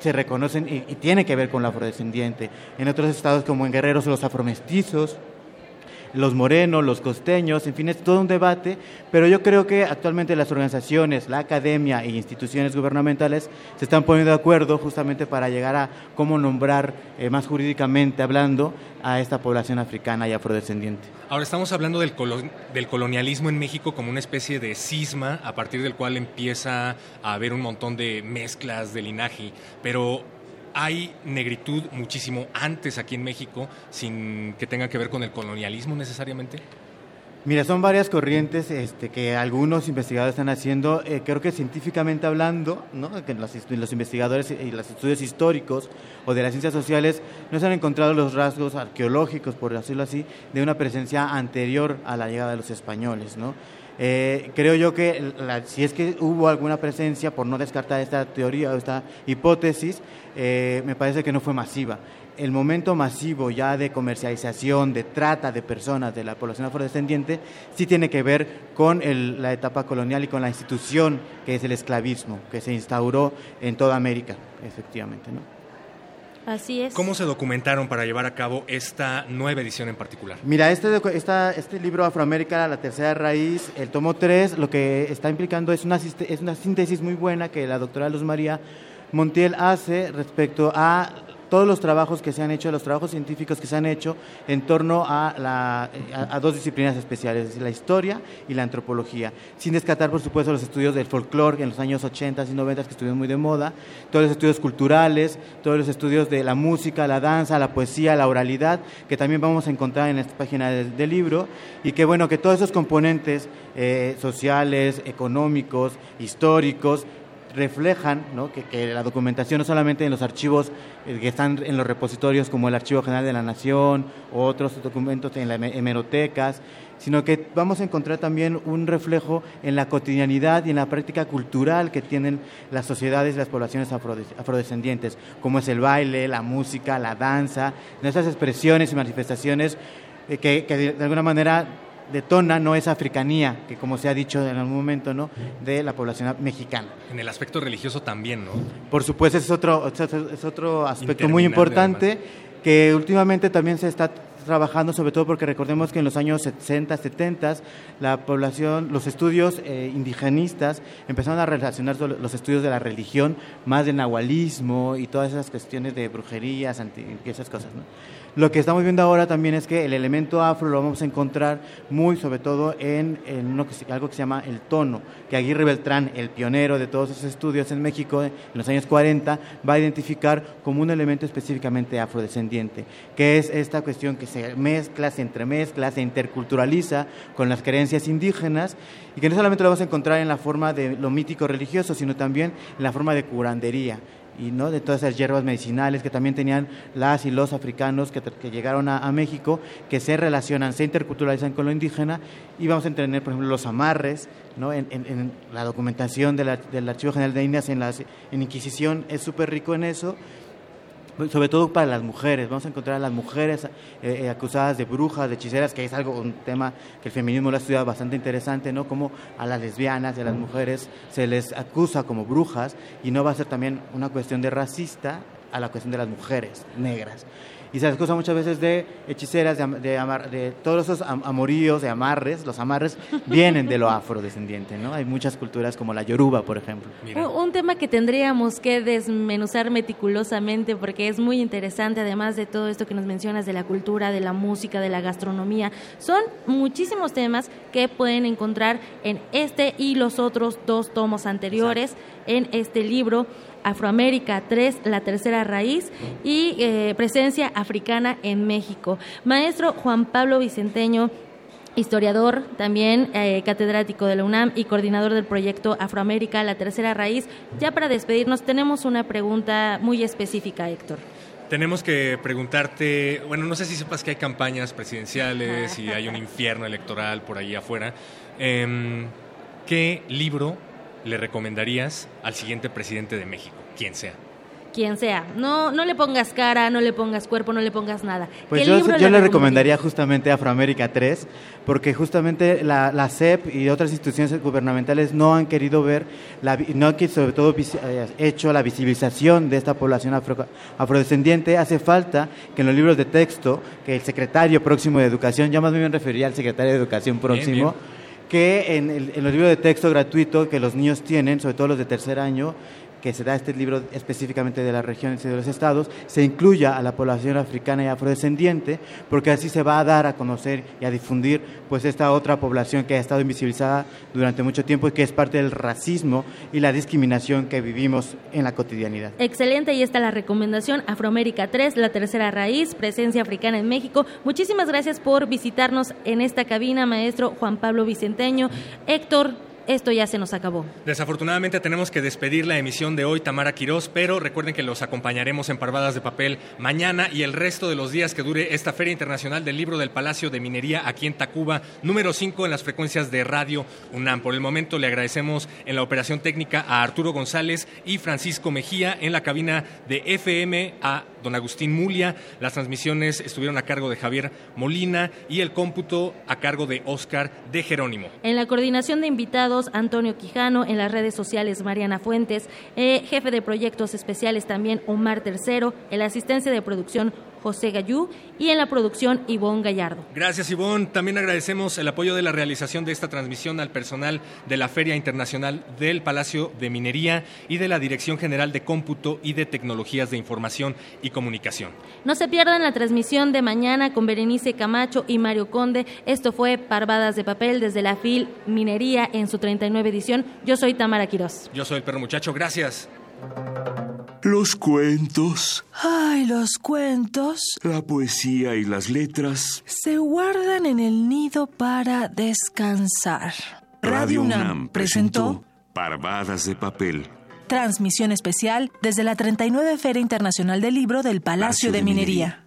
se reconocen y, tiene que ver con la afrodescendiente. En otros estados como en Guerrero los afromestizos, los morenos, los costeños, en fin, es todo un debate, pero yo creo que actualmente las organizaciones, la academia e instituciones gubernamentales se están poniendo de acuerdo justamente para llegar a cómo nombrar eh, más jurídicamente hablando a esta población africana y afrodescendiente. Ahora estamos hablando del, colon del, colonialismo en México como una especie de cisma a partir del cual empieza a haber un montón de mezclas de linaje, pero hay negritud muchísimo antes aquí en México, sin que tenga que ver con el colonialismo necesariamente? Mira, son varias corrientes este, que algunos investigadores están haciendo. Eh, creo que científicamente hablando, ¿no? que los, los, investigadores y los estudios históricos o de las ciencias sociales no se han encontrado los rasgos arqueológicos, por decirlo así, de una presencia anterior a la llegada de los españoles. ¿no? Eh, creo yo que si es que hubo alguna presencia, por no descartar esta teoría o esta hipótesis, eh, me parece que no fue masiva el momento masivo ya de comercialización, de trata de personas de la población afrodescendiente, sí tiene que ver con la etapa colonial y con la institución que es el esclavismo, que se instauró en toda América, efectivamente. Así es. ¿Cómo se documentaron para llevar a cabo esta nueva edición en particular? Mira, este, este libro Afroamérica, la tercera raíz, el tomo 3, lo que está implicando es una, es una síntesis muy buena que la doctora Luz María Montiel hace respecto a todos los trabajos que se han hecho, los trabajos científicos que se han hecho en torno a, la, a, dos disciplinas especiales, la historia y la antropología, sin descartar, por supuesto, los estudios del folclore en los años 80 y 90 que estuvieron muy de moda, todos los estudios culturales, todos los estudios de la música, la danza, la poesía, la oralidad, que también vamos a encontrar en esta página del, libro, y que bueno, que todos esos componentes eh, sociales, económicos, históricos, reflejan que, la documentación no solamente en los archivos eh, que están en los repositorios como el Archivo General de la Nación o otros documentos en las hemerotecas, sino que vamos a encontrar también un reflejo en la cotidianidad y en la práctica cultural que tienen las sociedades y las poblaciones afrodescendientes, como es el baile, la música, la danza, esas expresiones y manifestaciones eh, que de alguna manera detona no esa africanía, que como se ha dicho en algún momento, ¿no? de la población mexicana. En el aspecto religioso también, ¿no? Por supuesto, es otro, es otro aspecto muy importante que últimamente también se está trabajando, sobre todo porque recordemos que en los años 60, 70, la población, los estudios eh, indigenistas empezaron a relacionar los estudios de la religión más del nahualismo y todas esas cuestiones de brujerías, y esas cosas. ¿no? Lo que estamos viendo ahora también es que el elemento afro lo vamos a encontrar muy sobre todo en, algo que se llama el tono, que Aguirre Beltrán, el pionero de todos esos estudios en México en los años 40, va a identificar como un elemento específicamente afrodescendiente, que es esta cuestión que se mezcla, se entremezcla, se interculturaliza con las creencias indígenas y que no solamente lo vamos a encontrar en la forma de lo mítico religioso, sino también en la forma de curandería y no de todas esas hierbas medicinales que también tenían las y los africanos que, llegaron a, México, que se relacionan, se interculturalizan con lo indígena, y vamos a tener, por ejemplo, los amarres, ¿no? en, la documentación del Archivo General de Indias, en la en Inquisición, es súper rico en eso, sobre todo para las mujeres. Vamos a encontrar a las mujeres eh, eh, acusadas de brujas, de hechiceras, que es algo, un tema que el feminismo lo ha estudiado bastante interesante, ¿no? Como a las lesbianas y a las mujeres se les acusa como brujas y no va a ser también una cuestión de racista a la cuestión de las mujeres negras y se acusa muchas veces de hechiceras, de, de, de todos esos amoríos, de amarres. Los amarres vienen de lo afrodescendiente, ¿no? Hay muchas culturas como la yoruba, por ejemplo. Un tema que tendríamos que desmenuzar meticulosamente porque es muy interesante, además de todo esto que nos mencionas de la cultura, de la música, de la gastronomía. Son muchísimos temas que pueden encontrar en este y los otros dos tomos anteriores en este libro. Afroamérica 3, la tercera raíz y eh, presencia africana en México. Maestro Juan Pablo Vicenteño, historiador, también eh, catedrático de la UNAM y coordinador del proyecto Afroamérica, la tercera raíz. Ya para despedirnos tenemos una pregunta muy específica, Héctor. Tenemos que preguntarte, bueno, no sé si sepas que hay campañas presidenciales y hay un infierno electoral por ahí afuera. Em, ¿Qué libro le recomendarías al siguiente presidente de México, quien sea? Quien sea. No, no le pongas cara, no le pongas cuerpo, no le pongas nada. Pues yo, le, recomendaría justamente Afroamérica 3, porque justamente la, la, CEP y otras instituciones gubernamentales no han querido ver, la, no han sobre todo eh, hecho la visibilización de esta población afrodescendiente. Hace falta que en los libros de texto, que el secretario próximo de Educación, ya más bien me refería al secretario de Educación próximo, que en, los libros de texto gratuito que los niños tienen, sobre todo los de tercer año, que se da este libro específicamente de las regiones y de los estados, se incluya a la población africana y afrodescendiente, porque así se va a dar a conocer y a difundir pues esta otra población que ha estado invisibilizada durante mucho tiempo y que es parte del racismo y la discriminación que vivimos en la cotidianidad. Excelente, y está la recomendación Afroamérica 3, la tercera raíz, presencia africana en México. Muchísimas gracias por visitarnos en esta cabina, maestro Juan Pablo Vicenteño. Héctor, esto ya se nos acabó. Desafortunadamente tenemos que despedir la emisión de hoy, Tamara Quirós, pero recuerden que los acompañaremos en Parvadas de Papel mañana y el resto de los días que dure esta Feria Internacional del Libro del Palacio de Minería aquí en Tacuba, número 5 en las frecuencias de Radio UNAM. Por el momento le agradecemos en la operación técnica a Arturo González y Francisco Mejía, en la cabina de FM a don Agustín Mulia. Las transmisiones estuvieron a cargo de Javier Molina y el cómputo a cargo de Oscar de Jerónimo. En la coordinación de invitados, Antonio Quijano, en las redes sociales, Mariana Fuentes, eh, jefe de proyectos especiales también, Omar Tercero, en la asistencia de producción, José Gallú y en la producción Ivonne Gallardo. Gracias Ivonne. También agradecemos el apoyo de la realización de esta transmisión al personal de la Feria Internacional del Palacio de Minería y de la Dirección General de Cómputo y de Tecnologías de Información y Comunicación. No se pierdan la transmisión de mañana con Berenice Camacho y Mario Conde. Esto fue Parvadas de Papel desde la FIL Minería en su 39 edición. Yo soy Tamara Quirós. Yo soy el perro muchacho. Gracias. Los cuentos. Ay, los cuentos. La poesía y las letras. Se guardan en el nido para descansar. Radio UNAM presentó Parvadas de Papel. Transmisión especial desde la 39 Feria Internacional del Libro del Palacio, de, Minería.